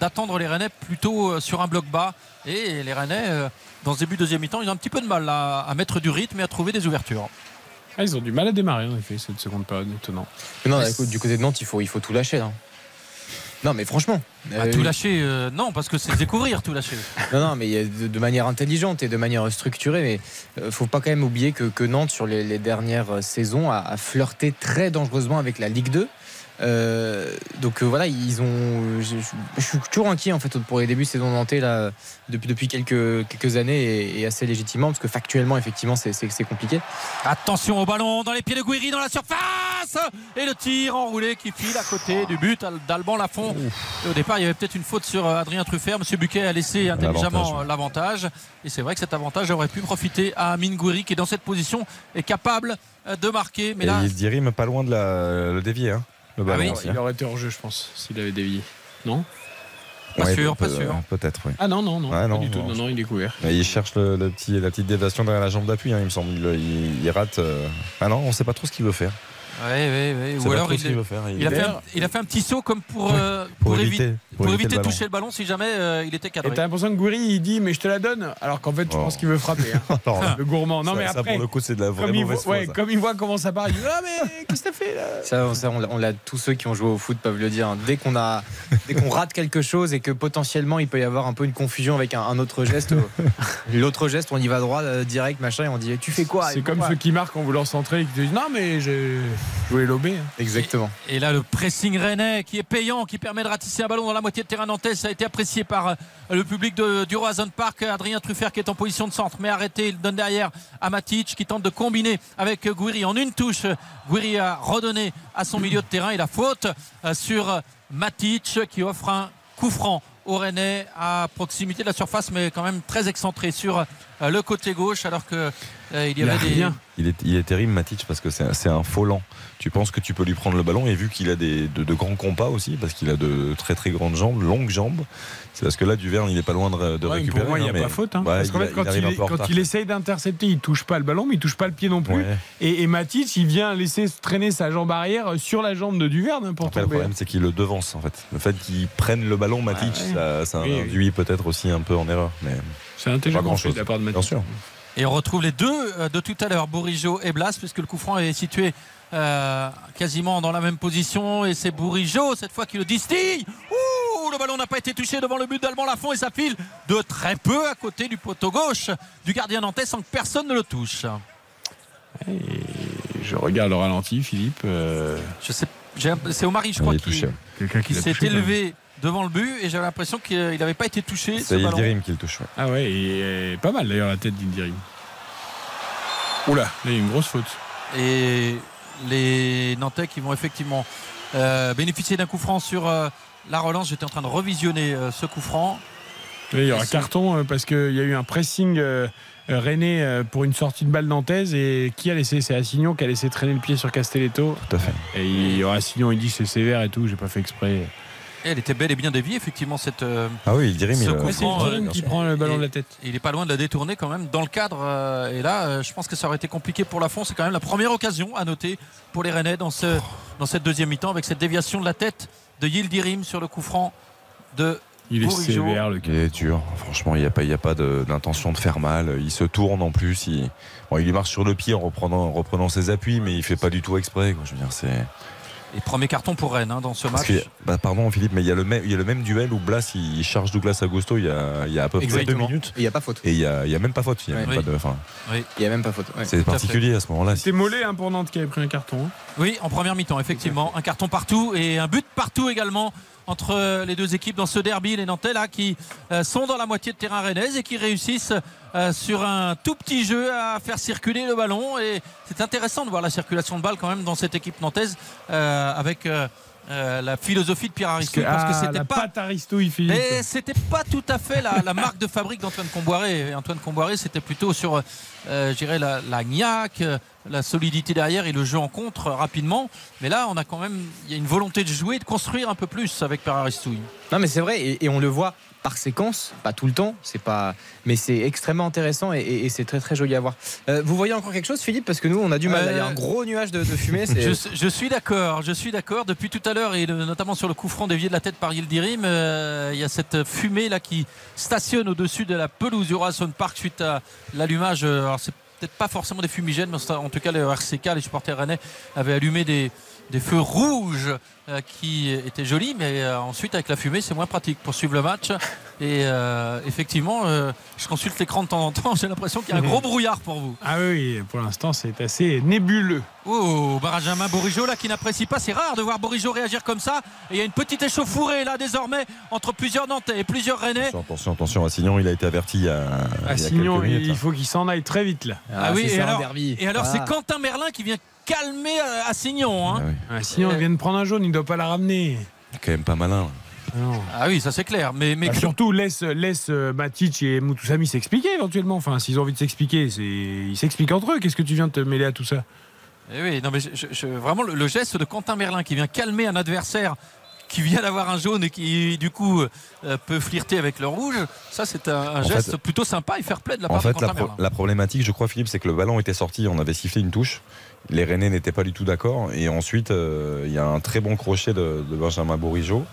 d'attendre les Rennais plutôt euh, sur un bloc bas. Et les Rennais, euh, dans ce début de deuxième mi-temps, ils ont un petit peu de mal à mettre du rythme et à trouver des ouvertures. Ah, ils ont du mal à démarrer, en effet, cette seconde période, étonnant. Non, écoute, du côté de Nantes, il faut, il faut tout lâcher. là. Non, mais franchement. Bah, euh, tout lâcher, euh, non, parce que c'est découvrir tout lâcher. Non, non, mais de, de manière intelligente et de manière structurée. Mais euh, faut pas quand même oublier que, que Nantes, sur les, les dernières euh, saisons, a, a flirté très dangereusement avec la Ligue 2. Euh, donc euh, voilà, ils ont. Je, je- je suis toujours inquiet en fait pour les débuts de saison nantais là depuis depuis quelques quelques années et, et assez légitimement parce que factuellement effectivement c'est c'est- c'est compliqué. Attention au ballon dans les pieds de Guiri dans la surface et le tir enroulé qui file à côté du but d'Alban Lafont. Au départ, il y avait peut-être une faute sur euh, Adrien Truffert. Monsieur Buquet a laissé intelligemment L'avantage, euh, l'avantage. Et c'est vrai que cet avantage aurait pu profiter à Amine Gouiri qui, dans cette position, est capable euh, de marquer. Mais Et là, il Dirim pas loin de la, le dévier. Hein, le ballon oui, aussi, Il hein. aurait été hors jeu, je pense, s'il avait dévié. Non pas Ouais, sûr, pas sûr. Peut-être, oui. Ah non, non, non, Ouais, pas non, du tout. non, Non, non, il est couvert. Mais il cherche le, le petit, la petite déviation derrière la jambe d'appui, hein, il me semble. Il, il- il rate. euh, Ah non, on ne sait pas trop ce qu'il veut faire. Ouais, ouais, ouais. Ou alors il, faire. a fait un, il a fait un petit saut comme pour, euh, pour, pour, éviter, évi- pour pour éviter de toucher le ballon si jamais euh, il était Et cadré. t'as l'impression que Gouiri, il dit, mais je te la donne, alors qu'en fait, je Oh. pense qu'il veut frapper. hein. Là, Le gourmand. Non, ça, mais ça, après, pour le coup, c'est de la vraie comme il, mauvaise voit, foi, ouais, ça. comme il voit comment ça part, il dit, ah, mais qu'est-ce que t'as fait là? Ça, ça, on l'a- on l'a tous ceux qui ont joué au foot peuvent le dire. hein. Dès qu'on a, dès qu'on rate quelque chose et que potentiellement il peut y avoir un peu une confusion avec un, un autre geste, euh, l'autre geste, on y va droit direct machin et on dit tu fais quoi? C'est comme ceux qui marquent en voulant centrer et qui te disent, non, mais je je voulais lober. hein. Exactement. Et là, le pressing rennais qui est payant, qui permet de ratisser un ballon dans la moitié de terrain nantais, ça a été apprécié par euh, le public de, du Roazhon Park. Adrien Truffert qui est en position de centre, mais arrêté, il donne derrière à Matic qui tente de combiner avec euh, Gouiri en une touche. Gouiri a redonné à son milieu de terrain et la faute euh, sur Matic qui offre un coup franc au Rennais à proximité de la surface, mais quand même très excentré sur euh, le côté gauche, alors que euh, il y Il avait des. rien. Il est, il est terrible, Matic, parce que c'est un- un faux lent. Tu penses que tu peux lui prendre le ballon, et vu qu'il a des, de, de grands compas aussi, parce qu'il a de très très grandes jambes, longues jambes, c'est parce que là, Duverne, il est pas loin de, de Ouais, récupérer. pour moi, il n'y a hein, mais- pas faute. hein. Parce qu'en fait, quand, il quand retard. essaye d'intercepter, il touche pas le ballon, mais il touche pas le pied non plus. Ouais. Et, et Matic, il vient laisser traîner sa jambe arrière sur la jambe de Duverne hein, pour Après, le problème, c'est qu'il le devance en fait. Le fait qu'il prenne le ballon, Matic, ouais. ça, ça Oui, oui. induit peut-être aussi un peu en erreur. Mais C'est intelligent Pas grand-chose. de la part de bien sûr. Et on retrouve les deux euh, de tout à l'heure, Bourigeau et Blas, puisque le coup franc est situé euh, quasiment dans la même position. Et c'est Bourigeau, cette fois, qui le distille. Ouh, le ballon n'a pas été touché devant le but d'Alban Lafont et ça file de très peu à côté du poteau gauche du gardien nantais sans que personne ne le touche. Et je regarde le ralenti, Philippe. euh, Je sais, c'est Omari, je crois, qui, qui s'est élevé devant le but et j'avais l'impression qu'il n'avait pas été touché. ce C'est. Yildirim qui le touche. ouais. Ah ouais, et, et pas mal d'ailleurs la tête d'Indirim. Oula, là il y a une grosse faute. et les Nantais qui vont effectivement euh, bénéficier d'un coup franc sur euh, la relance. J'étais en train de revisionner euh, ce coup franc. Il y aura carton euh, parce qu'il y a eu un pressing René pour une sortie de balle nantaise et qui a laissé? C'est Assignon qui a laissé traîner le pied sur Castelletto. Tout à fait. Et il y aura Assignon, il dit c'est sévère et tout, j'ai pas fait exprès. Elle était belle et bien déviée, effectivement, cette. euh, Ah oui, Ce il, coup euh, C'est franc, euh, qui prend le ballon et- de la tête. il est pas loin de la détourner quand même dans le cadre. euh, et là, euh, je pense que ça aurait été compliqué pour Lafont. C'est quand même la première occasion à noter pour les Rennais dans, ce, dans cette deuxième mi-temps avec cette déviation de la tête de Yildirim sur le coup franc de. Il est Bourigeau. sévère le il est dur. Franchement, il n'y a pas, il y a pas de- d'intention de, faire mal. Il se tourne en plus. Il, bon, il marche sur le pied en reprenant, en reprenant ses appuis, mais il fait pas du tout exprès. quoi. Je veux dire, c'est. Et premier carton pour Rennes hein, dans ce match. a- bah, pardon Philippe, mais il y, a le même, il y a le même duel où Blas il charge Douglas Agosto il y a, il y a à peu près deux minutes. Il n'y a pas faute. Et il n'y a, il y a même pas faute. Il a Oui. n'y a même pas faute. ouais. c'est à particulier à, ce moment-là. C'était mollet hein, pour Nantes qui avait pris un carton. hein. Oui, en première mi-temps, effectivement. Un carton partout et un but partout également entre les deux équipes dans ce derby, les Nantais là qui euh, sont dans la moitié de terrain rennaise et qui réussissent euh, sur un tout petit jeu à faire circuler le ballon. Et c'est intéressant de voir la circulation de balle quand même dans cette équipe nantaise euh, avec. euh, la philosogie de Pierre Aristide parce que Ah, c'était pas mais c'était pas tout à fait la, la marque de fabrique d'Antoine Comboiré. Et Antoine Comboiré, c'était plutôt sur, euh, je dirais, la, la gnaque, la solidité derrière et le jeu en contre rapidement. Mais là, on a quand même, il y a une volonté de jouer, de construire un peu plus avec Pierre Aristouille. Non mais c'est vrai et, et on le voit par séquence, pas tout le temps, c'est pas, mais c'est extrêmement intéressant et, et- et c'est très très joli à voir. Euh, vous voyez encore quelque chose, Philippe, parce que nous on a du mal. là. Il y a un Euh, gros nuage de, de fumée. c'est- Je, je suis d'accord, je suis d'accord. Depuis tout à l'heure, et le- notamment sur le coup franc dévié de la tête par Yildirim, euh, il y a cette fumée là qui stationne au-dessus de la pelouse du Park suite à l'allumage. euh, Alors c'est peut-être pas forcément des fumigènes, mais en tout cas le RCK, les supporters rennais, avaient allumé des, des feux rouges euh, qui étaient jolis, mais euh, ensuite avec la fumée c'est moins pratique pour suivre le match. Et euh, effectivement, euh, je consulte l'écran de temps en temps, j'ai l'impression qu'il y a un gros brouillard pour vous. Ah oui, pour l'instant, c'est assez nébuleux. Oh, Benjamin Bourigeau là qui n'apprécie pas. C'est rare de voir Bourigeau réagir comme ça. Et il y a une petite échauffourée là désormais entre plusieurs Nantais et plusieurs Rennais. Attention, attention, attention, Assignon, il a été averti il y a, Ah, il y a minutes. hein. faut qu'il s'en aille très vite là. Ah, oui, c'est et ça, alors, derby. et alors Ah. c'est Quentin Merlin qui vient calmer euh, Assignon. hein. Ah oui. Ah, il vient de prendre un jaune, il ne doit pas la ramener. Il est quand même pas malin. Non. Ah oui, ça c'est clair. Mais, mais Bah, surtout, laisse, laisse euh, Matic et Moutoussamy s'expliquer éventuellement. Enfin, s'ils ont envie de s'expliquer, c'est... ils s'expliquent entre eux. Qu'est-ce que tu viens de te mêler à tout ça? Eh oui, non, mais je- je- je- vraiment le, le geste de Quentin Merlin qui vient calmer un adversaire qui vient d'avoir un jaune et qui du coup euh, peut flirter avec le rouge, ça c'est un, geste fait- plutôt sympa et fair play de la part En fait, de la, Quentin pro- Merlin. la problématique, je crois, Philippe, c'est que le ballon était sorti, on avait sifflé une touche. Les Rennais n'étaient pas du tout d'accord. Et ensuite, euh, il y a un très bon crochet de, de Benjamin Bourigeau.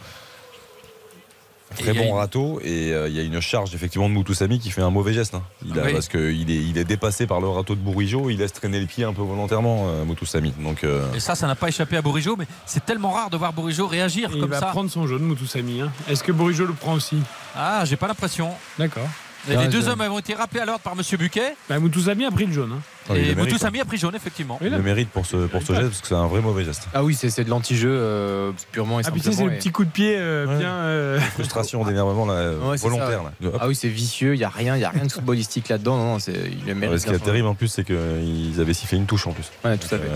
Très il bon râteau. Et euh, il y a une charge, effectivement, de Moutoussamy qui fait un mauvais geste. hein. Il a- Oui. Parce qu'il est, il est dépassé par le râteau de Bourigeau. Il laisse traîner les pieds un peu volontairement, euh, Moutoussamy. Donc, euh, Et ça, ça n'a pas échappé à Bourigeau, mais c'est tellement rare de voir Bourigeau réagir Et Il comme va ça. prendre son jaune, Moutoussamy. Hein. Est-ce que Bourigeau le prend aussi? Ah, j'ai pas l'impression. D'accord. Et Ah, les deux hommes ont été rappelés à l'ordre par Monsieur Buquet. Bah, Moutoussamy a pris le jaune. hein. et mérite, Moutoussamy a pris jaune, effectivement. Il le mérite pour ce, pour ce geste parce que c'est un vrai mauvais geste. Ah oui, c'est c'est de l'anti-jeu euh, purement et Ah, simplement. c'est le et- petit coup de pied euh, Ouais. bien. euh, Frustration, d'énervement là, Ouais, volontaire. ça, là. Hop. Ah oui, c'est vicieux, il n'y a rien, il y a rien de footballistique là-dedans. Non, non, c'est- il le mérite. ce qui est terrible en plus, c'est qu'ils avaient sifflé une touche en plus. Ouais, tout à fait.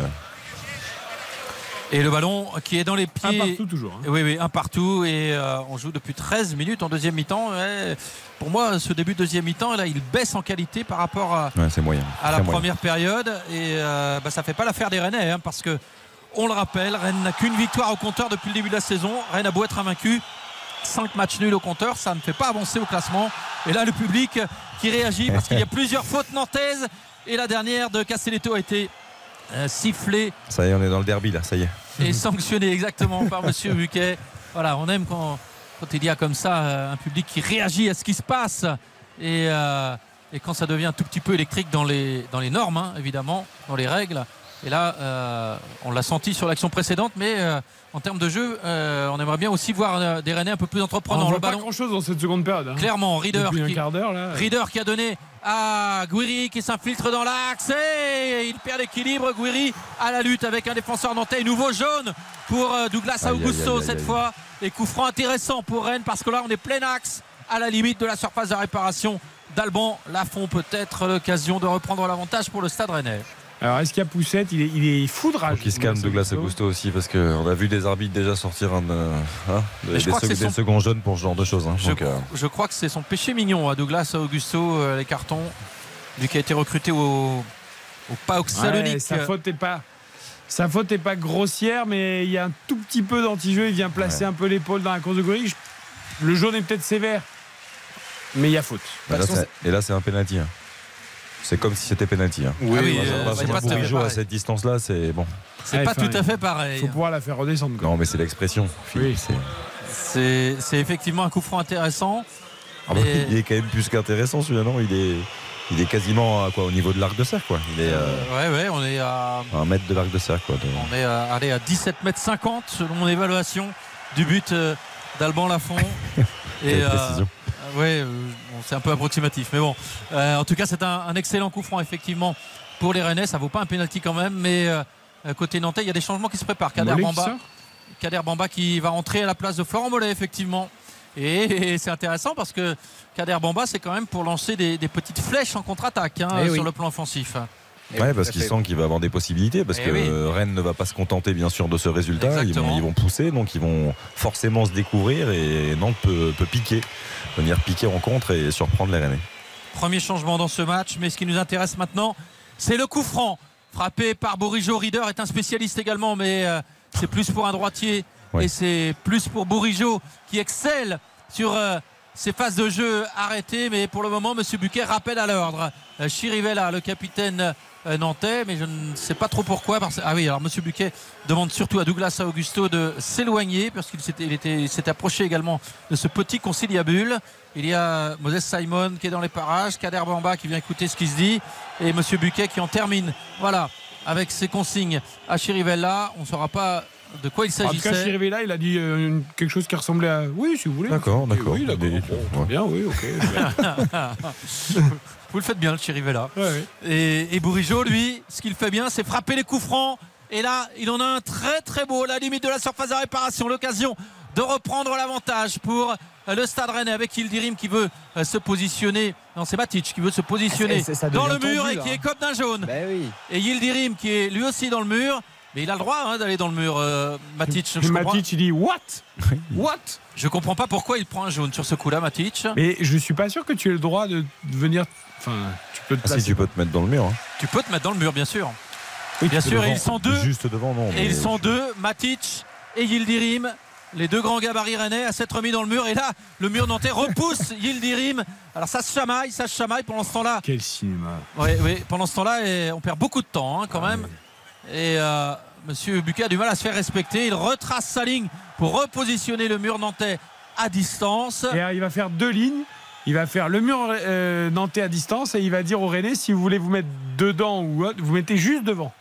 Et le ballon qui est dans les un pieds. partout toujours. hein. Oui, oui, un partout. Et euh, on joue depuis 13 minutes en deuxième mi-temps. Pour moi, ce début de deuxième mi-temps, là, il baisse en qualité par rapport à, ouais, c'est moyen. à la moyen. première période. Et euh, bah, ça fait pas l'affaire des Rennais, hein, parce que, on le rappelle, Rennes n'a qu'une victoire au compteur depuis le début de la saison. Rennes a beau être invaincu. 5 matchs nuls au compteur, ça ne fait pas avancer au classement. Et là, le public qui réagit parce qu'il y a plusieurs fautes nantaises. Et la dernière de Castelletto a été euh, sifflée Ça y est, on est dans le derby là, ça y est. et sanctionné exactement par Monsieur Buquet. Voilà, on aime quand, quand il y a comme ça euh, un public qui réagit à ce qui se passe et, euh, et quand ça devient un tout petit peu électrique dans les, dans les normes, hein, évidemment, dans les règles. Et là, euh, on l'a senti sur l'action précédente, mais euh, en termes de jeu, euh, on aimerait bien aussi voir euh, des Rennais un peu plus On entreprenants. voit Le pas ballon, grand chose dans cette seconde période. hein. clairement, Reader qui, quart d'heure là. Reader qui a donné à Guiri qui s'infiltre dans l'axe et il perd l'équilibre. Guiri à la lutte avec un défenseur nantais. Nouveau jaune pour euh, Douglas Aïe, Augusto aïe, aïe, cette fois. Et coup franc intéressant pour Rennes parce que là on est plein axe à la limite de la surface de réparation d'Alban. Lafont peut-être l'occasion de reprendre l'avantage pour le stade rennais. Alors, est-ce qu'il y a Poussette? Il est, il est foudrage. Faut qu'il se calme Douglas Augusto aussi parce qu'on a vu des arbitres déjà sortir un, euh, hein, des, sec- son- seconds jeunes pour ce genre de choses. hein. Je, Donc, euh, je crois que c'est son péché mignon à Douglas Augusto, euh, les cartons. Lui qui a été recruté au, au PAOK Ouais, Salonique. sa faute est pas. Sa faute est pas grossière, mais il y a un tout petit peu d'anti-jeu. Il vient placer Ouais. un peu l'épaule dans la course de. Je- Le jaune est peut-être sévère, mais il y a faute. et, là, façon, c'est- et là, c'est un penalty. hein. C'est comme si c'était penalty. Hein. Oui, Ah oui, moi, euh, bah, Benjamin c'est pas tout à Bourigeau cette distance-là, c'est bon. C'est Ouais, pas tout à fait pareil. Il faut pouvoir la faire redescendre. quoi. Non, mais c'est l'expression. Philippe, Oui. c'est- effectivement un coup franc intéressant. Ah bah, Mais- il est quand même plus qu'intéressant celui-là, non? Il est, il est quasiment quoi, au niveau de l'arc de cercle. Quoi. Il est euh, Ouais, ouais, on est à, à un mètre de l'arc de cercle. Quoi, de- on est à, allez, à 17 mètres 50 selon mon évaluation du but euh, d'Alban Lafont. Quelle euh, précision. euh, ouais, euh, c'est un peu approximatif, mais bon. Euh, en tout cas, c'est un, un excellent coup franc effectivement pour les Rennais. Ça vaut pas un penalty quand même, mais euh, côté nantais, il y a des changements qui se préparent. Kader Mollet Bamba. Kader Bamba qui va entrer à la place de Florent Mollet, effectivement. Et, c'est intéressant parce que Kader Bamba, c'est quand même pour lancer des, petites flèches en contre-attaque hein, Eh sur le plan offensif. Ouais, parce qu'ils sentent qu'il va avoir des possibilités, parce Eh que oui. Rennes ne va pas se contenter bien sûr de ce résultat. Ils vont, ils vont pousser, donc ils vont forcément se découvrir et Nantes peut, peut piquer, venir piquer en contre et surprendre les Rennais. Premier changement dans ce match, mais ce qui nous intéresse maintenant, c'est le coup franc. Frappé par Bourigeau. Rieder est un spécialiste également, mais euh, c'est plus pour un droitier. Et c'est plus pour Bourigeau qui excelle sur euh, ses phases de jeu arrêtées. Mais pour le moment, M. Buquet rappelle à l'ordre. Euh, Chirivella, le capitaine nantais, mais je ne sais pas trop pourquoi. Parce... Ah oui, alors M. Buquet demande surtout à Douglas Augusto de s'éloigner parce qu'il s'était, il était- il s'est approché également de ce petit conciliabule. Il y a Moses Simon qui est dans les parages, Kader Bamba qui vient écouter ce qui se dit et M. Buquet qui en termine. Voilà, avec ses consignes à Chirivella. On ne saura pas de quoi il En tout cas, s'agissait. Chirivella, il a dit euh, quelque chose qui ressemblait à. Oui, si vous voulez. D'accord, d'accord. Oui, d'accord. Des- Bon, très bien, oui, ok. Vous le faites bien, le Chirivella. Ouais, ouais. Et, et Bourigeau, lui, ce qu'il fait bien, c'est frapper les coups francs. Et là, il en a un très très beau, à la limite de la surface de réparation. L'occasion de reprendre l'avantage pour euh, le Stade Rennais avec Yildirim qui veut euh, se positionner. Non, c'est Matic qui veut se positionner ça dans le mur tendu, et qui hein. est comme d'un jaune. Ben oui. Et Yildirim qui est lui aussi dans le mur. Mais il a le droit hein, d'aller dans le mur, euh, Matic. Je comprends, Matic, il dit What? What? Je comprends pas pourquoi il prend un jaune sur ce coup-là, Matic. Mais je suis pas sûr que tu aies le droit de venir. Enfin, tu peux te Ah, si tu peux te mettre dans le mur. hein. Tu peux te mettre dans le mur, bien sûr. Oui, bien sûr, et devant. ils sont deux. Juste devant, non. Et ils sont deux, Matic et Yildirim, les deux grands gabarits rennais à s'être mis dans le mur. Et là, le mur nantais repousse Yildirim. Alors ça se chamaille, ça se chamaille pendant ce temps-là. Quel cinéma. Oui, oui, pendant ce temps-là, on perd beaucoup de temps hein, quand même. Et euh, Monsieur Buquet a du mal à se faire respecter. Il retrace sa ligne pour repositionner le mur nantais à distance. Et alors, il va faire deux lignes. Il va faire le mur euh, nantais à distance et il va dire aux Rennais si vous voulez vous mettre dedans ou autre, vous mettez juste devant.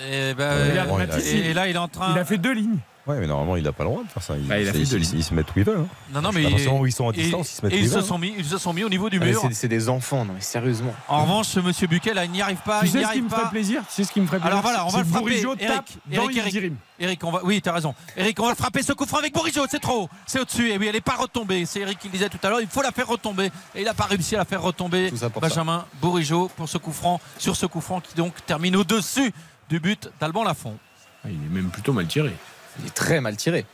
Et, ben, Ouais, et- bon, a- et là, il est en train. Il a fait deux lignes. Ouais, mais normalement, il n'a pas le droit de faire ça. Ils, Bah, il ils- ils- ils se mettent où ils veulent. hein. Non, non, mais À partir du il- moment où ils sont à et- distance, ils se mettent et où ils ils se veulent. sont mis, ils se sont mis au niveau du Ah, mur. c'est- C'est des enfants, non mais sérieusement. En revanche, ce Monsieur Buquet là, il n'y arrive pas. tu il sais ce qui me pas. ferait plaisir? Tu sais ce qui me ferait plaisir? Alors voilà, on va le frapper. Eric, tape dans Eric, Eric. Yildirim. Eric, on va, oui, tu as raison. Eric, on va le frapper ce coup franc avec Bourigeau, c'est trop, c'est au-dessus. Et oui, elle n'est pas retombée. C'est Eric qui le disait tout à l'heure, il faut la faire retomber. Et il n'a pas réussi à la faire retomber. Benjamin Bourigeau pour ce coup franc, sur ce coup franc qui donc termine au-dessus du but d'Alban Lafont. Ah, il est même plutôt mal tiré. Il est très mal tiré.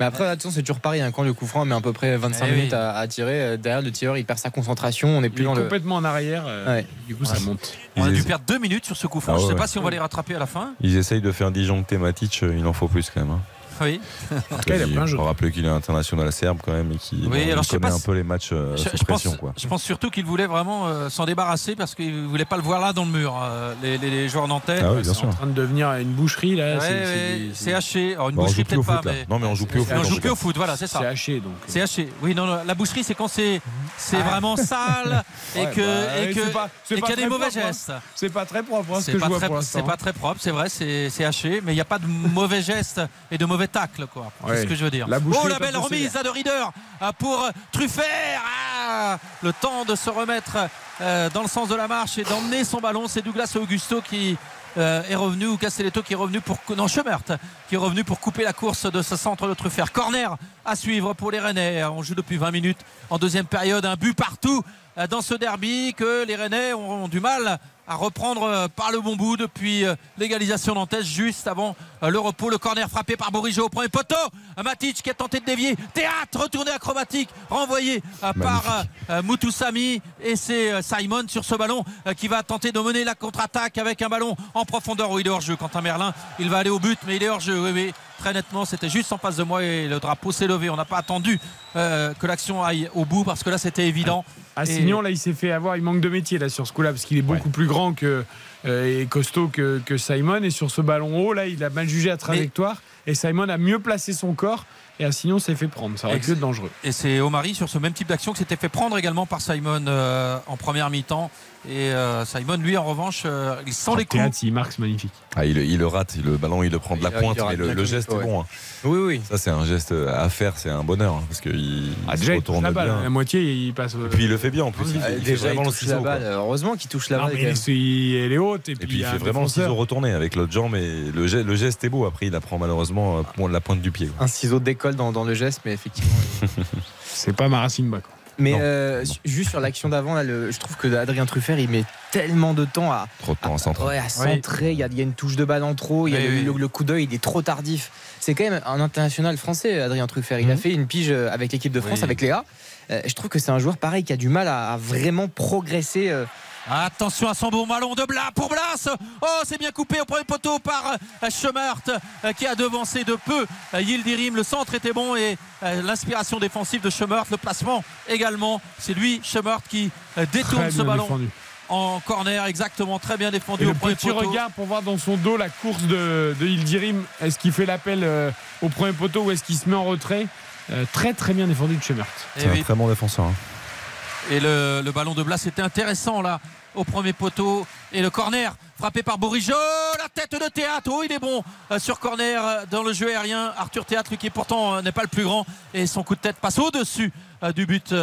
Mais après, attention, c'est toujours pareil. hein, quand le coup franc met à peu près 25 Eh oui. minutes à, à tirer, euh, derrière le tireur, il perd sa concentration. On n'est Il plus est dans le. complètement en arrière. euh, Ouais. Du coup, ça monte. On a dû perdre deux minutes sur ce coup franc. Ah Je ne sais ouais. pas si on va les rattraper à la fin. Ils essayent de faire disjoncter Matic, euh, il en faut plus quand même. hein. Oui. En tout cas, il a plein de rappeler qu'il est international serbe quand même et qu'il Oui, bon, connaît pas un peu les matchs euh, Je, sous je pense, pression. Quoi. je pense surtout qu'il voulait vraiment euh, s'en débarrasser parce qu'il ne voulait pas le voir là dans le mur, euh, les, les- les joueurs nantais. Ah oui, C'est en train de devenir une boucherie là. Ouais, c'est- haché. Alors une Bon, on boucherie joue plus au peut-être pas, foot là. mais. Non, mais on joue plus au foot. On joue plus au foot, voilà, c'est ça. C'est haché donc. C'est haché. Oui, non, non, la boucherie, c'est quand c'est c'est Ah. vraiment sale et que bah, qu'il y a des mauvais hein. gestes. C'est pas très propre hein, ce C'est que je pas, vois très, pour c'est l'instant. pas très propre, c'est vrai, c'est c'est haché, mais il n'y a pas de mauvais gestes et de mauvais tacles, quoi. C'est ce que je veux dire. La oh, la belle remise de Reader euh, pour euh, Truffert. Ah le temps de se remettre euh, dans le sens de la marche et d'emmener son ballon. C'est Douglas Augusto qui est revenu, ou Castelletto qui est revenu pour. Non, Schemert qui est revenu pour couper la course de ce centre de Truffert. Corner à suivre pour les Rennais. On joue depuis 20 minutes en deuxième période. Un but partout dans ce derby que les Rennais ont du mal à reprendre euh, par le bon bout depuis euh, l'égalisation nantaise juste avant euh, le repos. Le corner frappé par Bourigeau au premier poteau. Matic qui a tenté de dévier. Théâtre, retourné acrobatique, renvoyé par Moutoussami. Et c'est Simon sur ce ballon qui va tenter de mener la contre-attaque avec un ballon en profondeur. Oui, il est hors-jeu. Quentin Merlin, il va aller au but, mais il est hors-jeu. Oui, oui, très nettement, c'était juste en face de moi et le drapeau s'est levé. On n'a pas attendu euh, que l'action aille au bout parce que là, c'était évident. Assignon, là, il s'est fait avoir. Il manque de métier là sur ce coup-là parce qu'il est beaucoup plus grand que, euh, et costaud que, que Simon. Et sur ce ballon haut, là, il a mal jugé la trajectoire. Et Simon a mieux placé son corps et Assignon s'est fait prendre. Ça aurait pu être dangereux. Et c'est Omari sur ce même type d'action que s'était fait prendre également par Simon euh, en première mi-temps. Et euh, Simon, lui, en revanche, euh, il sent les coups. Théâtre, il marque, c'est magnifique. Ah, il, il le rate, le ballon, il le prend de la pointe, mais le, le geste est bon. hein. Oui, oui. Ça, c'est un geste à faire, c'est un bonheur. hein, parce qu'il Ah, se retourne la balle. bien. La moitié, il passe. Et puis il le fait bien en plus. Il, Ah, fait- il fait il vraiment le touche ciseau. la quoi. balle. Heureusement qu'il touche la Non, balle. elle est haute. Et, Et puis, puis il fait vraiment le défenseur. ciseau retourné avec l'autre jambe. Et le, geste, le geste est beau. Après, il apprend malheureusement euh, la pointe du pied. quoi. Un ciseau décolle dans, dans le geste, mais effectivement. C'est pas Marasimba. quoi. Mais euh, juste sur l'action d'avant, là, le- je trouve que Adrien Truffert, il met tellement de temps à, Trop de temps à centrer. ouais, à centrer. Il y, a, il y a une touche de balle en trop. Il y a Oui, le, oui. le- le coup d'œil, il est trop tardif. C'est quand même un international français, Adrien Truffert. Il a Mhm. fait une pige euh, avec l'équipe de France, Oui. avec Léa. Euh, je trouve que c'est un joueur pareil qui a du mal à, à vraiment progresser. euh, Attention à son bon ballon de Blas pour Blas. Oh, c'est bien coupé au premier poteau par euh, Schemert euh, qui a devancé de peu euh, Yildirim. Le centre était bon et l'inspiration défensive de Schemert, le placement également. C'est lui, Schemert, qui détourne ce ballon défendu. en corner, exactement, très bien défendu Et au le premier petit poteau. regard pour voir dans son dos la course de, de Yildirim. Est-ce qu'il fait l'appel euh, au premier poteau ou est-ce qu'il se met en retrait? Euh, Très très bien défendu de Schemert. Et C'est oui, un très bon défenseur. hein. Et le, le ballon de Blas était intéressant là au premier poteau. Et le corner frappé par Bourigeau. La tête de Théâtre. Oh, il est bon euh, sur corner euh, dans le jeu aérien. Arthur Théâtre, lui, qui pourtant euh, n'est pas le plus grand. Et son coup de tête passe au-dessus du but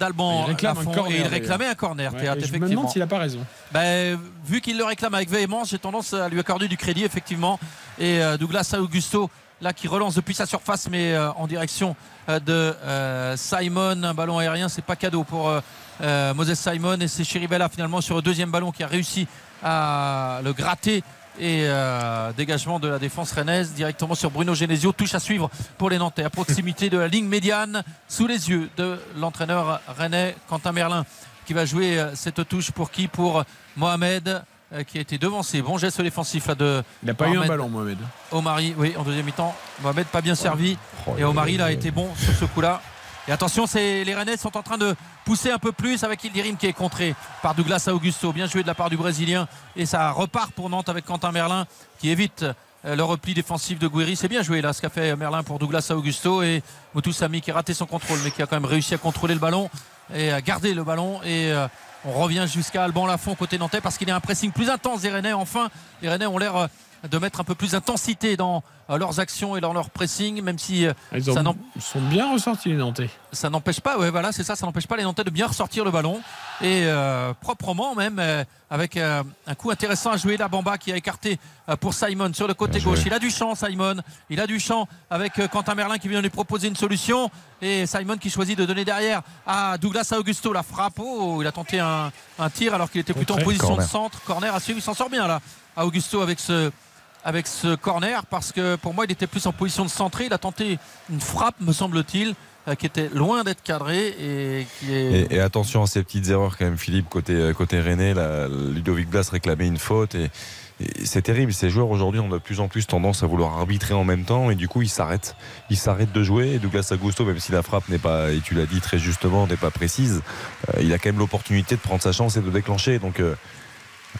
d'Alban Il réclame un Lafont. corner, Et il réclamait un corner, Ouais, Théâtre, je me demande s'il a pas raison. Ben, vu qu'il le réclame avec véhémence, j'ai tendance à lui accorder du crédit, effectivement. Et Douglas Augusto, là, qui relance depuis sa surface, mais en direction de euh, Simon. Un ballon aérien, c'est pas cadeau pour euh, euh, Moses Simon. Et c'est Chiribella, finalement, sur le deuxième ballon, qui a réussi à le gratter. Et euh, dégagement de la défense rennaise directement sur Bruno Genesio. Touche à suivre pour les Nantais à proximité de la ligne médiane, sous les yeux de l'entraîneur rennais Quentin Merlin qui va jouer euh, cette touche pour qui? Pour Mohamed euh, qui a été devancé. Bon geste défensif là de Il n'a pas eu un ballon, Mohamed. Omari. Oui, en deuxième mi-temps. Mohamed pas bien servi. Oh, Et Omari là a été bon sur ce coup-là. Et attention, les Rennais sont en train de pousser un peu plus avec Ildirim qui est contré par Douglas Augusto. Bien joué de la part du Brésilien. Et ça repart pour Nantes avec Quentin Merlin qui évite euh, le repli défensif de Guiri. C'est bien joué là ce qu'a fait Merlin pour Douglas Augusto et Moutou Sami qui a raté son contrôle mais qui a quand même réussi à contrôler le ballon et à garder le ballon. Et euh, on revient jusqu'à Alban Lafont côté nantais parce qu'il y a un pressing plus intense des Rennais. Enfin, les Rennais ont l'air euh, de mettre un peu plus d'intensité dans euh, leurs actions et dans leur pressing, même si euh, Ils, ont- ça sont bien ressortis, les Nantais. ça n'empêche pas, ouais, voilà, c'est ça, ça n'empêche pas les Nantais de bien ressortir le ballon et euh, proprement même euh, avec euh, un coup intéressant à jouer la Bamba qui a écarté pour Simon sur le côté gauche. Il a du champ, Simon. Il a du champ avec Quentin Merlin qui vient lui proposer une solution et Simon qui choisit de donner derrière à Douglas Augusto la frappe. Oh, il a tenté un, un tir alors qu'il était plutôt en position Corner. de centre. Corner à suivre, il s'en sort bien là. À Augusto avec ce avec ce corner parce que pour moi il était plus en position de centrer. Il a tenté une frappe, me semble-t-il, euh, qui était loin d'être cadrée et qui est. Et, et attention à ces petites erreurs quand même, Philippe, côté, euh, côté René. Ludovic Blas réclamait une faute. Et, et c'est terrible. Ces joueurs aujourd'hui ont de plus en plus tendance à vouloir arbitrer en même temps. Et du coup, ils s'arrêtent. Ils s'arrêtent de jouer. Et Douglas Augusto, même si la frappe n'est pas, et tu l'as dit très justement, n'est pas précise, euh, il a quand même l'opportunité de prendre sa chance et de déclencher. Donc euh,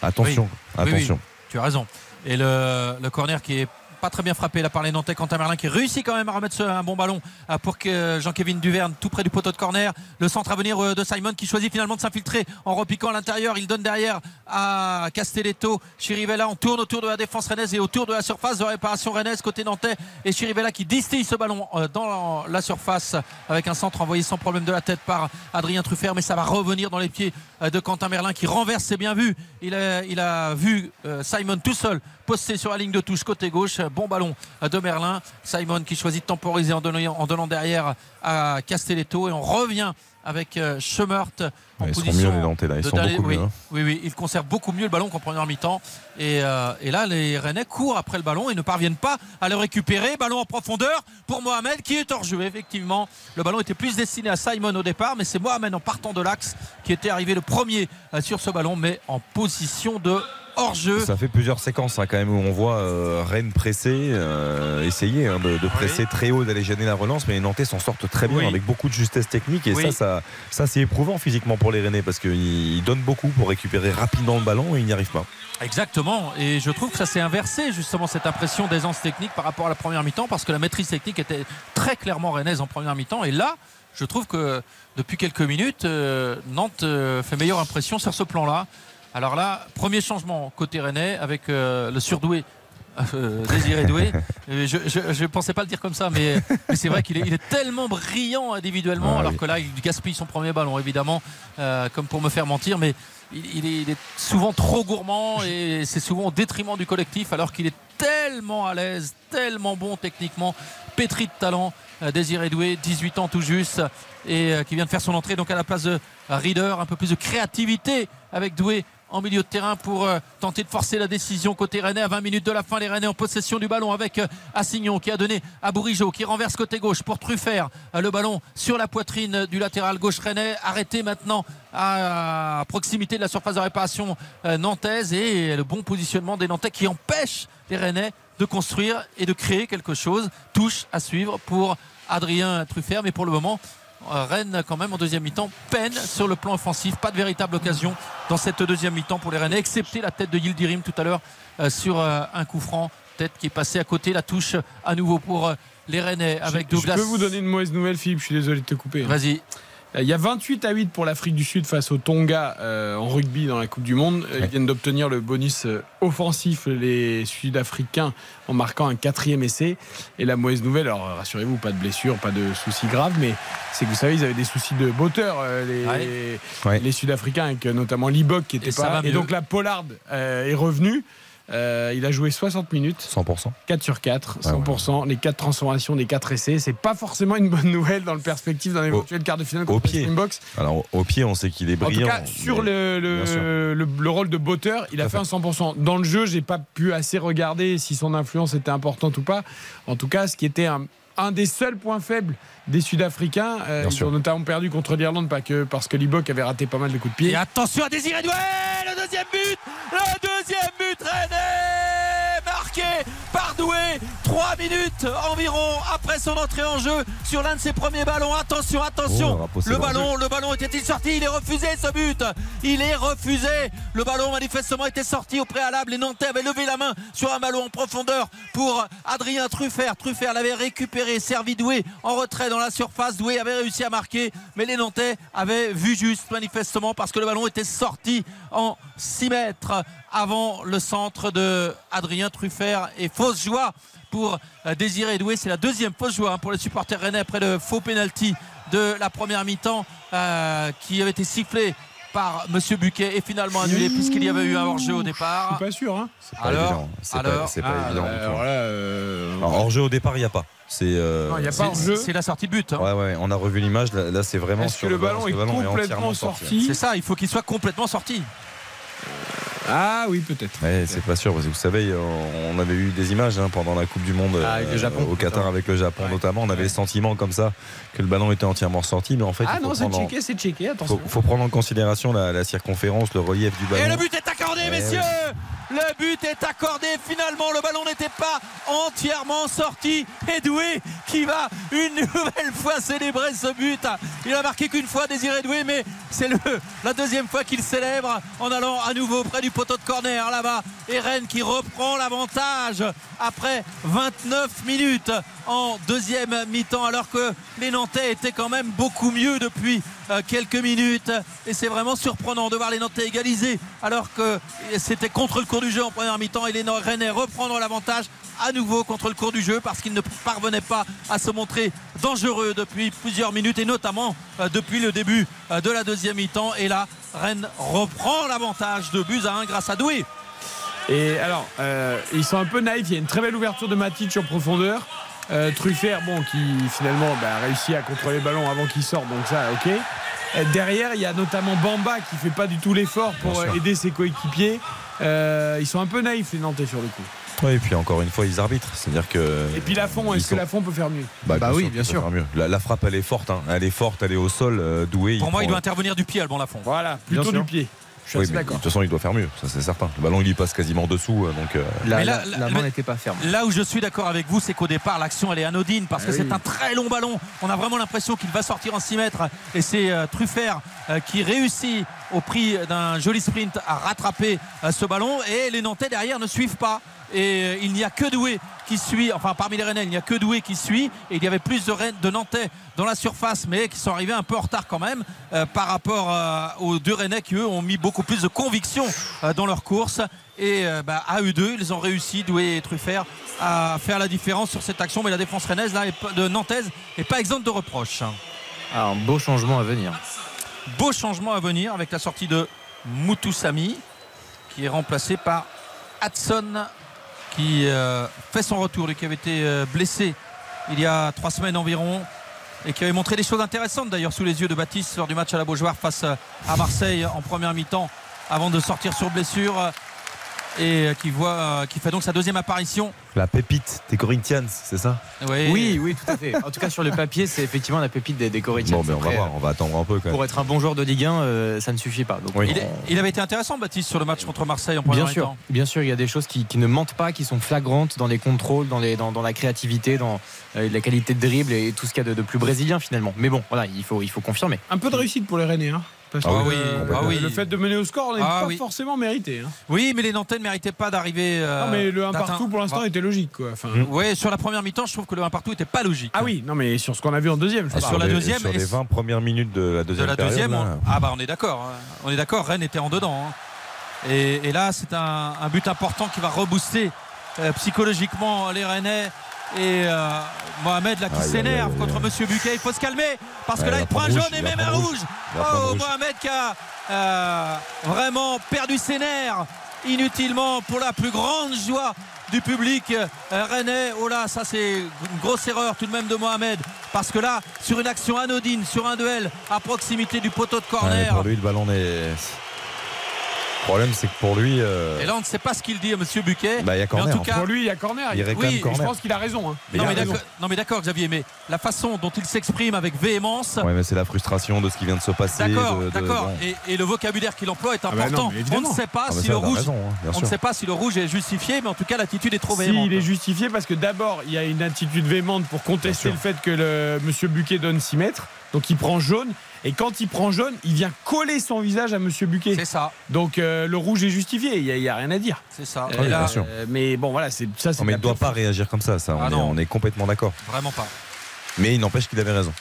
attention, Oui, oui. attention. Tu as raison. Et le, le corner qui est pas très bien frappé là par les Nantais. Quentin Merlin qui réussit quand même à remettre un bon ballon euh, pour que Jean-Kévin Duverne tout près du poteau de corner. Le centre à venir euh, de Simon qui choisit finalement de s'infiltrer en repiquant à l'intérieur. Il donne derrière à Castelletto. Chirivella on tourne autour de la défense rennaise et autour de la surface de réparation rennaise côté nantais. Et Chirivella qui distille ce ballon euh, dans la surface avec un centre envoyé sans problème de la tête par Adrien Truffert. Mais ça va revenir dans les pieds euh, de Quentin Merlin qui renverse c'est bien vu. Il a, il a vu euh, Simon tout seul posté sur la ligne de touche côté gauche. Bon ballon de Merlin. Simon qui choisit de temporiser en donnant, en donnant derrière à Castelletto. Et on revient avec euh, Schemert en ils sont mieux les Nantais là. Ils de sont beaucoup oui, mieux. hein. oui, oui, il conserve beaucoup mieux le ballon qu'en première mi-temps. Et, euh, et là, les Rennais courent après le ballon et ne parviennent pas à le récupérer. Ballon en profondeur pour Mohamed qui est hors jeu. Effectivement, le ballon était plus destiné à Simon au départ, mais c'est Mohamed en partant de l'axe qui était arrivé le premier euh, sur ce ballon, mais en position de hors jeu. Ça fait plusieurs séquences hein, quand même où on voit euh, Rennes presser, euh, essayer hein, de, de presser très haut, d'aller gêner la relance, mais les Nantais s'en sortent très bien Oui. avec beaucoup de justesse technique et Oui. ça, ça, ça c'est éprouvant physiquement pour les Rennais parce qu'ils ils donnent beaucoup pour récupérer rapidement le ballon et ils n'y arrivent pas. Exactement. Et je trouve que ça s'est inversé justement cette impression d'aisance technique par rapport à la première mi-temps parce que la maîtrise technique était très clairement rennaise en première mi-temps. Et là, je trouve que depuis quelques minutes, euh, Nantes euh, fait meilleure impression sur ce plan-là. Alors là, premier changement côté rennais avec euh, le surdoué. euh, Désiré Doué, je ne pensais pas le dire comme ça, mais, mais c'est vrai qu'il est, il est tellement brillant individuellement, Ah alors oui. que là, il gaspille son premier ballon, évidemment, euh, comme pour me faire mentir, mais il, il est, il est souvent trop gourmand et c'est souvent au détriment du collectif, alors qu'il est tellement à l'aise, tellement bon techniquement, pétri de talent. euh, Désiré Doué, 18 ans tout juste, et qui vient de faire son entrée donc à la place de Reader, un peu plus de créativité avec Doué en milieu de terrain pour euh, tenter de forcer la décision côté Rennais. À 20 minutes de la fin les Rennais en possession du ballon avec euh, Assignon qui a donné à Bourigeau qui renverse côté gauche pour Truffert. Euh, le ballon sur la poitrine du latéral gauche Rennais arrêté maintenant à proximité de la surface de réparation nantaise. Et le bon positionnement des Nantais qui empêche les Rennais de construire et de créer quelque chose. Touche à suivre pour Adrien Truffert mais pour le moment Rennes quand même en deuxième mi-temps peine sur le plan offensif pas de véritable occasion dans cette deuxième mi-temps pour les Rennais excepté la tête de Yildirim tout à l'heure euh, sur euh, un coup franc tête qui est passée à côté la touche à nouveau pour euh, les Rennais avec je, Douglas je peux vous donner une mauvaise nouvelle, Philippe. Je suis désolé de te couper. vas-y Euh, Il y a 28 à 8 pour l'Afrique du Sud face au Tonga euh, en rugby dans la Coupe du Monde. Euh, Ils viennent d'obtenir le bonus euh, offensif, les Sud-Africains, en marquant un quatrième essai. Et la mauvaise nouvelle, alors euh, rassurez-vous, pas de blessure, pas de soucis graves, mais c'est que vous savez, ils avaient des soucis de botteur, euh, les, Ouais. Ouais. les Sud-Africains, avec euh, notamment Libok qui était Et ça pas. Et donc là, Pollard euh, est revenu. Euh, il a joué 60 minutes. 100%. 4 sur 4, Ah ouais. 100%, les 4 transformations, les 4 essais. C'est pas forcément une bonne nouvelle dans le perspective d'un éventuel quart de finale au contre pied. Springboks. Alors au- pied, on sait qu'il est En brillant. tout cas, sur le, bien sûr. le, le- le rôle de botteur, il a fait un 100%. Dans le jeu, j'ai pas pu assez regarder si son influence était importante ou pas. En tout cas, ce qui était un, un des seuls points faibles des Sud-Africains, euh, ils sûr. ont notamment perdu contre l'Irlande pas que parce que Libok avait raté pas mal de coups de pied. Et attention à Désiré Doué Le deuxième but Le deuxième but Rennais Marqué par Doué 3 minutes environ après son entrée en jeu sur l'un de ses premiers ballons. Attention, Oh, attention c'est Le ballon, le ballon était-il sorti? Il est refusé ce but Il est refusé Le ballon manifestement était sorti au préalable. Les Nantais avaient levé la main sur un ballon en profondeur pour Adrien Truffert. Truffert l'avait récupéré, servi Doué en retrait dans la surface. Doué avait réussi à marquer, mais les Nantais avaient vu juste manifestement parce que le ballon était sorti en 6 mètres avant le centre de Adrien Truffert et fausse joie pour euh, Désiré Doué. C'est la deuxième fausse joie hein, pour les supporters rennais après le faux penalty de la première mi-temps euh, qui avait été sifflé par Monsieur Buquet et finalement annulé puisqu'il y avait eu un hors-jeu au Je départ. suis pas sûr. Hein. C'est pas Alors, évident. C'est alors, c'est pas Ah, évident. alors là, euh, Alors, hors jeu au départ, il n'y a pas. C'est. euh, Non, il y a C'est- pas hors-jeu. C'est la sortie de but. hein. Ouais, ouais, on a revu l'image. Là, là, c'est vraiment Est-ce que sur le ballon est que le ballon complètement sorti C'est ça, il faut qu'il soit complètement sorti. Ah oui, peut-être. Ouais, c'est pas sûr parce que vous savez, on avait eu des images hein, pendant la Coupe du Monde Ah, avec le euh, Japon, au Qatar avec le Japon Ouais. notamment. On avait Ouais. le sentiment comme ça que le ballon était entièrement sorti, mais en fait, Ah il faut, non, c'est prendre en, checké, c'est checké, attention. faut, faut prendre en considération la, la circonférence, le relief du ballon. Et le but est accordé, Eh messieurs Le but est accordé. Finalement, le ballon n'était pas entièrement sorti. Et Doué qui va une nouvelle fois célébrer ce but. Il a marqué qu'une fois Désiré Doué, mais c'est la deuxième fois qu'il célèbre en allant à nouveau près du poteau de corner là-bas. Et Rennes qui reprend l'avantage après 29 minutes en deuxième mi-temps, alors que les Nantais étaient quand même beaucoup mieux depuis quelques minutes. Et c'est vraiment surprenant de voir les Nantais égaliser, alors que c'était contre le cours du jeu en première mi-temps. Et les Rennais reprendre l'avantage à nouveau contre le cours du jeu parce qu'ils ne parvenaient pas à se montrer dangereux depuis plusieurs minutes et notamment euh, depuis le début euh, de la deuxième mi-temps. Et là, Rennes reprend l'avantage de buts à 1 grâce à Doué. Et alors, euh, ils sont un peu naïfs. Il y a une très belle ouverture de Matic en profondeur. Euh, Truffert, bon, qui finalement bah, a réussi à contrôler le ballon avant qu'il sorte, donc ça, ok. Euh, derrière, il y a notamment Bamba qui fait pas du tout l'effort pour euh, aider ses coéquipiers. Euh, ils sont un peu naïfs les Nantais sur le coup. Ouais, et puis encore une fois, ils arbitrent. C'est-à-dire que. Et puis Lafont, est-ce que Lafont peut faire mieux Bah oui, qu'il bien sûr. mieux. La, la frappe, elle est forte. hein. Elle est forte, elle est au sol. euh, doué. Pour moi, il doit intervenir du pied, Alban Lafont. Voilà, plutôt Bien du sûr. pied. Je suis Oui, mais de toute façon, il doit faire mieux, ça c'est certain. Le ballon, il y passe quasiment dessous, euh, donc. euh, La, Mais là- la- là- la main n'était pas ferme. Là où je suis d'accord avec vous, c'est qu'au départ, l'action elle est anodine parce que Ah c'est un très long ballon. On a vraiment l'impression qu'il va sortir en 6 mètres et c'est euh, Truffert euh, qui réussit au prix d'un joli sprint à rattraper euh, ce ballon et les Nantais derrière ne suivent pas. Et euh, il n'y a que Doué qui suit, enfin parmi les Rennais, il n'y a que Doué qui suit. Et il y avait plus de, Rennes- de Nantais dans la surface, mais qui sont arrivés un peu en retard quand même euh, par rapport aux deux Rennais qui eux ont mis beaucoup plus de conviction dans leur course. Et bah, à eux deux, ils ont réussi, Doué et Truffert, à faire la différence sur cette action. Mais la défense rennaise là, de Nantaise n'est pas exempte de reproches. Ah, un beau changement à venir. Beau changement à venir avec la sortie de Moutoussami qui est remplacé par Hudson qui euh, fait son retour, lui qui avait été euh, blessé il y a trois semaines environ et qui avait montré des choses intéressantes d'ailleurs sous les yeux de Baptiste lors du match à la Beaujoire face euh, à Marseille en première mi-temps avant de sortir sur blessure et euh, qui, voit, euh, qui fait donc sa deuxième apparition. La pépite des Corinthians, c'est ça? Oui, oui, tout à fait. En tout cas, sur le papier, c'est effectivement la pépite des, des Corinthians. Bon, mais on va voir, on va attendre un peu quand même. Pour être un bon joueur de Ligue 1, euh, ça ne suffit pas. Donc, Oui. Il, on- est- il avait été intéressant Baptiste sur le match contre Marseille en première Bien sûr, bien sûr, il y a des choses qui, qui ne mentent pas, qui sont flagrantes dans les contrôles, dans, les, dans, dans la créativité, dans euh, la qualité de dribble et tout ce qu'il y a de, de plus brésilien finalement. Mais bon, voilà, il faut, il faut confirmer. Un peu de réussite pour les Rennais. Hein. Parce Ah que oui, euh, ah oui. le fait de mener au score n'est Ah pas oui. forcément mérité. hein. Oui, mais les Nantais ne méritaient pas d'arriver. euh, non, mais le 1 d'atteindre- partout pour l'instant était logique. Quoi. Enfin, Oui, sur la première mi-temps, je trouve que le 1 partout n'était pas logique. Ah oui, non, mais sur ce qu'on a vu en deuxième. je sur la les- deuxième, Sur les s- 20 premières minutes de la de deuxième la période, deuxième, là, on... ah bah on est d'accord. hein. On est d'accord, Rennes était en dedans. hein. Et, et là, c'est un, un but important qui va rebooster euh, psychologiquement les Rennais. Et euh, Mohamed là qui s'énerve contre. Monsieur Buquet, il faut se calmer parce que là il prend un jaune et même un rouge. Oh. Mohamed qui a euh, vraiment perdu ses nerfs inutilement pour la plus grande joie du public euh, rennais. Oh là, ça c'est une grosse erreur tout de même de Mohamed parce que là, sur une action anodine, sur un duel à proximité du poteau de Ouais, corner. pour lui, le ballon. Le problème, c'est que pour lui, euh, Et là, on ne sait pas ce qu'il dit à Monsieur Buquet. bah, il y a mais en corner. tout en cas, Pour lui, il y a corner. Il réclame oui, Et je corner. pense qu'il a raison. hein. Mais non, il a mais raison. d'accord, non mais d'accord Xavier, mais la façon dont il s'exprime avec véhémence, Ouais, mais c'est la frustration de ce qui vient de se passer. d'accord, de- d'accord, et, et le vocabulaire qu'il emploie est bah non, important. on ne sait pas Ah, mais si ça, le il rouge, raison, hein, on ne sait pas si le rouge est justifié, mais en tout cas l'attitude est trop véhémente. S'il est justifié parce que d'abord il y a une attitude véhémente pour contester le fait que le monsieur Buquet donne 6 mètres donc il prend jaune et quand il prend jaune il vient coller son visage à monsieur Buquet C'est ça, donc euh, le rouge est justifié il n'y a, rien à dire c'est ça. Ah Et oui, là, bien sûr. Euh, mais bon voilà c'est ça c'est Non, mais il ne doit pas réagir comme ça, ça. Ah on, est, non. on est complètement d'accord. vraiment pas. Mais il n'empêche qu'il avait raison.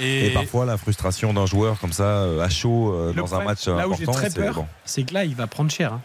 Et, Et, parfois, la frustration d'un joueur comme ça, euh, à chaud, euh, dans un match là où j'ai c'est peur, bon. c'est que là, il va prendre cher. hein.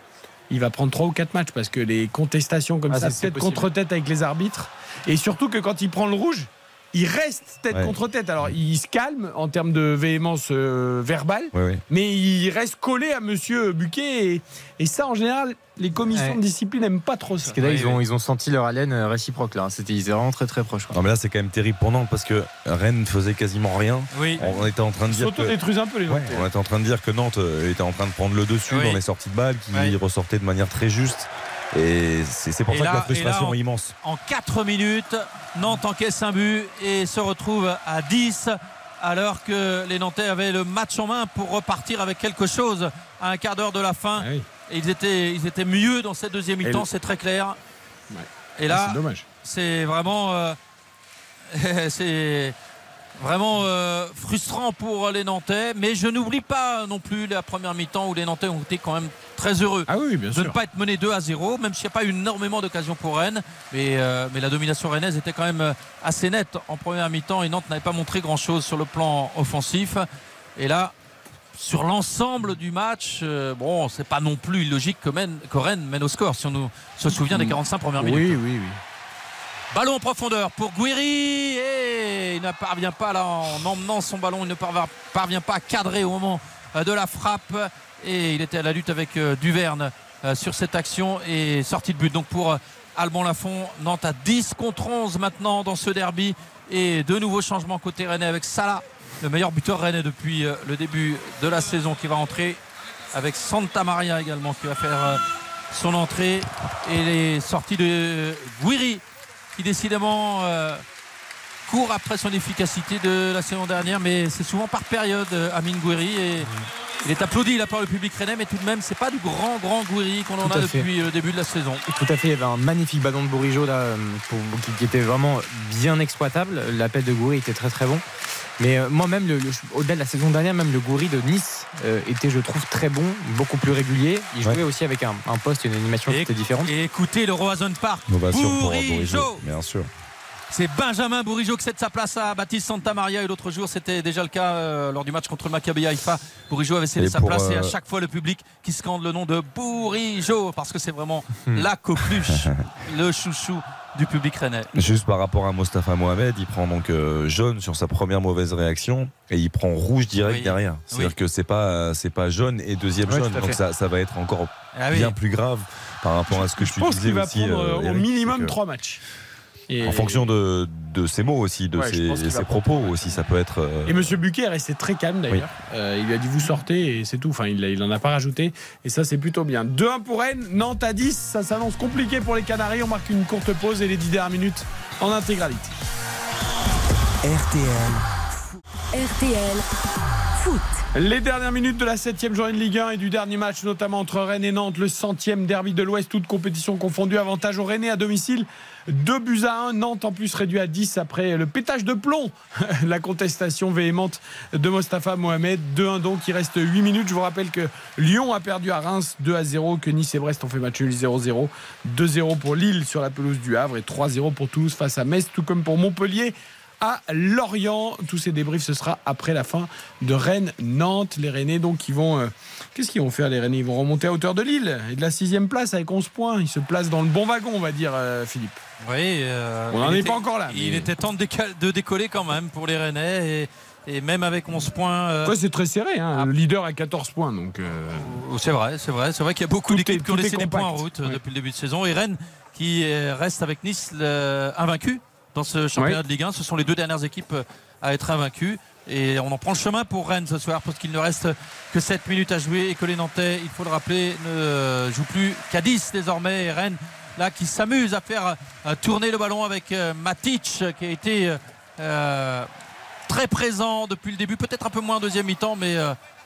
Il va prendre 3 ou 4 matchs parce que les contestations comme Ah, ça, c'est- c'est tête possible. contre tête avec les arbitres, et surtout que quand il prend le rouge, il reste tête Ouais. contre tête. Alors, il se calme en termes de véhémence euh, verbale, mais il reste collé à Monsieur Buquet. Et, et ça, en général, les commissions Ouais. de discipline n'aiment pas trop ça. Parce que là, ils, ont, ils ont senti leur haleine euh, réciproque. là. C'était, ils étaient vraiment très très proches. quoi. Non, mais là, c'est quand même terrible pour Nantes parce que Rennes ne faisait quasiment rien. oui, On était en train de Ils dire que. s'auto-détruisent un peu les on était en train de dire que Nantes euh, était en train de prendre le dessus Oui. dans les sorties de balles, qui ressortait de manière très juste. Et c'est pour Et ça là- que la là, frustration on- est immense. en 4 minutes, Nantes encaisse un but et se retrouve à 10 alors que les Nantais avaient le match en main pour repartir avec quelque chose à un quart d'heure de la fin. Ah oui. Et ils étaient, ils étaient mieux dans cette deuxième mi-temps, c'est très clair. Ouais. Et Ah, là, c'est dommage. c'est vraiment, euh, c'est vraiment euh, frustrant pour les Nantais. Mais je n'oublie pas non plus la première mi-temps où les Nantais ont été quand même très heureux Ah oui, bien de sûr. ne pas être mené 2 à 0, même s'il n'y a pas eu énormément d'occasions pour Rennes. Mais, euh, mais la domination rennaise était quand même euh, assez nette en première mi-temps et Nantes n'avait pas montré grand-chose sur le plan offensif. Et là, sur l'ensemble du match, euh, bon, c'est pas non plus illogique que, mène- que Rennes mène au score, si on nous se souvient des 45 premières minutes. Oui, oui, oui. Ballon en profondeur pour Guiri. Et il ne parvient pas là en emmenant son ballon, il ne parvient, pas à cadrer au moment euh, de la frappe. Et il était à la lutte avec euh, Duverne euh, sur cette action et sortie de but. Donc pour Alban Lafont, Nantes à 10 contre 11 maintenant dans ce derby. Et de nouveaux changements côté Rennais avec Salah, le meilleur buteur Rennais depuis le début de la saison qui va entrer. Avec Santa Maria également qui va faire son entrée. Et les sorties de Guiri qui décidément euh, court après son efficacité de la saison dernière, mais c'est souvent par période, euh, Amine Gouiri. Et, Il est applaudi là par le public rennais, mais tout de même, c'est pas du grand, grand Gouiri qu'on en a à fait. depuis le début de la saison. Tout à fait, il y avait un magnifique ballon de Bourigeau là, euh, pour- qui, qui était vraiment bien exploitable. L'appel de Goury était très très bon. Mais euh, moi-même, le- le- au-delà de la saison dernière, même le Goury de Nice euh, était, je trouve, très bon, beaucoup plus régulier. Il jouait Ouais. aussi avec un, un poste et une animation qui était différente. Et écoutez le Roazhon Park. Bien sûr. C'est Benjamin Bourigeau qui cède sa place à Baptiste Santamaria et l'autre jour c'était déjà le cas euh, lors du match contre le Maccabi Haïfa. Bourigeau avait cédé sa place et à euh, chaque fois le public qui scande le nom de Bourigeau parce que c'est vraiment la coqueluche, le chouchou du public rennais. Juste par rapport à Mostafa Mohamed, il prend donc euh, jaune sur sa première mauvaise réaction et il prend rouge direct Oui. derrière. C'est-à-dire Oui. que c'est pas c'est pas jaune et deuxième Ouais, jaune, donc ça, ça va être encore Ah oui. bien plus grave par rapport à ce que je, Je pense disais qu'il va aussi. prendre euh, au minimum trois matchs. Et- En fonction de, de ses mots aussi, de Ouais, ses, prendre propos aussi, ça peut être. euh, Et Monsieur Buquet est resté très calme d'ailleurs. Euh, il lui a dit vous sortez et c'est tout. Enfin, il, il en a pas rajouté. Et ça, c'est plutôt bien. 2-1 pour Rennes, Nantes à 10. Ça s'annonce compliqué pour les Canaries. On marque une courte pause et les 10 dernières minutes en intégralité. RTL, RTL Foot. Les dernières minutes de la 7 journée de Ligue 1 et du dernier match, notamment entre Rennes et Nantes, le centième derby de l'Ouest, toute compétition confondue. Avantage au Rennais à domicile. 2 buts à 1. Nantes en plus réduit à 10 après le pétage de plomb. la contestation véhémente de Mostafa Mohamed. 2-1 donc, il reste 8 minutes. Je vous rappelle que Lyon a perdu à Reims 2 à 0, que Nice et Brest ont fait match nul 0-0. 2-0 pour Lille sur la pelouse du Havre et 3-0 pour Toulouse face à Metz, tout comme pour Montpellier à Lorient. Tous ces débriefs, ce sera après la fin de Rennes-Nantes. Les Rennais, donc, qui vont. euh, Qu'est-ce qu'ils vont faire, les Rennais? Ils vont remonter à hauteur de Lille et de la sixième place avec 11 points. Ils se placent dans le bon wagon, on va dire, euh, Philippe. Oui, euh, On n'en il est était- pas encore là. Il était temps de, décoller quand même pour les Rennais et, et même avec 11 points. euh, Ouais, c'est très serré. hein. Le leader a 14 points. Donc, euh, C'est vrai, c'est vrai, c'est vrai qu'il y a beaucoup d'équipes qui ont laissé des points en route Ouais. depuis le début de saison. Et Rennes qui reste avec Nice invaincu dans ce championnat Ouais. de Ligue 1. Ce sont les deux dernières équipes à être invaincues. Et on en prend le chemin pour Rennes ce soir parce qu'il ne reste que 7 minutes à jouer et que les Nantais, il faut le rappeler, ne jouent plus qu'à 10 désormais. Et Rennes, là, qui s'amuse à faire euh, tourner le ballon avec euh, Matic qui a été euh, très présent depuis le début, peut-être un peu moins en deuxième mi-temps, mais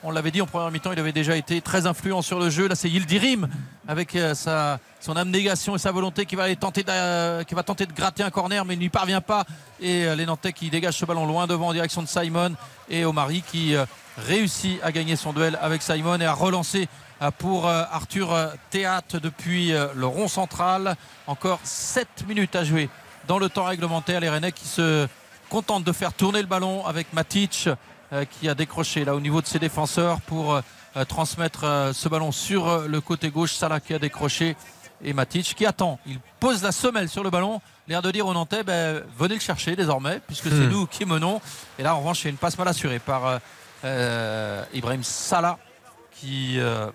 on l'avait dit en première mi-temps, il avait déjà été très influent sur le jeu. Là, c'est Yildirim avec sa, son abnégation et sa volonté qui va, aller tenter d'a- qui va tenter de gratter un corner, mais il n'y parvient pas. Et les Nantais qui dégagent ce ballon loin devant en direction de Simon et Omari qui réussit à gagner son duel avec Simon et à relancer pour euh, Arthur euh, Théâtre depuis euh, le rond central. Encore 7 minutes à jouer dans le temps réglementaire. Les Rennais qui se contentent de faire tourner le ballon avec Matic qui a décroché là au niveau de ses défenseurs pour transmettre ce ballon sur le côté gauche. Salah qui a décroché et Matic qui attend. Il pose la semelle sur le ballon. L'air de dire aux Nantais, ben, venez le chercher désormais puisque c'est Hmm. nous qui menons. Et là en revanche, il y a une passe mal assurée par euh, Ibrahim Salah qui euh,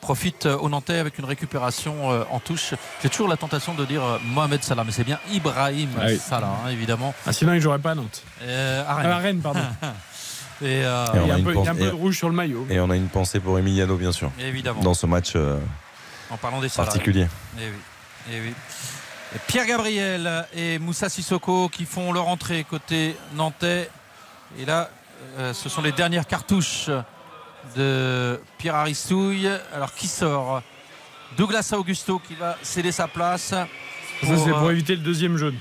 profite euh, aux Nantais avec une récupération euh, en touche. J'ai toujours la tentation de dire euh, Mohamed Salah, mais c'est bien Ibrahim Ah oui. Salah, hein, évidemment. ah, sinon, il ne jouerait pas à Nantes. Euh, à Rennes. pardon. Et, euh, Et Il y a a un peu, il y a un pensée- peu de rouge sur le maillot. Et on a une pensée pour Emiliano, bien sûr, évidemment, dans ce match euh, en parlant des Salah. particulier. Eh oui, eh oui. Et Pierre Gabriel et Moussa Sissoko qui font leur entrée côté nantais. Et là, euh, ce sont les dernières cartouches de Pierre Aristouille. Alors qui sort? Douglas Augusto qui va céder sa place Ça, pour, c'est pour euh, éviter le deuxième jaune.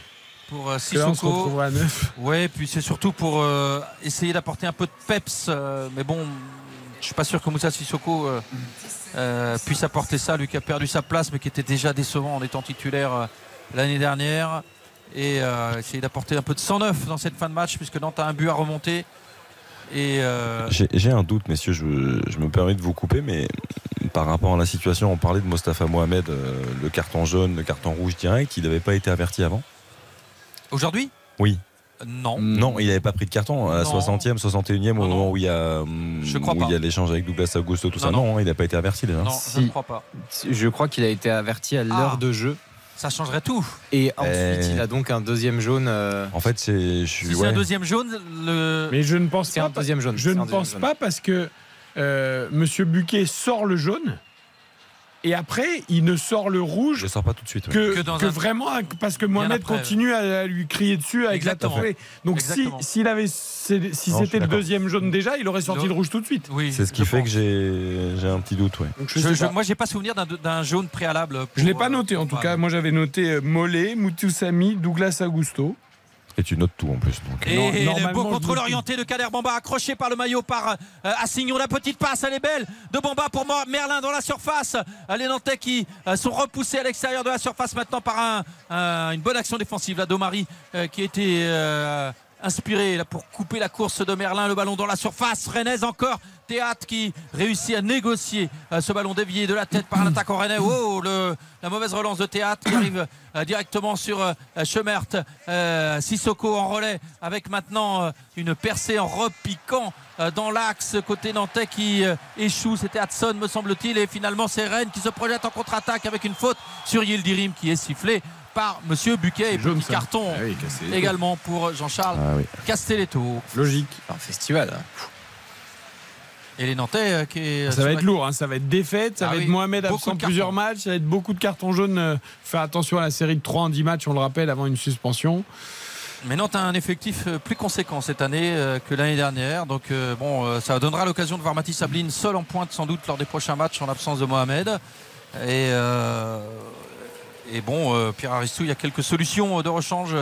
pour euh, là, on Sissoko. retrouvera à 9. Ouais, puis c'est surtout pour euh, essayer d'apporter un peu de peps. mais bon, je suis pas sûr que Moussa Sissoko euh, puisse apporter ça, lui qui a perdu sa place, mais qui était déjà décevant en étant titulaire euh, l'année dernière. Et euh, essayer d'apporter un peu de 109 dans cette fin de match, puisque Nantes a un but à remonter. Et euh, J'ai un doute, messieurs, je, je me permets de vous couper, mais par rapport à la situation, on parlait de Mostafa Mohamed, euh, le carton jaune, le carton rouge direct, il n'avait pas été averti avant? Aujourd'hui? Oui. Non. Non, il n'avait pas pris de carton à la Non. 60e, 61e au moment où il y a, Je crois où pas. il y a l'échange avec Douglas Augusto, tout Non, ça. non. Non, il n'a pas été averti déjà. Non, Si. je ne crois pas. Je crois qu'il a été averti à l'heure Ah. de jeu. Ça changerait tout. Et ensuite, Eh. il a donc un deuxième jaune. euh, En fait, c'est. je suis- Si c'est ouais. un deuxième jaune, le... Mais je ne pense C'est pas. un deuxième jaune. Je c'est ne deuxième pense jaune. pas parce que euh, Monsieur Buquet sort le jaune Et après, il ne sort le rouge Je ne sors pas tout de suite. ouais. que, Que dans que un- vraiment parce que Mohamed après, continue à lui crier dessus avec la Exactement. taffée. Donc si s'il avait si c'était le deuxième jaune déjà, il aurait sorti Le- le rouge tout de suite. Oui, C'est ce qui fait pense. que j'ai j'ai un petit doute. Ouais. Donc je, Je, moi, j'ai pas souvenir d'un- jaune préalable. pour, Je l'ai pas euh, noté en tout cas. Moi j'avais noté euh, Mollet, Moutoussamy, Douglas Augusto. Et tu notes tout en plus. Donc. Et Non, le normalement, beau contrôle orienté de Kader Bamba, accroché par le maillot par euh, Assignon. La petite passe, elle est belle de Bamba pour Mo- Merlin dans la surface. Euh, Les Nantais qui euh, sont repoussés à l'extérieur de la surface maintenant par un- un- une bonne action défensive. La Domari euh, qui a été euh, inspiré là, pour couper la course de Merlin. Le ballon dans la surface. Rennes encore. Théâtre qui réussit à négocier euh, ce ballon dévié de la tête par un attaquant rennais. Oh, le- la mauvaise relance de Théâtre qui arrive euh, directement sur euh, Schemert. Sissoko en relais avec maintenant une percée en repiquant dans l'axe côté nantais qui échoue. C'était Hudson me semble-t-il. Et finalement c'est Rennes qui se projette en contre-attaque avec une faute sur Yildirim qui est sifflée par Monsieur Buquet. Et petit ça. carton Ah oui, également pour Jean-Charles Ah oui. Castelletto. Logique. Un festival. hein. Et les Nantais euh, qui est Ça va être lourd, hein. ça va être défaite, ça Ah va oui, être Mohamed absent plusieurs matchs, ça va être beaucoup de cartons jaunes. Euh, Faire attention à la série de 3 en 10 matchs, on le rappelle, avant une suspension. Mais Nantes a un effectif euh, plus conséquent cette année euh, que l'année dernière. Donc euh, bon, euh, ça donnera l'occasion de voir Mathis Sabline seul en pointe sans doute lors des prochains matchs en l'absence de Mohamed. Et, euh, et bon, euh, Pierre Aristou, il y a quelques solutions de rechange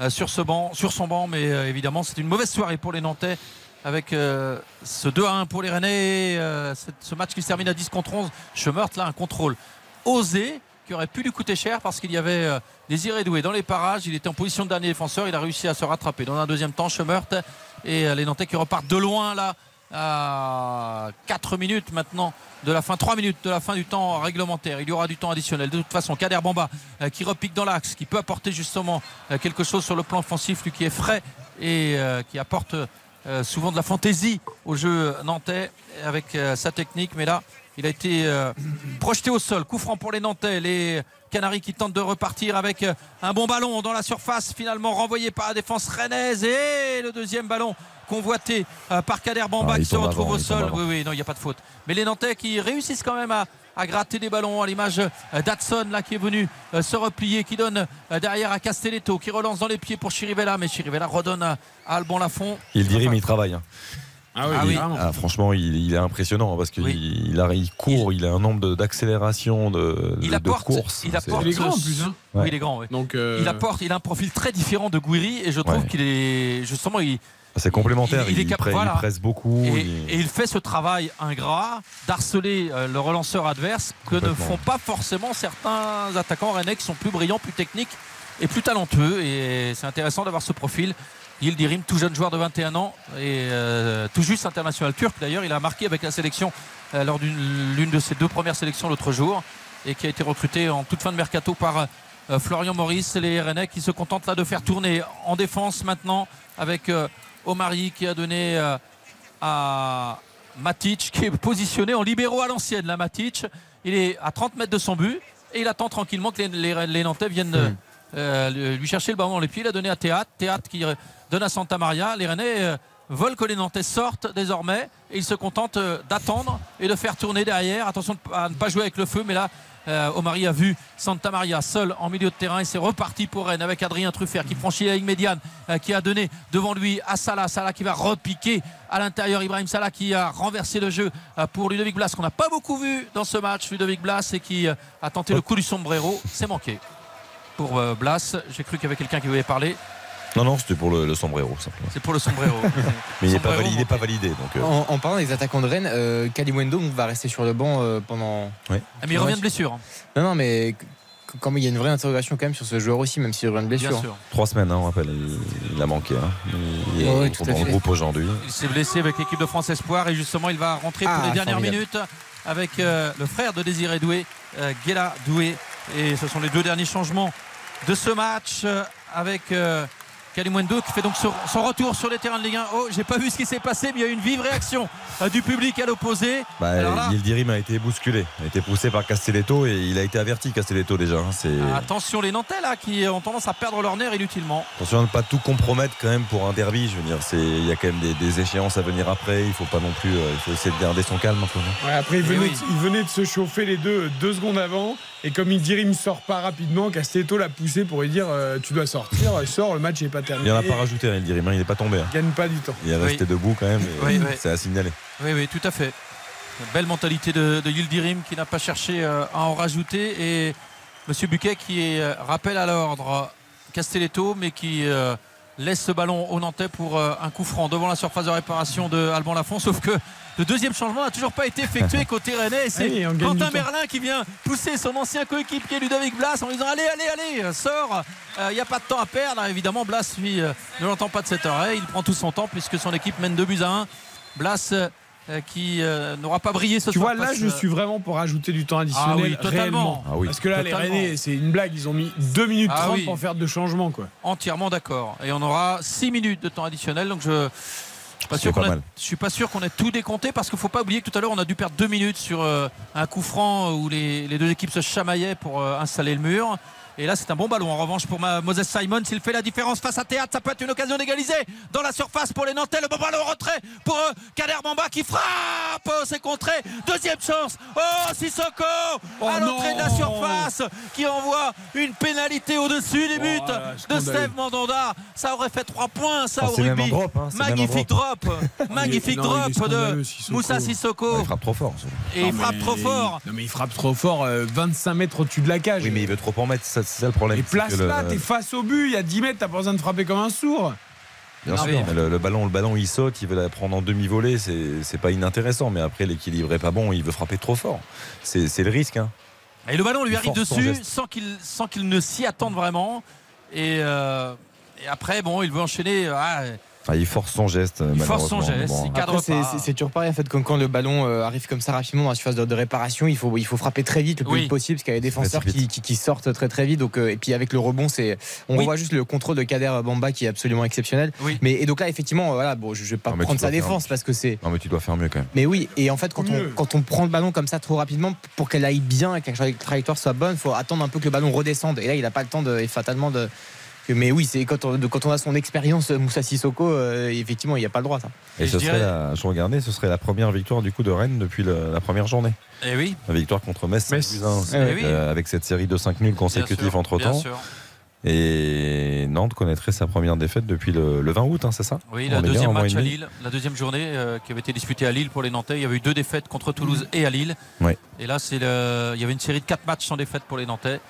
euh, sur, ce banc, sur son banc. Mais euh, évidemment, c'est une mauvaise soirée pour les Nantais avec euh, ce 2 à 1 pour les Rennais. euh, ce match qui se termine à 10 contre 11. Schemert, là, un contrôle osé qui aurait pu lui coûter cher parce qu'il y avait euh, Désiré Doué dans les parages. Il était en position de dernier défenseur. Il a réussi à se rattraper dans un deuxième temps. Schemert et les Nantais qui repartent de loin là à 4 minutes maintenant de la fin, 3 minutes de la fin du temps réglementaire. Il y aura du temps additionnel. De toute façon, Kader Bamba qui repique dans l'axe, qui peut apporter justement quelque chose sur le plan offensif, lui qui est frais et qui apporte euh, souvent de la fantaisie au jeu nantais avec euh, sa technique. Mais là, il a été euh, projeté au sol. Coup franc pour les Nantais. Les Canaries qui tentent de repartir avec un bon ballon dans la surface, finalement renvoyé par la défense rennaise. Et le deuxième ballon convoité par Kader Bamba Ah, qui se retrouve avant, au sol. Oui, oui, non, il n'y a pas de faute. Mais les Nantais qui réussissent quand même à, à gratter des ballons à l'image d'Adson là qui est venu euh, se replier, qui donne euh, derrière à Castelletto, qui relance dans les pieds pour Chirivella, mais Chirivella redonne à, Alban Lafont. Il dirait, Enfin, mais il travaille. hein. Ah Ah oui. vraiment. Ah, franchement, il, il est impressionnant parce qu'il Oui. il a- il court, il, a un nombre de- d'accélération, de, Il de, apporte- courses. il apporte- Il est grand en plus. Hein. Oui, Ouais. il est grand. oui. Donc, euh, Il apporte, il a un profil très différent de Guiri et je trouve Ouais. qu'il est justement il, C'est complémentaire. Il- il est Il, il voilà. presse beaucoup. et, il- et il fait ce travail ingrat d'harceler euh, le relanceur adverse que ne font pas forcément certains attaquants rennais qui sont plus brillants, plus techniques et plus talentueux. Et c'est intéressant d'avoir ce profil. Yildirim, tout jeune joueur de 21 ans et euh, tout juste international turc d'ailleurs. Il a marqué avec la sélection euh, lors d'une l'une de ses deux premières sélections l'autre jour et qui a été recruté en toute fin de mercato par euh, Florian Maurice. Les Rennais qui se contentent là de faire tourner en défense maintenant avec Omari qui a donné euh, à Matic qui est positionné en libéraux à l'ancienne. Là, Matic, il est à 30 mètres de son but et il attend tranquillement que les, les- les Nantais viennent euh, euh, lui chercher le ballon dans les pieds. Il a donné à Théâtre. Théâtre qui donne à Santa Maria. Les Rennais euh, veulent que les Nantais sortent désormais et ils se contentent euh, d'attendre et de faire tourner derrière. Attention à ne pas jouer avec le feu, mais là. Euh, Omari a vu Santa Maria seul en milieu de terrain et c'est reparti pour Rennes avec Adrien Truffert qui franchit la ligne médiane euh, qui a donné devant lui à Salah. Salah qui va repiquer à l'intérieur. Ibrahim Salah qui a renversé le jeu euh, pour Ludovic Blas qu'on n'a pas beaucoup vu dans ce match. Ludovic Blas et qui euh, a tenté le coup du sombrero. C'est manqué. Pour Blas j'ai cru qu'il y avait quelqu'un qui voulait parler Non, non, c'était pour le, le sombrero, simplement. c'est pour le sombrero Mais il n'est pas, validé, pas. Donc, euh, En, en parlant des attaquants de Rennes, euh, Kalimundo va rester sur le banc euh, pendant. Ah, mais il revient de blessure hein, Non, non, mais comme il y a une vraie interrogation quand même sur ce joueur aussi, même s'il revient de blessure. bien sûr trois semaines, hein, on rappelle. Il, il a manqué. Hein. Il, est dans le fait. groupe aujourd'hui. Il s'est blessé avec l'équipe de France Espoir et justement il va rentrer pour Ah, les dernières formidable. minutes avec euh, le frère de Désiré Doué, euh, Guéla Doué. Et ce sont les deux derniers changements de ce match euh, avec Kalimundo qui fait donc son, son retour sur les terrains de Ligue 1. Oh, j'ai pas vu ce qui s'est passé, mais il y a eu une vive réaction euh, du public à l'opposé. Bah, Yildirim a été bousculé, a été poussé par Castelletto et il a été averti Castelletto déjà. hein. C'est Attention les Nantais là qui ont tendance à perdre leur nerf inutilement. attention à ne pas tout compromettre quand même pour un derby. Je veux dire, c'est il y a quand même des, des échéances à venir après. Il faut pas non plus, euh, il faut essayer de garder son calme un peu. Ouais, après, il Eh venait, oui. de, il venait de se chauffer les deux deux secondes avant. Et comme il dirait, il me sort pas rapidement. Castelletto l'a poussé pour lui dire euh, Tu dois sortir, sors, le match n'est pas Il terminé. en a pas rajouté, hein, Yildirim, hein, il n'est pas tombé. hein. Il gagne pas du temps. Il est resté Oui. debout quand même. et Oui, oui. C'est à signaler. Oui, oui, tout à fait. Belle mentalité de, de Yildirim qui n'a pas cherché euh, à en rajouter. Et Monsieur Buquet qui euh, rappelle à l'ordre Castelletto, mais qui euh, laisse ce ballon au Nantais pour euh, un coup franc devant la surface de réparation de Alban Lafont. Sauf que le deuxième changement n'a toujours pas été effectué côté Rennais. C'est Quentin. Merlin qui vient pousser son ancien coéquipier Ludovic Blas en lui disant Allez, allez, allez, sors. Il n'y a pas de temps à perdre. Alors, évidemment, Blas, lui, euh, ne l'entend pas de cette oreille. Il prend tout son temps puisque son équipe mène 2 buts à 1. Blas euh, qui euh, n'aura pas brillé ce Tu soir. vois, là, je euh, suis vraiment pour rajouter du temps additionnel. Ah oui, totalement. Ah oui. Parce que là, Totalement. les Rennais, c'est une blague. Ils ont mis 2 minutes Ah 30 oui. pour faire deux changements. Quoi. entièrement d'accord. Et on aura 6 minutes de temps additionnel. Donc je. Pas C'est sûr pas qu'on a- mal. je suis pas sûr qu'on ait tout décompté parce qu'il faut pas oublier que tout à l'heure on a dû perdre deux minutes sur euh, un coup franc où les, les deux équipes se chamaillaient pour euh, installer le mur. Et là, c'est un bon ballon. En revanche, pour Moses Simon, s'il fait la différence face à Théâtre, ça peut être une occasion d'égaliser dans la surface pour les Nantais. Le bon ballon au retrait pour euh, Kader Bamba qui frappe. Oh, c'est contré. Deuxième chance. Oh, Sissoko Oh à l'entrée de la surface qui envoie une pénalité au-dessus du but Oh là, de. Steve Mandanda. Ça aurait fait 3 points, ça, Oh, au rugby. drop, hein, Magnifique drop. Magnifique Non, drop de Sissoko. Moussa Sissoko. il frappe trop fort. ça. Et il frappe mais- trop fort. Non, mais il frappe trop fort, euh, 25 mètres au-dessus de la cage. Oui, mais il veut trop en mettre. C'est c'est ça le problème. Et c'est place que le- là, t'es face au but, il y a 10 mètres, t'as pas besoin de frapper comme un sourd. Bien Non, sûr, mais- le, le ballon, le ballon, il saute, il veut la prendre en demi-volée, c'est c'est pas inintéressant. Mais après, l'équilibre est pas bon, il veut frapper trop fort. C'est c'est le risque. Hein. Et le ballon lui Il arrive dessus sans qu'il sans qu'il ne s'y attende vraiment. Et, euh, et après, bon, il veut enchaîner. ah, Enfin, il force son geste. Il force son geste, Bon, il cadre Après, c'est- pas. c'est c'est toujours pareil en fait quand, quand le ballon euh, arrive comme ça rapidement dans la surface de, de réparation il faut, il faut frapper très vite le plus Oui. vite possible parce qu'il y a des défenseurs qui, qui- qui sortent très très vite donc, euh, et puis avec le rebond c'est on Oui. voit juste le contrôle de Kader Bamba qui est absolument exceptionnel Oui. mais et donc là effectivement euh, voilà bon je, je vais pas Non, prendre sa défense parce que c'est Non, mais tu dois faire mieux quand même. mais oui et en fait quand on, Mieux. quand on prend le ballon comme ça trop rapidement pour qu'elle aille bien et que la trajectoire soit bonne faut attendre un peu que le ballon redescende et là il n'a pas le temps de et fatalement de mais oui, c'est quand on, de- quand on a son expérience, Moussa Sissoko, euh, effectivement, il n'y a pas le droit. Ça. Et, Et ce je serait dirais- la, je regardais, ce serait la première victoire du coup de Rennes depuis le- la première journée. Et oui, La victoire contre Metz, Metz. 5 buts à un. Eh oui. Euh, avec cette série de 5 nuls consécutifs entre bien temps. sûr. Et Nantes connaîtrait sa première défaite depuis le, le 20 août, hein, c'est ça Oui, la deuxième match à. Lille, la deuxième journée euh, qui avait été disputée à Lille pour les Nantais. Il y avait eu deux défaites contre Toulouse et à Lille. Ouais. Et là, c'est le... il y avait une série de quatre matchs sans défaite pour les Nantais.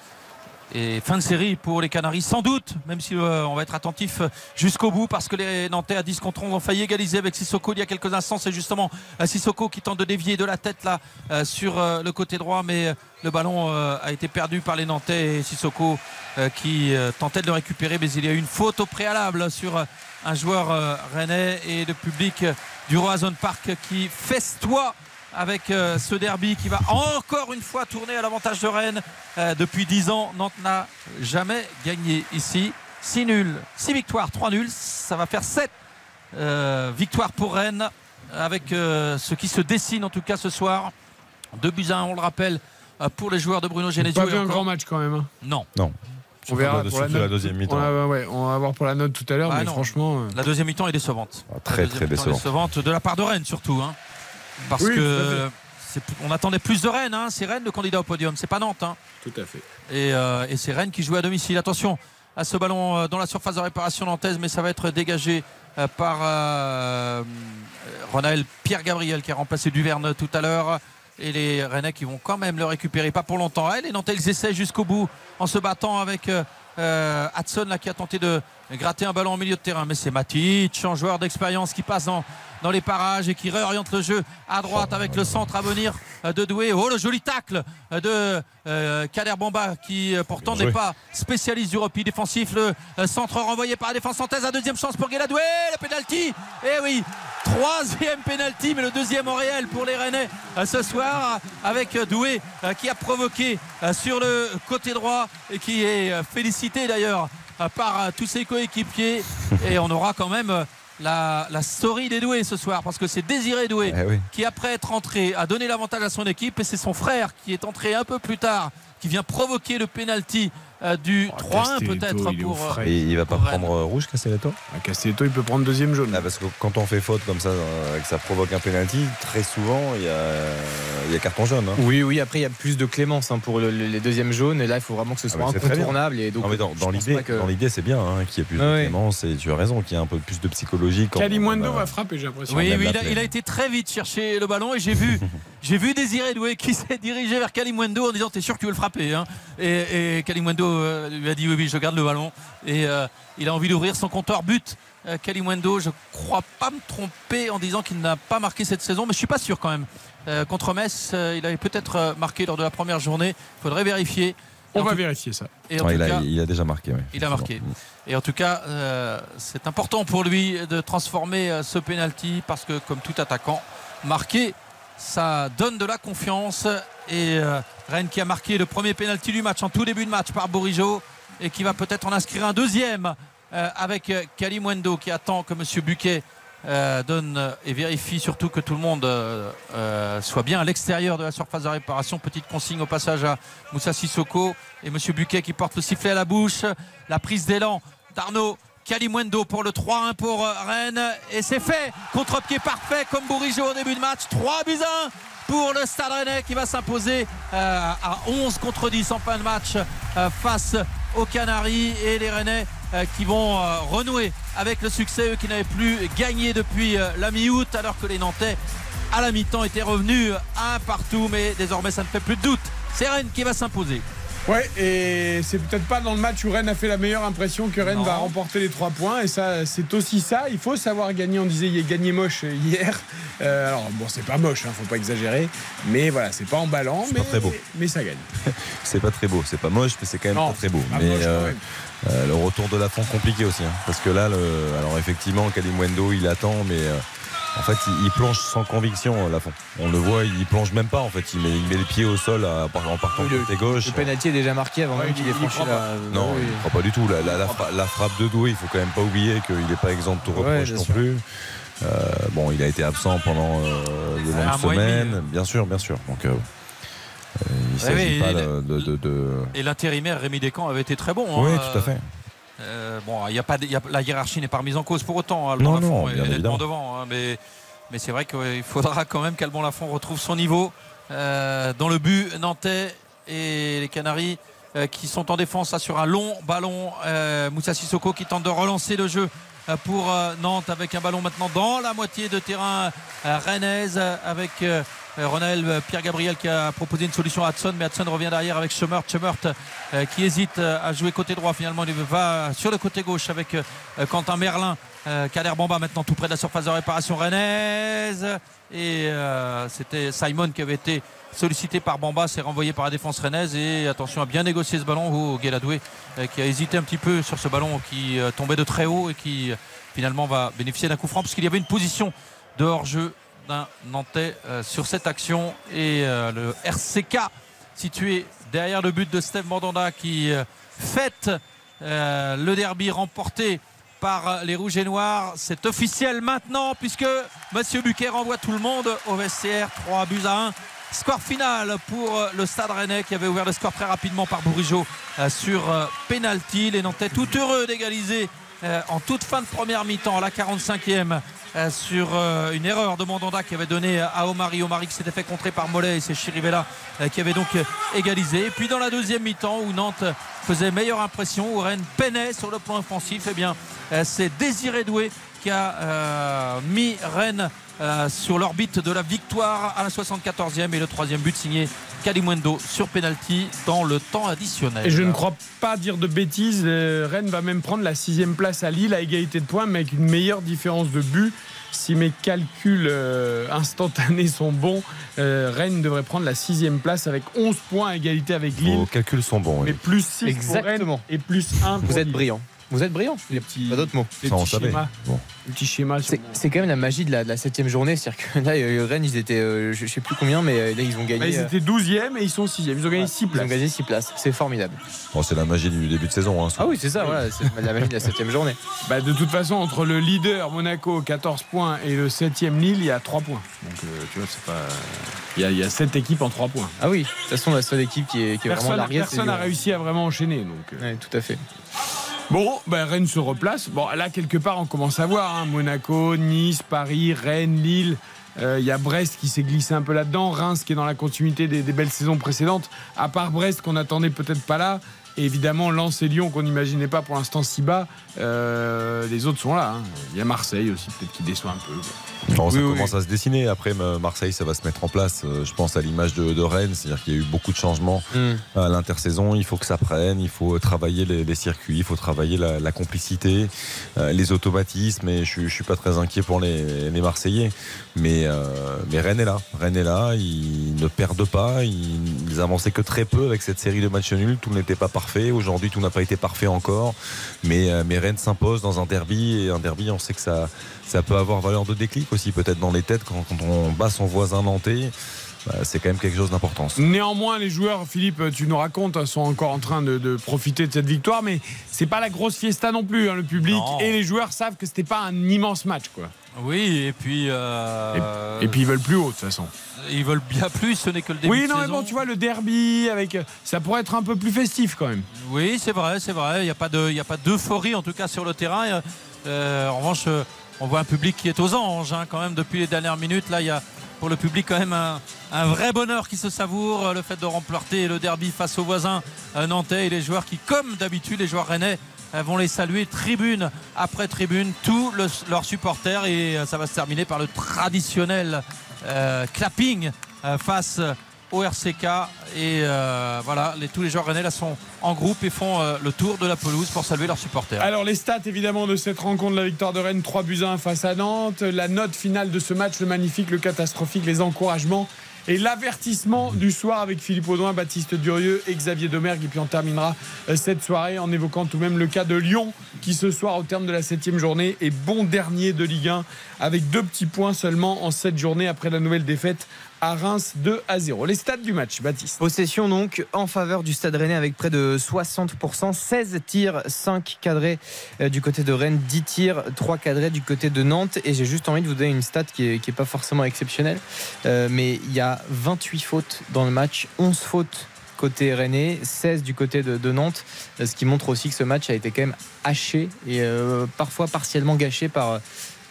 Et fin de série pour les Canaries, sans doute, même si euh, on va être attentif jusqu'au bout, parce que les Nantais à 10 contre 11 ont failli égaliser avec Sissoko il y a quelques instants. C'est justement euh, Sissoko qui tente de dévier de la tête là euh, sur euh, le côté droit, mais euh, le ballon euh, a été perdu par les Nantais et Sissoko euh, qui euh, tentait de le récupérer, mais il y a eu une faute au préalable sur euh, un joueur euh, rennais et le public euh, du Roazhon Park qui festoie avec euh, ce derby qui va encore une fois tourner à l'avantage de Rennes. Euh, depuis 10 ans, Nantes n'a jamais gagné ici. 6 nuls, 6 victoires, 3 nuls. Ça va faire 7 euh, victoires pour Rennes avec euh, ce qui se dessine en tout cas ce soir. 2 buts à 1, on le rappelle, pour les joueurs de Bruno Genesio. pas vu un grand match quand même. hein. Non, On verra pour la, la deuxième mi-temps. On, va- ouais, on va voir pour la note tout à l'heure, Ah mais non. franchement. euh, la deuxième mi-temps est décevante. Ah, Très très mi-temps décevant. décevante de la part de Rennes surtout. hein. Parce Oui, que on attendait plus de Rennes. hein. C'est Rennes le candidat au podium, c'est pas Nantes. hein. Tout à fait. Et, euh, et c'est Rennes qui joue à domicile. Attention à ce ballon euh, dans la surface de réparation nantaise, mais ça va être dégagé euh, par euh, Ronald Pierre Gabriel qui a remplacé Duverne tout à l'heure. Et les Rennais qui vont quand même le récupérer, pas pour longtemps. Eh, les Nantais, ils essaient jusqu'au bout en se battant avec euh, Hudson là, qui a tenté de gratter un ballon au milieu de terrain. Mais c'est Matic, un joueur d'expérience qui passe dans, dans les parages et qui réoriente le jeu à droite avec le centre à venir de Doué. Oh, le joli tacle de euh, Kader Bamba qui euh, pourtant n'est pas spécialiste du repli défensif. Le euh, centre renvoyé par la défense nantaise. La deuxième chance pour Guéladoué. Le pénalty. Et oui, troisième pénalty, mais le deuxième en réel pour les Rennais ce soir avec Doué qui a provoqué sur le côté droit et qui est félicité d'ailleurs par euh, tous ses coéquipiers. Et on aura quand même euh, la, la story des doués ce soir parce que c'est Désiré Doué Eh oui. qui après être entré a donné l'avantage à son équipe et c'est son frère qui est entré un peu plus tard qui vient provoquer le penalty du Oh, 3-1 Castelletto, peut-être pour euh. Et il va pas prendre euh, rouge, Castelletto Ah, Castelletto, il peut prendre deuxième jaune. Ah, parce que quand on fait faute comme ça euh, et que ça provoque un penalty, très souvent il y a, il y a carton jaune. hein. Oui, oui, après il y a plus de clémence hein, pour le- le- les deuxièmes jaunes et là il faut vraiment que ce Ah, soit très bien. incontournable. Et donc, Non, dans, dans l'idée, que- c'est bien hein, qu'il y ait plus Ah de clémence et tu as raison qu'il y a un peu plus de psychologie. quand a- va frapper, j'ai l'impression. Oui, il a, plaie. il a été très vite chercher le ballon et j'ai vu, j'ai vu Désiré Doué qui s'est dirigé vers Kalimwendo en disant T'es sûr que tu veux le frapper hein Et, et Kalimwendo euh, lui a dit Oui, oui, je garde le ballon. Et euh, il a envie d'ouvrir son compteur but. Euh, Kalimwendo, je crois pas me tromper en disant qu'il n'a pas marqué cette saison, mais je suis pas sûr quand même. Euh, contre Metz, euh, il avait peut-être marqué lors de la première journée. Il faudrait vérifier. Et On en va tout- vérifier ça. Et en Ouais, tout il, a, cas, il a déjà marqué. oui. il a marqué. Et en tout cas, euh, c'est important pour lui de transformer ce penalty parce que, comme tout attaquant, marqué, ça donne de la confiance. Et euh, Rennes qui a marqué le premier penalty du match en tout début de match par Bourigeau et qui va peut-être en inscrire un deuxième euh, avec euh, Kalimwendo qui attend que M. Buquet donne et vérifie surtout que tout le monde soit bien à l'extérieur de la surface de réparation. Petite consigne au passage à Moussa Sissoko et M. Buquet qui porte le sifflet à la bouche. La prise d'élan d'Arnaud Kalimwendo pour le 3-1 pour Rennes. Et c'est fait. Contre-pied parfait comme Bourigeau au début de match. 3 buts à 1 pour le Stade Rennais qui va s'imposer euh, à 11 contre 10 en fin de match euh, face aux Canaries. Et les Rennais euh, qui vont renouer avec le succès eux qui n'avaient plus gagné depuis la mi-août alors que les Nantais à la mi-temps étaient revenus un partout. Mais désormais ça ne fait plus de doute. C'est Rennes qui va s'imposer Ouais, et c'est peut-être pas dans le match où Rennes a fait la meilleure impression que Rennes Non. va remporter les trois points. Et ça, c'est aussi ça. Il faut savoir gagner. On disait il a gagné moche hier. Euh, alors bon, c'est pas moche, hein, faut pas exagérer. Mais voilà, c'est pas emballant. C'est mais, pas très beau. Mais ça gagne. C'est pas très beau, c'est pas moche, mais c'est quand même Non, pas très beau. Pas mais moche, euh, euh, le retour de la fond compliqué aussi, hein, parce que là, le, alors effectivement, Kalimwendo, il attend, mais en fait, il, il plonge sans conviction la fond. On le voit, il plonge même pas. En fait, il met, il met les pieds au sol à- en partant Le- de côté gauche. Le penalty est déjà marqué avant Ouais, même qu'il il- ait franchi prend la. Non, Oui. il ne croit pas du tout. La, la- la fra- la frappe de Doué, il faut quand même pas oublier qu'il n'est pas exempt de tout reproche non sûr. plus. Euh, bon, il a été absent pendant euh, de longues semaines, euh. bien sûr, bien sûr. Donc, euh, euh, il ne s'agit oui, pas de, de- de- de- et l'intérimaire Rémi Descamps avait été très bon hein. Oui, tout à fait. Euh, bon, il y a pas, de- il y a- la hiérarchie n'est pas remise en cause pour autant. hein. Alban Non, Lafont non, est nettement devant, hein, mais, mais c'est vrai qu'il faudra quand même qu'Alban Lafont retrouve son niveau euh, dans le but nantais et les Canaries euh, qui sont en défense là, sur un long ballon. Moussa Sissoko qui tente de relancer le jeu pour Nantes avec un ballon maintenant dans la moitié de terrain rennaise avec Ronald euh, Pierre-Gabriel qui a proposé une solution à Hudson mais Hudson revient derrière avec Schumert. Schumert euh, qui hésite euh, à jouer côté droit. Finalement il va sur le côté gauche avec euh, euh, Quentin Merlin euh, Kader Bamba maintenant tout près de la surface de réparation rennaise. Et euh, c'était Simon qui avait été sollicité par Bamba c'est renvoyé par la défense rennaise. Et attention à bien négocier ce ballon. Au Guéladoué euh, qui a hésité un petit peu sur ce ballon qui euh, tombait de très haut et qui euh, finalement va bénéficier d'un coup franc puisqu'il y avait une position de hors-jeu d'un Nantais euh, sur cette action et euh, le RCK situé derrière le but de Steve Mandanda qui euh, fête le derby remporté par les Rouges et Noirs. C'est officiel maintenant puisque Monsieur Buquet renvoie tout le monde au vestiaire. 3 buts à 1. Score final pour le Stade Rennais qui avait ouvert le score très rapidement par Bourigeau sur penalty. Les Nantais tout heureux d'égaliser en toute fin de première mi-temps, à la 45e, euh, sur euh, une erreur de Mandanda qui avait donné à Omari. Omari qui s'était fait contrer par Mollet et c'est Chirivella euh, qui avait donc euh, égalisé. Et puis dans la deuxième mi-temps où Nantes faisait meilleure impression, où Rennes peinait sur le plan offensif, eh bien euh, c'est Désiré Doué qui a euh, mis Rennes euh, sur l'orbite de la victoire à la 74e et le troisième but signé Kalimwendo sur penalty dans le temps additionnel. Et je ne crois pas dire de bêtises. euh, Rennes va même prendre la sixième place à Lille à égalité de points, mais avec une meilleure différence de but. Si mes calculs euh, instantanés sont bons, Rennes devrait prendre la sixième place avec 11 points à égalité avec Lille. Vos calculs sont bons. oui. Mais plus 6 pour Rennes Exactement. et plus 1 pour Vous êtes brillant. Vous êtes brillant. Les petits, Pas d'autres mots. les Ça, on petits savait. schémas. Bon. Sur C'est mon- c'est quand même la magie de la, de la septième journée. C'est-à-dire que là, euh, Rennes, ils étaient, euh, je, je sais plus combien, mais euh, là, ils ont Bah, gagné. ils euh, étaient 12e et ils sont 6e. Ils ont gagné 6 ils ont places. gagné 6 places. C'est formidable. Bon, c'est la magie du début de saison. hein. Ah oui, c'est ça, voilà, c'est la magie de la septième journée. Bah, de toute façon, entre le leader Monaco 14 points et le 7e Lille, il y a 3 points. Donc euh, tu vois, c'est pas. Il y, a, il y a 7 équipes en 3 points. Ah oui, de toute façon, la seule équipe qui est, qui est vraiment Personne larguée, c'est personne n'a réussi à vraiment enchaîner. Donc, euh. Ouais, tout à fait. Bon, ben, Rennes se replace. Là, quelque part, on commence à voir hein. Monaco, Nice, Paris, Rennes, Lille. Euh, Il y a Brest qui s'est glissé un peu là-dedans. Reims qui est dans la continuité des, des belles saisons précédentes. À part Brest qu'on n'attendait peut-être pas là. Et évidemment, Lens et Lyon qu'on n'imaginait pas pour l'instant si bas. Euh, les autres sont là. hein. Il y a Marseille aussi, peut-être qui déçoit un peu. Non, ça Oui, oui, commence à se dessiner. Après, Marseille, ça va se mettre en place. euh, Je pense à l'image de, de Rennes, c'est-à-dire qu'il y a eu beaucoup de changements Hmm. à l'intersaison. Il faut que ça prenne, il faut travailler les, les circuits, il faut travailler la, la complicité, euh, les automatismes. Et je, je suis pas très inquiet pour les, les Marseillais. Mais, euh, mais Rennes est là. Rennes est là. Ils ne perdent pas. Ils, ils avançaient que très peu avec cette série de matchs nuls. Tout n'était pas parfait. Aujourd'hui, tout n'a pas été parfait encore. Mais, euh, mais Rennes s'impose dans un derby. Et un derby, on sait que ça, ça peut avoir valeur de déclic aussi, peut-être dans les têtes quand, quand on bat son voisin nantais. bah, c'est quand même quelque chose d'importance. Néanmoins, les joueurs, Philippe, tu nous racontes, hein, sont encore en train de, de profiter de cette victoire, mais c'est pas la grosse fiesta non plus. hein. Le public Non. et les joueurs savent que c'était pas un immense match, quoi. Oui, et puis. euh, Et puis ils veulent plus haut de toute façon. Ils veulent bien plus, ce n'est que le début Oui, de non, mais saison. bon, tu vois le derby avec, ça pourrait être un peu plus festif quand même. Oui, c'est vrai, c'est vrai. Il n'y a pas de, il y a pas d'euphorie en tout cas sur le terrain. Euh, en revanche, euh, on voit un public qui est aux anges hein, quand même depuis les dernières minutes. Là, il y a pour le public quand même un, un vrai bonheur qui se savoure. Le fait de remporter le derby face aux voisins nantais et les joueurs qui, comme d'habitude, les joueurs rennais vont les saluer tribune après tribune, tous le- leurs supporters et euh, ça va se terminer par le traditionnel euh, clapping euh, face au RCK et voilà tous les joueurs rennais là sont en groupe et font le tour de la pelouse pour saluer leurs supporters. Alors les stats évidemment de cette rencontre, la victoire de Rennes 3 buts à 1 face à Nantes, la note finale de ce match, le magnifique, le catastrophique, les encouragements et l'avertissement du soir avec Philippe Audouin, Baptiste Durieux et Xavier Domergue. Et puis on terminera euh, cette soirée en évoquant tout de même le cas de Lyon qui ce soir au terme de la septième journée est bon dernier de Ligue 1 avec deux petits points seulement en cette journée après la nouvelle défaite à Reims 2 à 0. Les stats du match, Baptiste. Possession donc en faveur du Stade Rennais avec près de 60%, 16 tirs, 5 cadrés euh, du côté de Rennes, 10 tirs, 3 cadrés du côté de Nantes. Et j'ai juste envie de vous donner une stat qui est, qui est pas forcément exceptionnelle, euh, mais il y a 28 fautes dans le match, 11 fautes côté Rennais, 16 du côté de, Nantes, euh, ce qui montre aussi que ce match a été quand même haché et parfois partiellement gâché par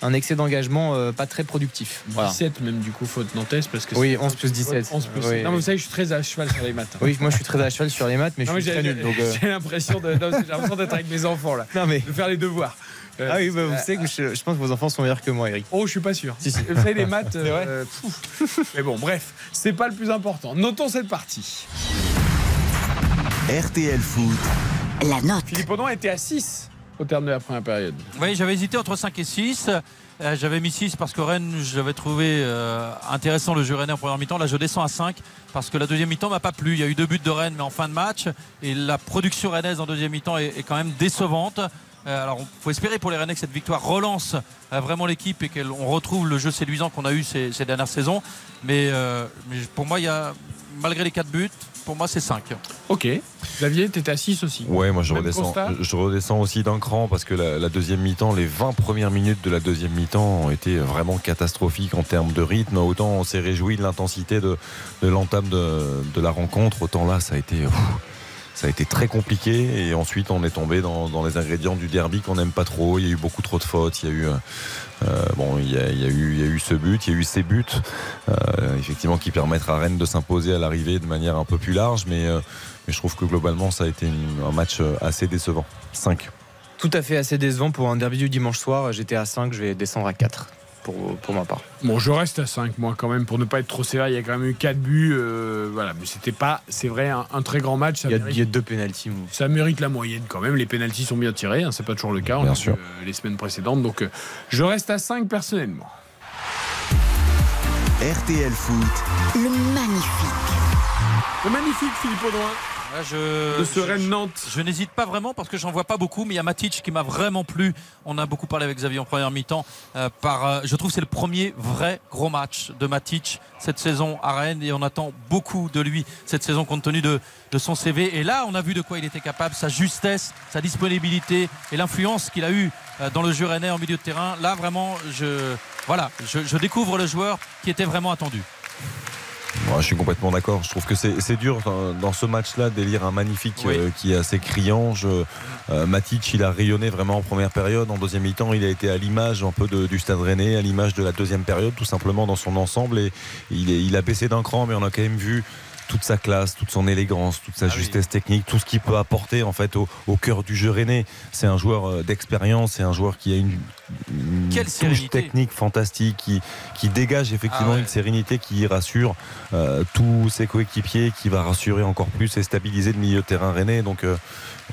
un excès d'engagement euh, pas très productif. Voilà. 17 même du coup faute nantaise parce que Oui, c'est- 11 plus 17. 11 plus Oui, non, mais vous savez, je suis très à cheval sur les maths. hein. Oui, moi je suis très à cheval sur les maths, mais Non, je suis très nul. Donc, euh, j'ai l'impression d'être avec mes enfants là, non, mais... de faire les devoirs. Euh, Ah oui, bah, vous savez que je, je pense que vos enfants sont meilleurs que moi, Eric. Oh, je suis pas sûr. Si, si. Vous savez, les maths. Mais bon, bref, c'est pas le plus important. Notons cette partie. RTL Foot, La note. Philippe Audouin était à 6 au terme de la première période. Oui, j'avais hésité entre 5 et 6. Euh, j'avais mis 6 parce que Rennes, j'avais trouvé euh, intéressant le jeu rennais en première mi-temps. Là, je descends à 5 parce que la deuxième mi-temps m'a pas plu. Il y a eu deux buts de Rennes, mais en fin de match. Et la production rennaise en deuxième mi-temps est, quand même décevante. Euh, alors, il faut espérer pour les Rennais que cette victoire relance vraiment l'équipe et qu'on retrouve le jeu séduisant qu'on a eu ces, dernières saisons. Mais, mais pour moi, il y a, malgré les 4 buts, pour moi, c'est 5. Ok. Xavier, t'étais à 6 aussi. Ouais, moi je Même redescends, constat je redescends aussi d'un cran parce que la, la deuxième mi-temps, les 20 premières minutes de la deuxième mi-temps ont été vraiment catastrophiques en termes de rythme. Autant on s'est réjoui de l'intensité de, de l'entame de, de la rencontre, autant là ça a été. ça a été très compliqué et ensuite on est tombé dans, dans les ingrédients du derby qu'on n'aime pas trop. Il y a eu beaucoup trop de fautes. Il y a eu euh, bon, il y a, eu, ce but, il y a eu ces buts, euh, effectivement qui permettent à Rennes de s'imposer à l'arrivée de manière un peu plus large, mais, euh, je trouve que globalement ça a été un match assez décevant. 5. Tout à fait assez décevant pour un derby du dimanche soir. J'étais à 5, je vais descendre à 4 pour, pour ma part. Bon, je reste à 5 moi quand même pour ne pas être trop sévère. Il y a quand même eu 4 buts. euh, voilà, mais c'était pas, c'est vrai, un, un très grand match. Ça Il y a, mérite- il y a deux pénalties. Ça mérite la moyenne quand même. Les pénalties sont bien tirés, hein, c'est pas toujours le cas. On Bien l'a sûr. vu, euh, les semaines précédentes. Donc euh, je reste à 5 personnellement. RTL Foot, Le magnifique. Le magnifique Philippe Audouin. Je, de ce Rennes Nantes. Je, je n'hésite pas vraiment parce que j'en vois pas beaucoup, mais il y a Matic qui m'a vraiment plu. On a beaucoup parlé avec Xavier en première mi-temps. Euh, par, euh, je trouve que c'est le premier vrai gros match de Matic cette saison à Rennes et on attend beaucoup de lui cette saison compte tenu de, de son CV. Et là, on a vu de quoi il était capable, sa justesse, sa disponibilité et l'influence qu'il a eu euh, dans le jeu rennais en milieu de terrain. Là, vraiment, je, voilà, je, je découvre le joueur qui était vraiment attendu. Je suis complètement d'accord. Je trouve que c'est dur dans, dans ce match-là d'élire un magnifique Oui. euh, qui est assez criant. Je, euh, Matic, il a rayonné vraiment en première période. En deuxième mi-temps, il a été à l'image un peu de- du Stade Rennais, à l'image de la deuxième période, tout simplement dans son ensemble. Et il, est- il a baissé d'un cran, mais on a quand même vu toute sa classe, toute son élégance, toute sa Ah oui. justesse technique, tout ce qu'il peut apporter en fait au, au cœur du jeu rennais. C'est un joueur euh, d'expérience, c'est un joueur qui a une, une Quelle touche sérénité. technique fantastique, qui, qui dégage effectivement Ah ouais. une sérénité qui rassure euh, tous ses coéquipiers, qui va rassurer encore plus et stabiliser le milieu de terrain rennais. Donc euh,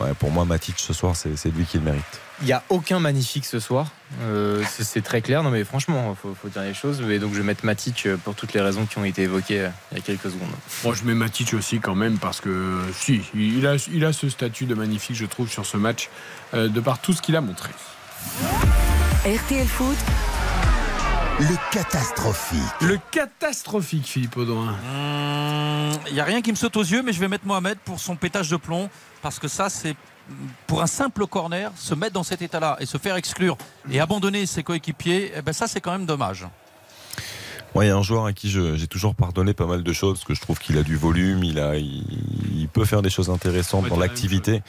ouais, pour moi, Matic ce soir, c'est lui qui le mérite. Il n'y a aucun magnifique ce soir. Euh, c'est- très clair. Non, mais franchement, faut, faut dire les choses. Et donc, je vais mettre Matic euh, pour toutes les raisons qui ont été évoquées euh, il y a quelques secondes. Moi, je mets Matic aussi quand même parce que si, il a, il a ce statut de magnifique, je trouve, sur ce match, euh, de par tout ce qu'il a montré. RTL Foot, Le catastrophique. Le catastrophique, Philippe Audouin. Il n'y a rien qui me saute aux yeux, mais je vais mettre Mohamed pour son pétage de plomb, parce que ça, c'est pour un simple corner, se mettre dans cet état-là et se faire exclure et abandonner ses coéquipiers, eh ben ça, c'est quand même dommage. Moi, il y a un joueur à qui j'ai toujours pardonné pas mal de choses, parce que je trouve qu'il a du volume, il, a, il, il peut faire des choses intéressantes Ouais, dans l'activité.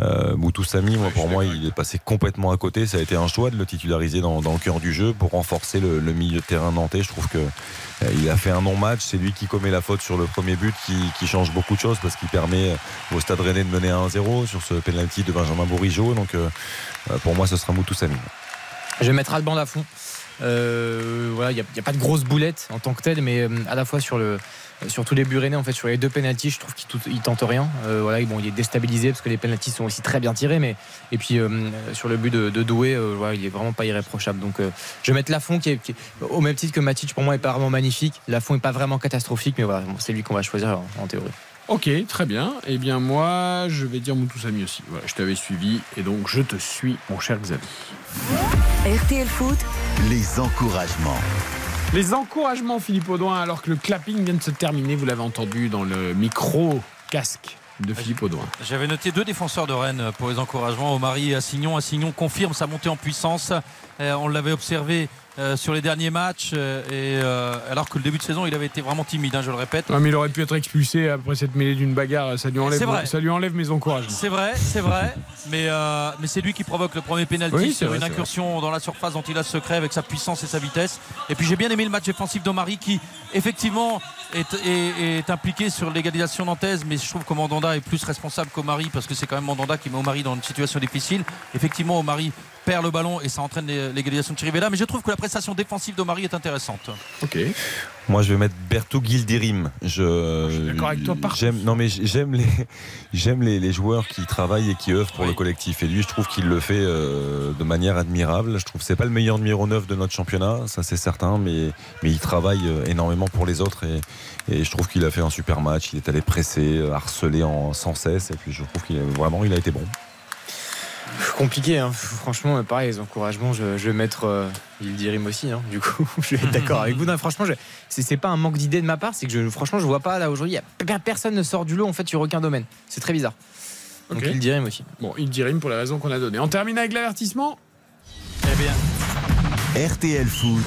Euh, Moutou Samy, moi, Ouais, pour moi, il est passé complètement à côté. Ça a été un choix de le titulariser dans, dans le cœur du jeu pour renforcer le, le milieu de terrain nantais. Je trouve que euh, il a fait un non-match. C'est lui qui commet la faute sur le premier but, qui, qui change beaucoup de choses parce qu'il permet euh, au Stade Rennais de mener à 1-0 sur ce penalty de Benjamin Bourigeau. Donc, euh, euh, pour moi, ce sera Moutou Samy. Je vais mettre Alban Lafont. Euh, voilà, il n'y a, pas de grosse boulette en tant que telle, mais euh, à la fois sur tous les buts rennais, en fait, sur les deux pénalties, je trouve qu'il tente rien. Euh, voilà, il est déstabilisé parce que les pénalties sont aussi très bien tirés, mais et puis sur le but de, de Doué, voilà, il est vraiment pas irréprochable. Donc, je vais mettre Lafont qui est, au même titre que Matic pour moi est pas vraiment magnifique. Lafont est pas vraiment catastrophique, mais c'est lui qu'on va choisir en théorie. Ok, très bien. Eh bien, moi, je vais dire Moutou Samy aussi. Voilà, je t'avais suivi et donc je te suis, mon cher Xavier. RTL Foot, Les encouragements. Les encouragements, Philippe Audouin, alors que le clapping vient de se terminer, vous l'avez entendu dans le micro casque de Philippe Audouin. J'avais noté deux défenseurs de Rennes pour les encouragements, Omari et Assignon. Assignon confirme sa montée en puissance. Euh, on l'avait observé euh, sur les derniers matchs, euh, et, euh, alors que le début de saison, il avait été vraiment timide, hein, je le répète. Ouais, mais il aurait pu être expulsé après cette mêlée d'une bagarre. Ça lui enlève, vrai. ça lui enlève mes encouragements. C'est vrai, c'est vrai, mais, mais c'est lui qui provoque le premier pénalty Oui, sur vrai, une incursion dans la surface dont il a ce secret avec sa puissance et sa vitesse. Et puis j'ai bien aimé le match défensif d'Omari qui effectivement est, est- est impliqué sur l'égalisation nantaise, mais je trouve que Mandanda est plus responsable qu'Omari parce que c'est quand même Mandanda qui met Omari dans une situation difficile. Effectivement, Omari perd le ballon et ça entraîne l'é- l'égalisation de Chirivella, mais je trouve que la prestation défensive d'Omari est intéressante. Ok. Moi, je vais mettre Bertou Gildirim. Je, Je suis d'accord avec toi partout. J'aime, non mais j'aime les, j'aime les, les joueurs qui travaillent et qui œuvrent pour Oui. le collectif. Et lui, je trouve qu'il le fait euh, de manière admirable. Je trouve que c'est pas le meilleur numéro 9 de notre championnat, ça c'est certain, mais, mais il travaille euh, énormément pour les autres et, et je trouve qu'il a fait un super match. Il est allé presser, euh, harceler en, sans cesse. Et puis je trouve qu'il a- vraiment, il a été bon. Compliqué, hein. franchement, pareil, les encouragements, je, je vais mettre euh, Yildirim aussi, hein. du coup, je vais être d'accord avec vous. Non, franchement, c'est c'est pas un manque d'idées de ma part, c'est que je, franchement, je vois pas là aujourd'hui, personne ne sort du lot en fait sur aucun domaine. C'est très bizarre. Donc Ok. Yildirim aussi. Bon, il dirait pour les raisons qu'on a données. On termine avec l'avertissement. Eh bien, RTL Foot.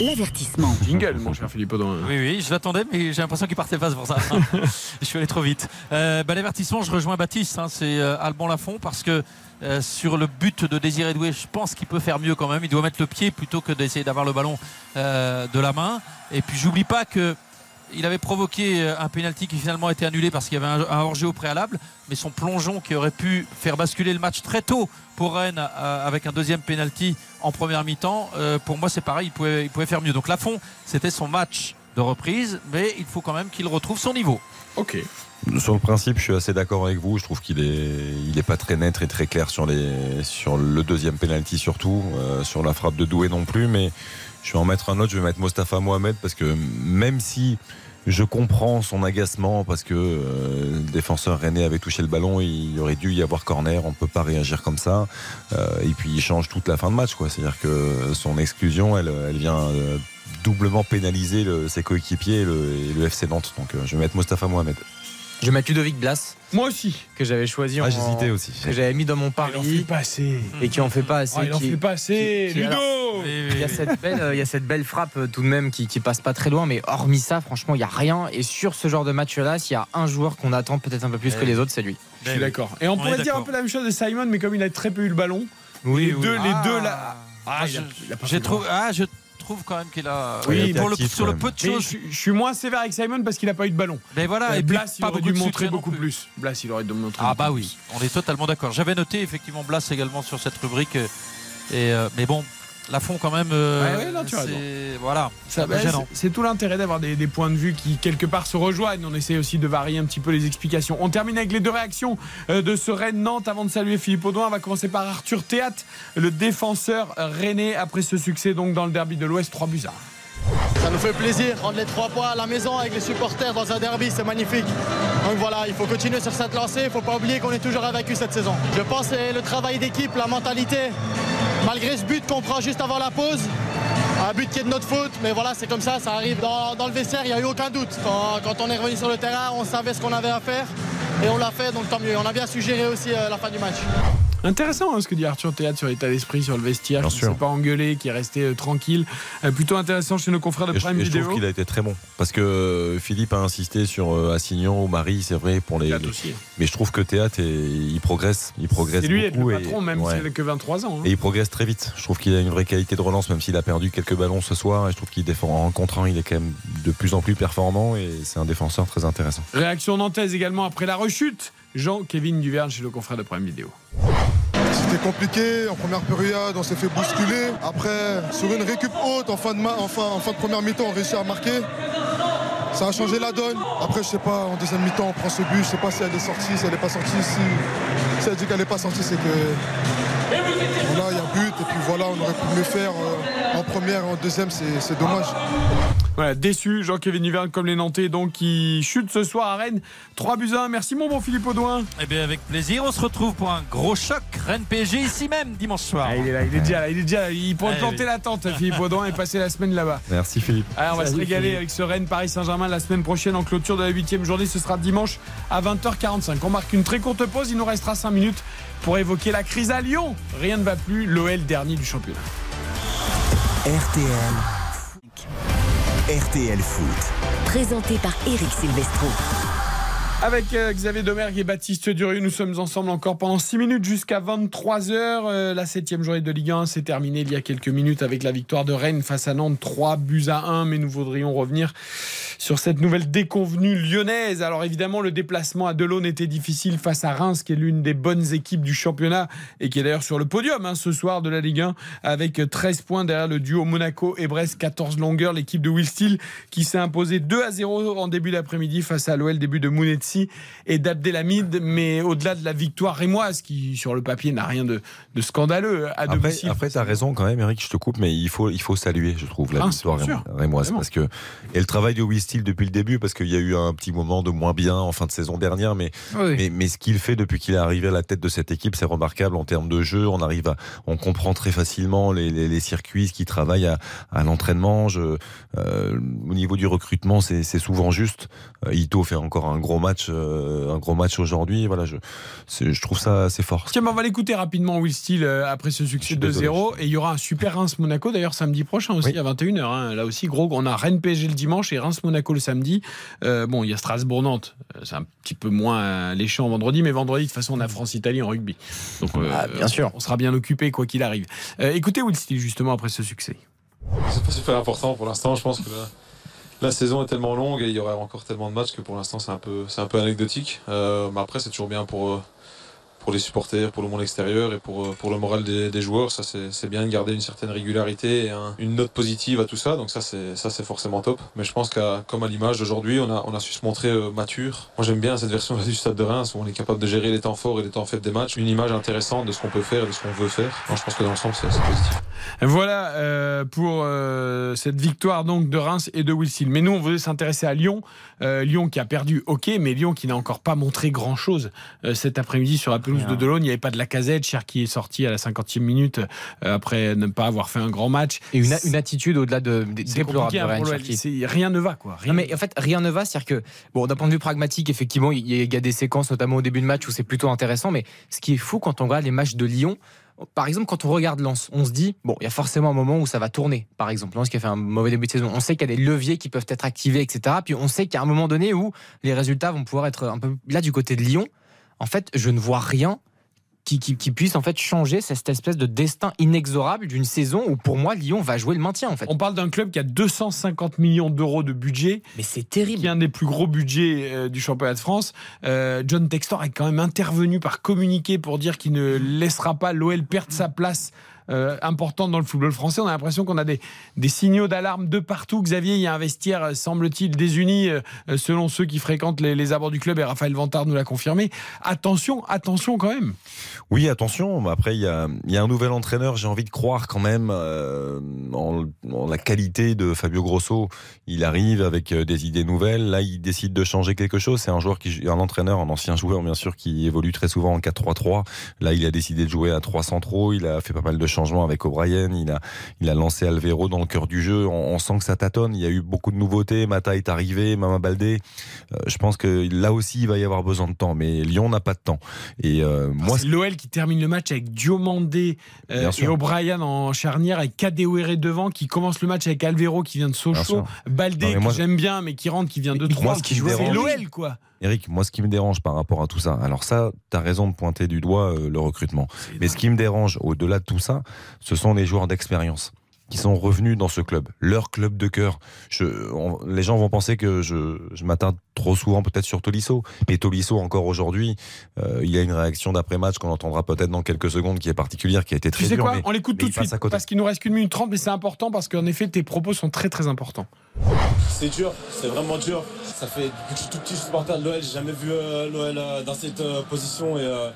l'avertissement. Jingle, mon cher Philippe Audouin. Oui, oui, je l'attendais, mais j'ai l'impression qu'il partait pas, c'est pour ça. je suis allé trop vite. Euh, bah, L'avertissement, je rejoins Baptiste, hein, c'est euh, Alban Lafont, parce que euh, sur le but de Désiré Doué, je pense qu'il peut faire mieux quand même. Il doit mettre le pied plutôt que d'essayer d'avoir le ballon euh, de la main. Et puis, j'oublie pas que. Il avait provoqué euh, un pénalty qui finalement a été annulé parce qu'il y avait un, au préalable, mais son plongeon qui aurait pu faire basculer le match très tôt pour Rennes avec un deuxième pénalty en première mi-temps, pour moi c'est pareil, il pouvait, il pouvait faire mieux. Donc Lafont, c'était son match de reprise, mais il faut quand même qu'il retrouve son niveau. Ok. Sur le principe, je suis assez d'accord avec vous. Je trouve qu'il est, il est pas très net et très clair sur les, sur le deuxième penalty surtout, euh, sur la frappe de Doué non plus. Mais je vais en mettre un autre. Je vais mettre Mostafa Mohamed parce que même si Je comprends son agacement parce que euh, le défenseur René avait touché le ballon, il aurait dû y avoir corner, on ne peut pas réagir comme ça. Euh, et puis il change toute la fin de match, quoi. C'est-à-dire que son exclusion, elle, vient doublement pénaliser ses coéquipiers et le, et le FC Nantes. Donc je vais mettre Mostafa Mohamed. Je vais mettre Ludovic Blas, Moi aussi. que j'avais choisi. Ah, en- j'hésitais aussi. Que j'avais mis dans mon Ah, il en fait pari pas assez. et qui en fait pas assez. Ah, il en qui- fait pas assez. qui- qui- Ludo alors, Il y, a cette belle, euh, il y a cette belle frappe euh, tout de même qui, qui passe pas très loin, mais hormis ça, franchement, il y a rien. Et sur ce genre de match-là, s'il y a un joueur qu'on attend peut-être un peu plus que les autres, c'est lui. Je suis d'accord. Et on, On pourrait dire un peu la même chose de Simon, mais comme il a très peu eu le ballon, Oui, les, deux, les deux là. Ah, Moi, il a- je- il a pas j'ai trouvé- ah, je trouve quand même qu'il a. Oui, était pour le, sur le peu de choses. je, je suis moins sévère avec Simon parce qu'il a pas eu de ballon. Mais voilà, Euh, et Blas, il pas aurait beaucoup dû montrer beaucoup plus. Blas, il aurait dû montrer Ah bah oui, on est totalement d'accord. J'avais noté effectivement Blas également sur cette rubrique. euh, Et, euh, mais bon, la fond quand même. euh, Ouais, ouais, non, tu as raison. c'est- Voilà, Ça, c'est un peu gênant. c'est- c'est tout l'intérêt d'avoir des, des points de vue qui quelque part se rejoignent. On essaie aussi de varier un petit peu les explications. On termine avec les deux réactions euh, de ce Rennes Nantes avant de saluer Philippe Audouin. On va commencer par Arthur Théat, le défenseur rennais après ce succès donc dans le derby de l'Ouest 3 buts à 1. Ça nous fait plaisir, rendre les trois points à la maison avec les supporters dans un derby, c'est magnifique. Donc voilà, il faut continuer sur cette lancée, il ne faut pas oublier qu'on est toujours invaincu cette saison. Je pense que le travail d'équipe, la mentalité, malgré ce but qu'on prend juste avant la pause, un but qui est de notre faute, mais voilà, c'est comme ça, ça arrive. Dans, dans le vestiaire, il n'y a eu aucun doute. Quand, quand on est revenu sur le terrain, on savait ce qu'on avait à faire et on l'a fait, donc tant mieux. On a bien suggéré aussi euh, la fin du match. Intéressant hein, ce que dit Arthur Théat sur l'état d'esprit, sur le vestiaire, Bien qui ne s'est pas engueulé, qui est resté euh, tranquille. Euh, plutôt intéressant chez nos confrères de Et je, Prime et je trouve qu'il a été très bon. Parce que Philippe a insisté sur euh, Assignon ou Marie, c'est vrai, pour les. Les- aussi. Mais je trouve que Théâtre, il progresse. Il progresse C'est lui être beaucoup. le et- patron, même ouais. s'il n'a que 23 ans. hein. Et il progresse très vite. Je trouve qu'il a une vraie qualité de relance, même s'il a perdu quelques ballons ce soir. Et je trouve qu'il défend en contre un, il est quand même de plus en plus performant et c'est un défenseur très intéressant. Réaction nantaise également après la rechute. Jean-Kévin Duverne chez le confrère de Prime Vidéo. C'était compliqué, en première période on s'est fait bousculer. Après, sur une récup haute en fin de, ma- en fin- en fin de première mi-temps, on réussit à marquer. Ça a changé la donne. Après, je sais pas, en deuxième mi-temps, on prend ce but. Je sais pas si elle est sortie, si elle n'est pas sortie. Si, si elle dit qu'elle n'est pas sortie, c'est que. Voilà, il y a but. Et puis voilà, on aurait pu mieux faire euh, en première et en deuxième, c'est dommage. Voilà, déçu, Jean-Kévin Duverne comme les Nantais, donc qui chute ce soir à Rennes. 3 buts à 1. Merci mon bon Philippe Audouin. Eh bien, avec plaisir, on se retrouve pour un gros choc Rennes PSG ici même dimanche soir. Ah, il est là, il est déjà là, il est déjà là. Il pourrait Eh planter oui. la tente, Philippe Audouin, et passer la semaine là-bas. Merci Philippe. Allez, on va se régaler Philippe. avec ce Rennes Paris Saint-Germain la semaine prochaine en clôture de la huitième journée. Ce sera dimanche à 20h45. On marque une très courte pause. Il nous restera 5 minutes pour évoquer la crise à Lyon. Rien ne va plus. L'OL dernier du championnat. RTL. RTL Foot. Présenté par Eric Silvestro. Avec euh, Xavier Domergue et Baptiste Durieux, nous sommes ensemble encore pendant 6 minutes jusqu'à 23h. la septième journée de Ligue 1 s'est terminée il y a quelques minutes avec la victoire de Rennes face à Nantes, 3 buts à 1. Mais nous voudrions revenir sur cette nouvelle déconvenue lyonnaise. Alors évidemment, le déplacement à Delaune était difficile face à Reims, qui est l'une des bonnes équipes du championnat et qui est d'ailleurs sur le podium hein, ce soir de la Ligue 1 avec 13 points derrière le duo Monaco et Brest, 14 longueurs. L'équipe de Will Steele qui s'est imposée 2 à 0 en début d'après-midi face à l'OL, début de Et d'Abdelhamid. Mais au-delà de la victoire rémoise, qui sur le papier n'a rien de, de scandaleux à Après, domicile. après tu as raison quand même, Eric, je te coupe, mais il faut, il faut saluer, je trouve, la Ah, victoire rémoise. Parce que, et le travail de Will Steele depuis le début, parce qu'il y a eu un petit moment de moins bien en fin de saison dernière, mais, Oui. mais, mais ce qu'il fait depuis qu'il est arrivé à la tête de cette équipe, c'est remarquable en termes de jeu. On arrive à, on comprend très facilement les, les, les circuits, ce qui travaille à, à l'entraînement. Euh, au niveau du recrutement, c'est c'est souvent juste. Euh, Ito fait encore un gros match, euh, un gros match aujourd'hui. Voilà, je, trouve ça assez fort. Tiens, mais on va l'écouter rapidement, Will Steele, euh, après ce Je succès suis de désolé. 0 Et il y aura un super Reims-Monaco, d'ailleurs, samedi prochain aussi, Oui. à 21h. hein. Là aussi, gros, on a Rennes-PSG le dimanche et Reims-Monaco le samedi. Euh, bon, il y a Strasbourg-Nantes. C'est un petit peu moins léchant vendredi, mais vendredi, de toute façon, on a France-Italie en rugby. Donc, euh, Ah, bien sûr. On sera bien occupé, quoi qu'il arrive. Euh, écoutez Will Steele, justement, après ce succès. C'est pas super important pour l'instant. Je pense que la, la saison est tellement longue et il y aura encore tellement de matchs que pour l'instant c'est un peu, un peu anecdotique. Euh, mais après, c'est toujours bien pour, euh, pour les supporters, pour le monde extérieur et pour, pour le moral des, joueurs. Ça, c'est bien de garder une certaine régularité et une note positive à tout ça. Donc ça, c'est forcément top. Mais je pense qu'à comme à l'image d'aujourd'hui, on a, on a su se montrer mature. Moi, j'aime bien cette version du Stade de Reims où on est capable de gérer les temps forts et les temps faibles des matchs. Une image intéressante de ce qu'on peut faire et de ce qu'on veut faire. je pense que dans l'ensemble, c'est positif. Voilà euh, pour euh, cette victoire donc de Reims et de Wilson. Mais nous, on voulait s'intéresser à Lyon. Euh, Lyon qui a perdu, ok, mais Lyon qui n'a encore pas montré grand-chose cet après-midi sur la de Delon. Il n'y avait pas de la casette, Cher qui est sorti à la 50e minute après ne pas avoir fait un grand match. Et une, une attitude au-delà de, de déplorable. De rien ne va, quoi. Rien mais en fait, rien ne va. C'est-à-dire que, bon, d'un point de vue pragmatique, effectivement, il y a des séquences, notamment au début de match, où c'est plutôt intéressant. Mais ce qui est fou quand on regarde les matchs de Lyon, par exemple, quand on regarde Lens, on se dit, bon, il y a forcément un moment où ça va tourner. Par exemple, Lens qui a fait un mauvais début de saison. On sait qu'il y a des leviers qui peuvent être activés, etc. Puis on sait qu'il y a un moment donné où les résultats vont pouvoir être un peu là du côté de Lyon. En fait, je ne vois rien qui, puisse en fait changer cette espèce de destin inexorable d'une saison où pour moi Lyon va jouer le maintien en fait. On parle d'un club qui a 250 millions d'euros de budget. Mais c'est terrible. Qui est un des plus gros budgets euh, du championnat de France. Euh, John Textor est quand même intervenu par communiqué pour dire qu'il ne laissera pas l'OL perdre sa place euh, importante dans le football français. On a l'impression qu'on a des, signaux d'alarme de partout. Xavier, il y a un vestiaire, euh, semble-t-il, désuni euh, selon ceux qui fréquentent les, abords du club et Raphaël Vantard nous l'a confirmé. Attention, attention quand même. Oui, attention. Après, il y a, un nouvel entraîneur. J'ai envie de croire quand même en, la qualité de Fabio Grosso. Il arrive avec des idées nouvelles. Là, il décide de changer quelque chose. C'est un joueur un entraîneur, un ancien joueur bien sûr, qui évolue très souvent en 4-3-3. Là, il a décidé de jouer à 3 centraux. Il a fait pas mal de changement avec O'Brien. Il a, il a lancé Alvero dans le cœur du jeu. On, sent que ça tâtonne. Il y a eu beaucoup de nouveautés. Mata est arrivé, Mama Baldé. Euh, je pense que là aussi, il va y avoir besoin de temps. Mais Lyon n'a pas de temps. Et euh, moi, c'est l'OL qui termine le match avec Diomandé euh, et O'Brien en charnière, avec Kadewere devant, qui commence le match avec Alvero qui vient de Sochaux, Baldé que j'aime bien, mais qui rentre, qui vient de Troyes. C'est l'OL, quoi. Eric, moi, ce qui me dérange par rapport à tout ça, alors ça, tu as raison de pointer du doigt euh, le recrutement. Mais ce qui me dérange, au-delà de tout ça, ce sont les joueurs d'expérience qui sont revenus dans ce club, leur club de cœur. les gens vont penser que je, je m'attarde trop souvent peut-être sur Tolisso, mais Tolisso encore aujourd'hui, euh, il y a une réaction d'après-match qu'on entendra peut-être dans quelques secondes qui est particulière, qui a été très tu sais quoi On l'écoute tout de suite parce qu'il nous reste qu'une minute trente, mais c'est important parce qu'en effet tes propos sont très très importants. C'est dur, c'est vraiment dur. Ça fait depuis que je suis tout petit supporter de l'OL, j'ai jamais vu euh, l'OL euh, dans cette position et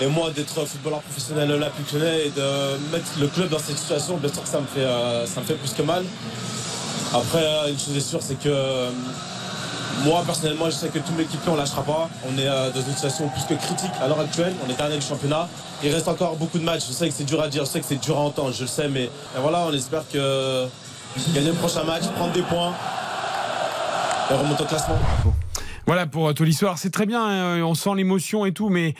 et moi, d'être footballeur professionnel olympique et de mettre le club dans cette situation, bien sûr que ça me fait, euh, ça me fait plus que mal. Après, euh, une chose est sûre, c'est que euh, moi, personnellement, je sais que toute l'équipe, on ne lâchera pas. On est dans une situation plus que critique à l'heure actuelle. On est dernier du championnat. Il reste encore beaucoup de matchs. Je sais que c'est dur à dire, je sais que c'est dur à entendre, je le sais. Mais voilà, on espère que gagner le prochain match, prendre des points et remonter au classement. Voilà pour tout l'histoire. C'est très bien, hein, on sent l'émotion et tout, mais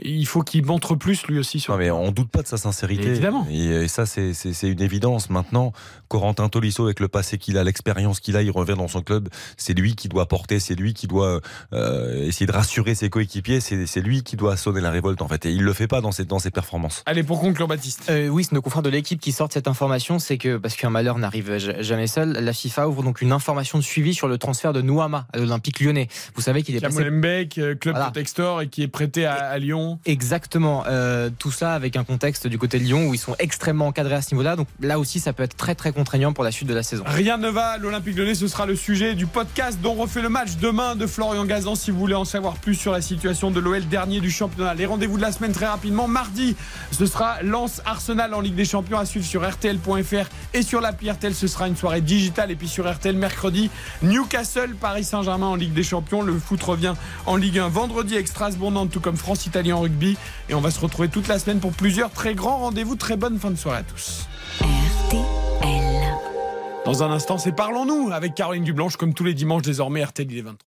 il faut qu'il montre plus lui aussi. Sur non, mais on doute pas de sa sincérité. évidemment. Et, ça, c'est une évidence. Maintenant, Corentin Tolisso, avec le passé qu'il a, l'expérience qu'il a, il revient dans son club. C'est lui qui doit porter, c'est lui qui doit euh, essayer de rassurer ses coéquipiers. C'est lui qui doit sonner la révolte en fait. Et il le fait pas dans ses, dans ses performances. Allez, pour conclure, Baptiste. Euh, oui, c'est nos confrères de l'équipe qui sortent cette information. C'est que, parce qu'un malheur n'arrive jamais seul, la FIFA ouvre donc une information de suivi sur le transfert de Nouama à l'Olympique lyonnais. Vous savez qu'il est passé. Euh, club de Textor et qui est prêté à, à Lyon. Exactement. Euh, tout ça avec un contexte du côté de Lyon où ils sont extrêmement encadrés à ce niveau-là. Donc là aussi, ça peut être très très contraignant pour la suite de la saison. Rien ne va. L'Olympique Lyonnais, ce sera le sujet du podcast dont on refait le match demain de Florian Gazan. Si vous voulez en savoir plus sur la situation de l'OL dernier du championnat. Les rendez-vous de la semaine très rapidement. Mardi, ce sera Lance Arsenal en Ligue des Champions à suivre sur RTL.fr et sur l'appli RTL. Ce sera une soirée digitale. Et puis sur RTL mercredi, Newcastle, Paris Saint-Germain en Ligue des Champions. Le foot revient en Ligue 1 vendredi avec Strasbourg, tout comme France-Italie en rugby. Et on va se retrouver toute la semaine pour plusieurs très grands rendez-vous. Très bonne fin de soirée à tous. RTL. Dans un instant, c'est Parlons-nous avec Caroline Dublanche, comme tous les dimanches désormais, RTL il est 23.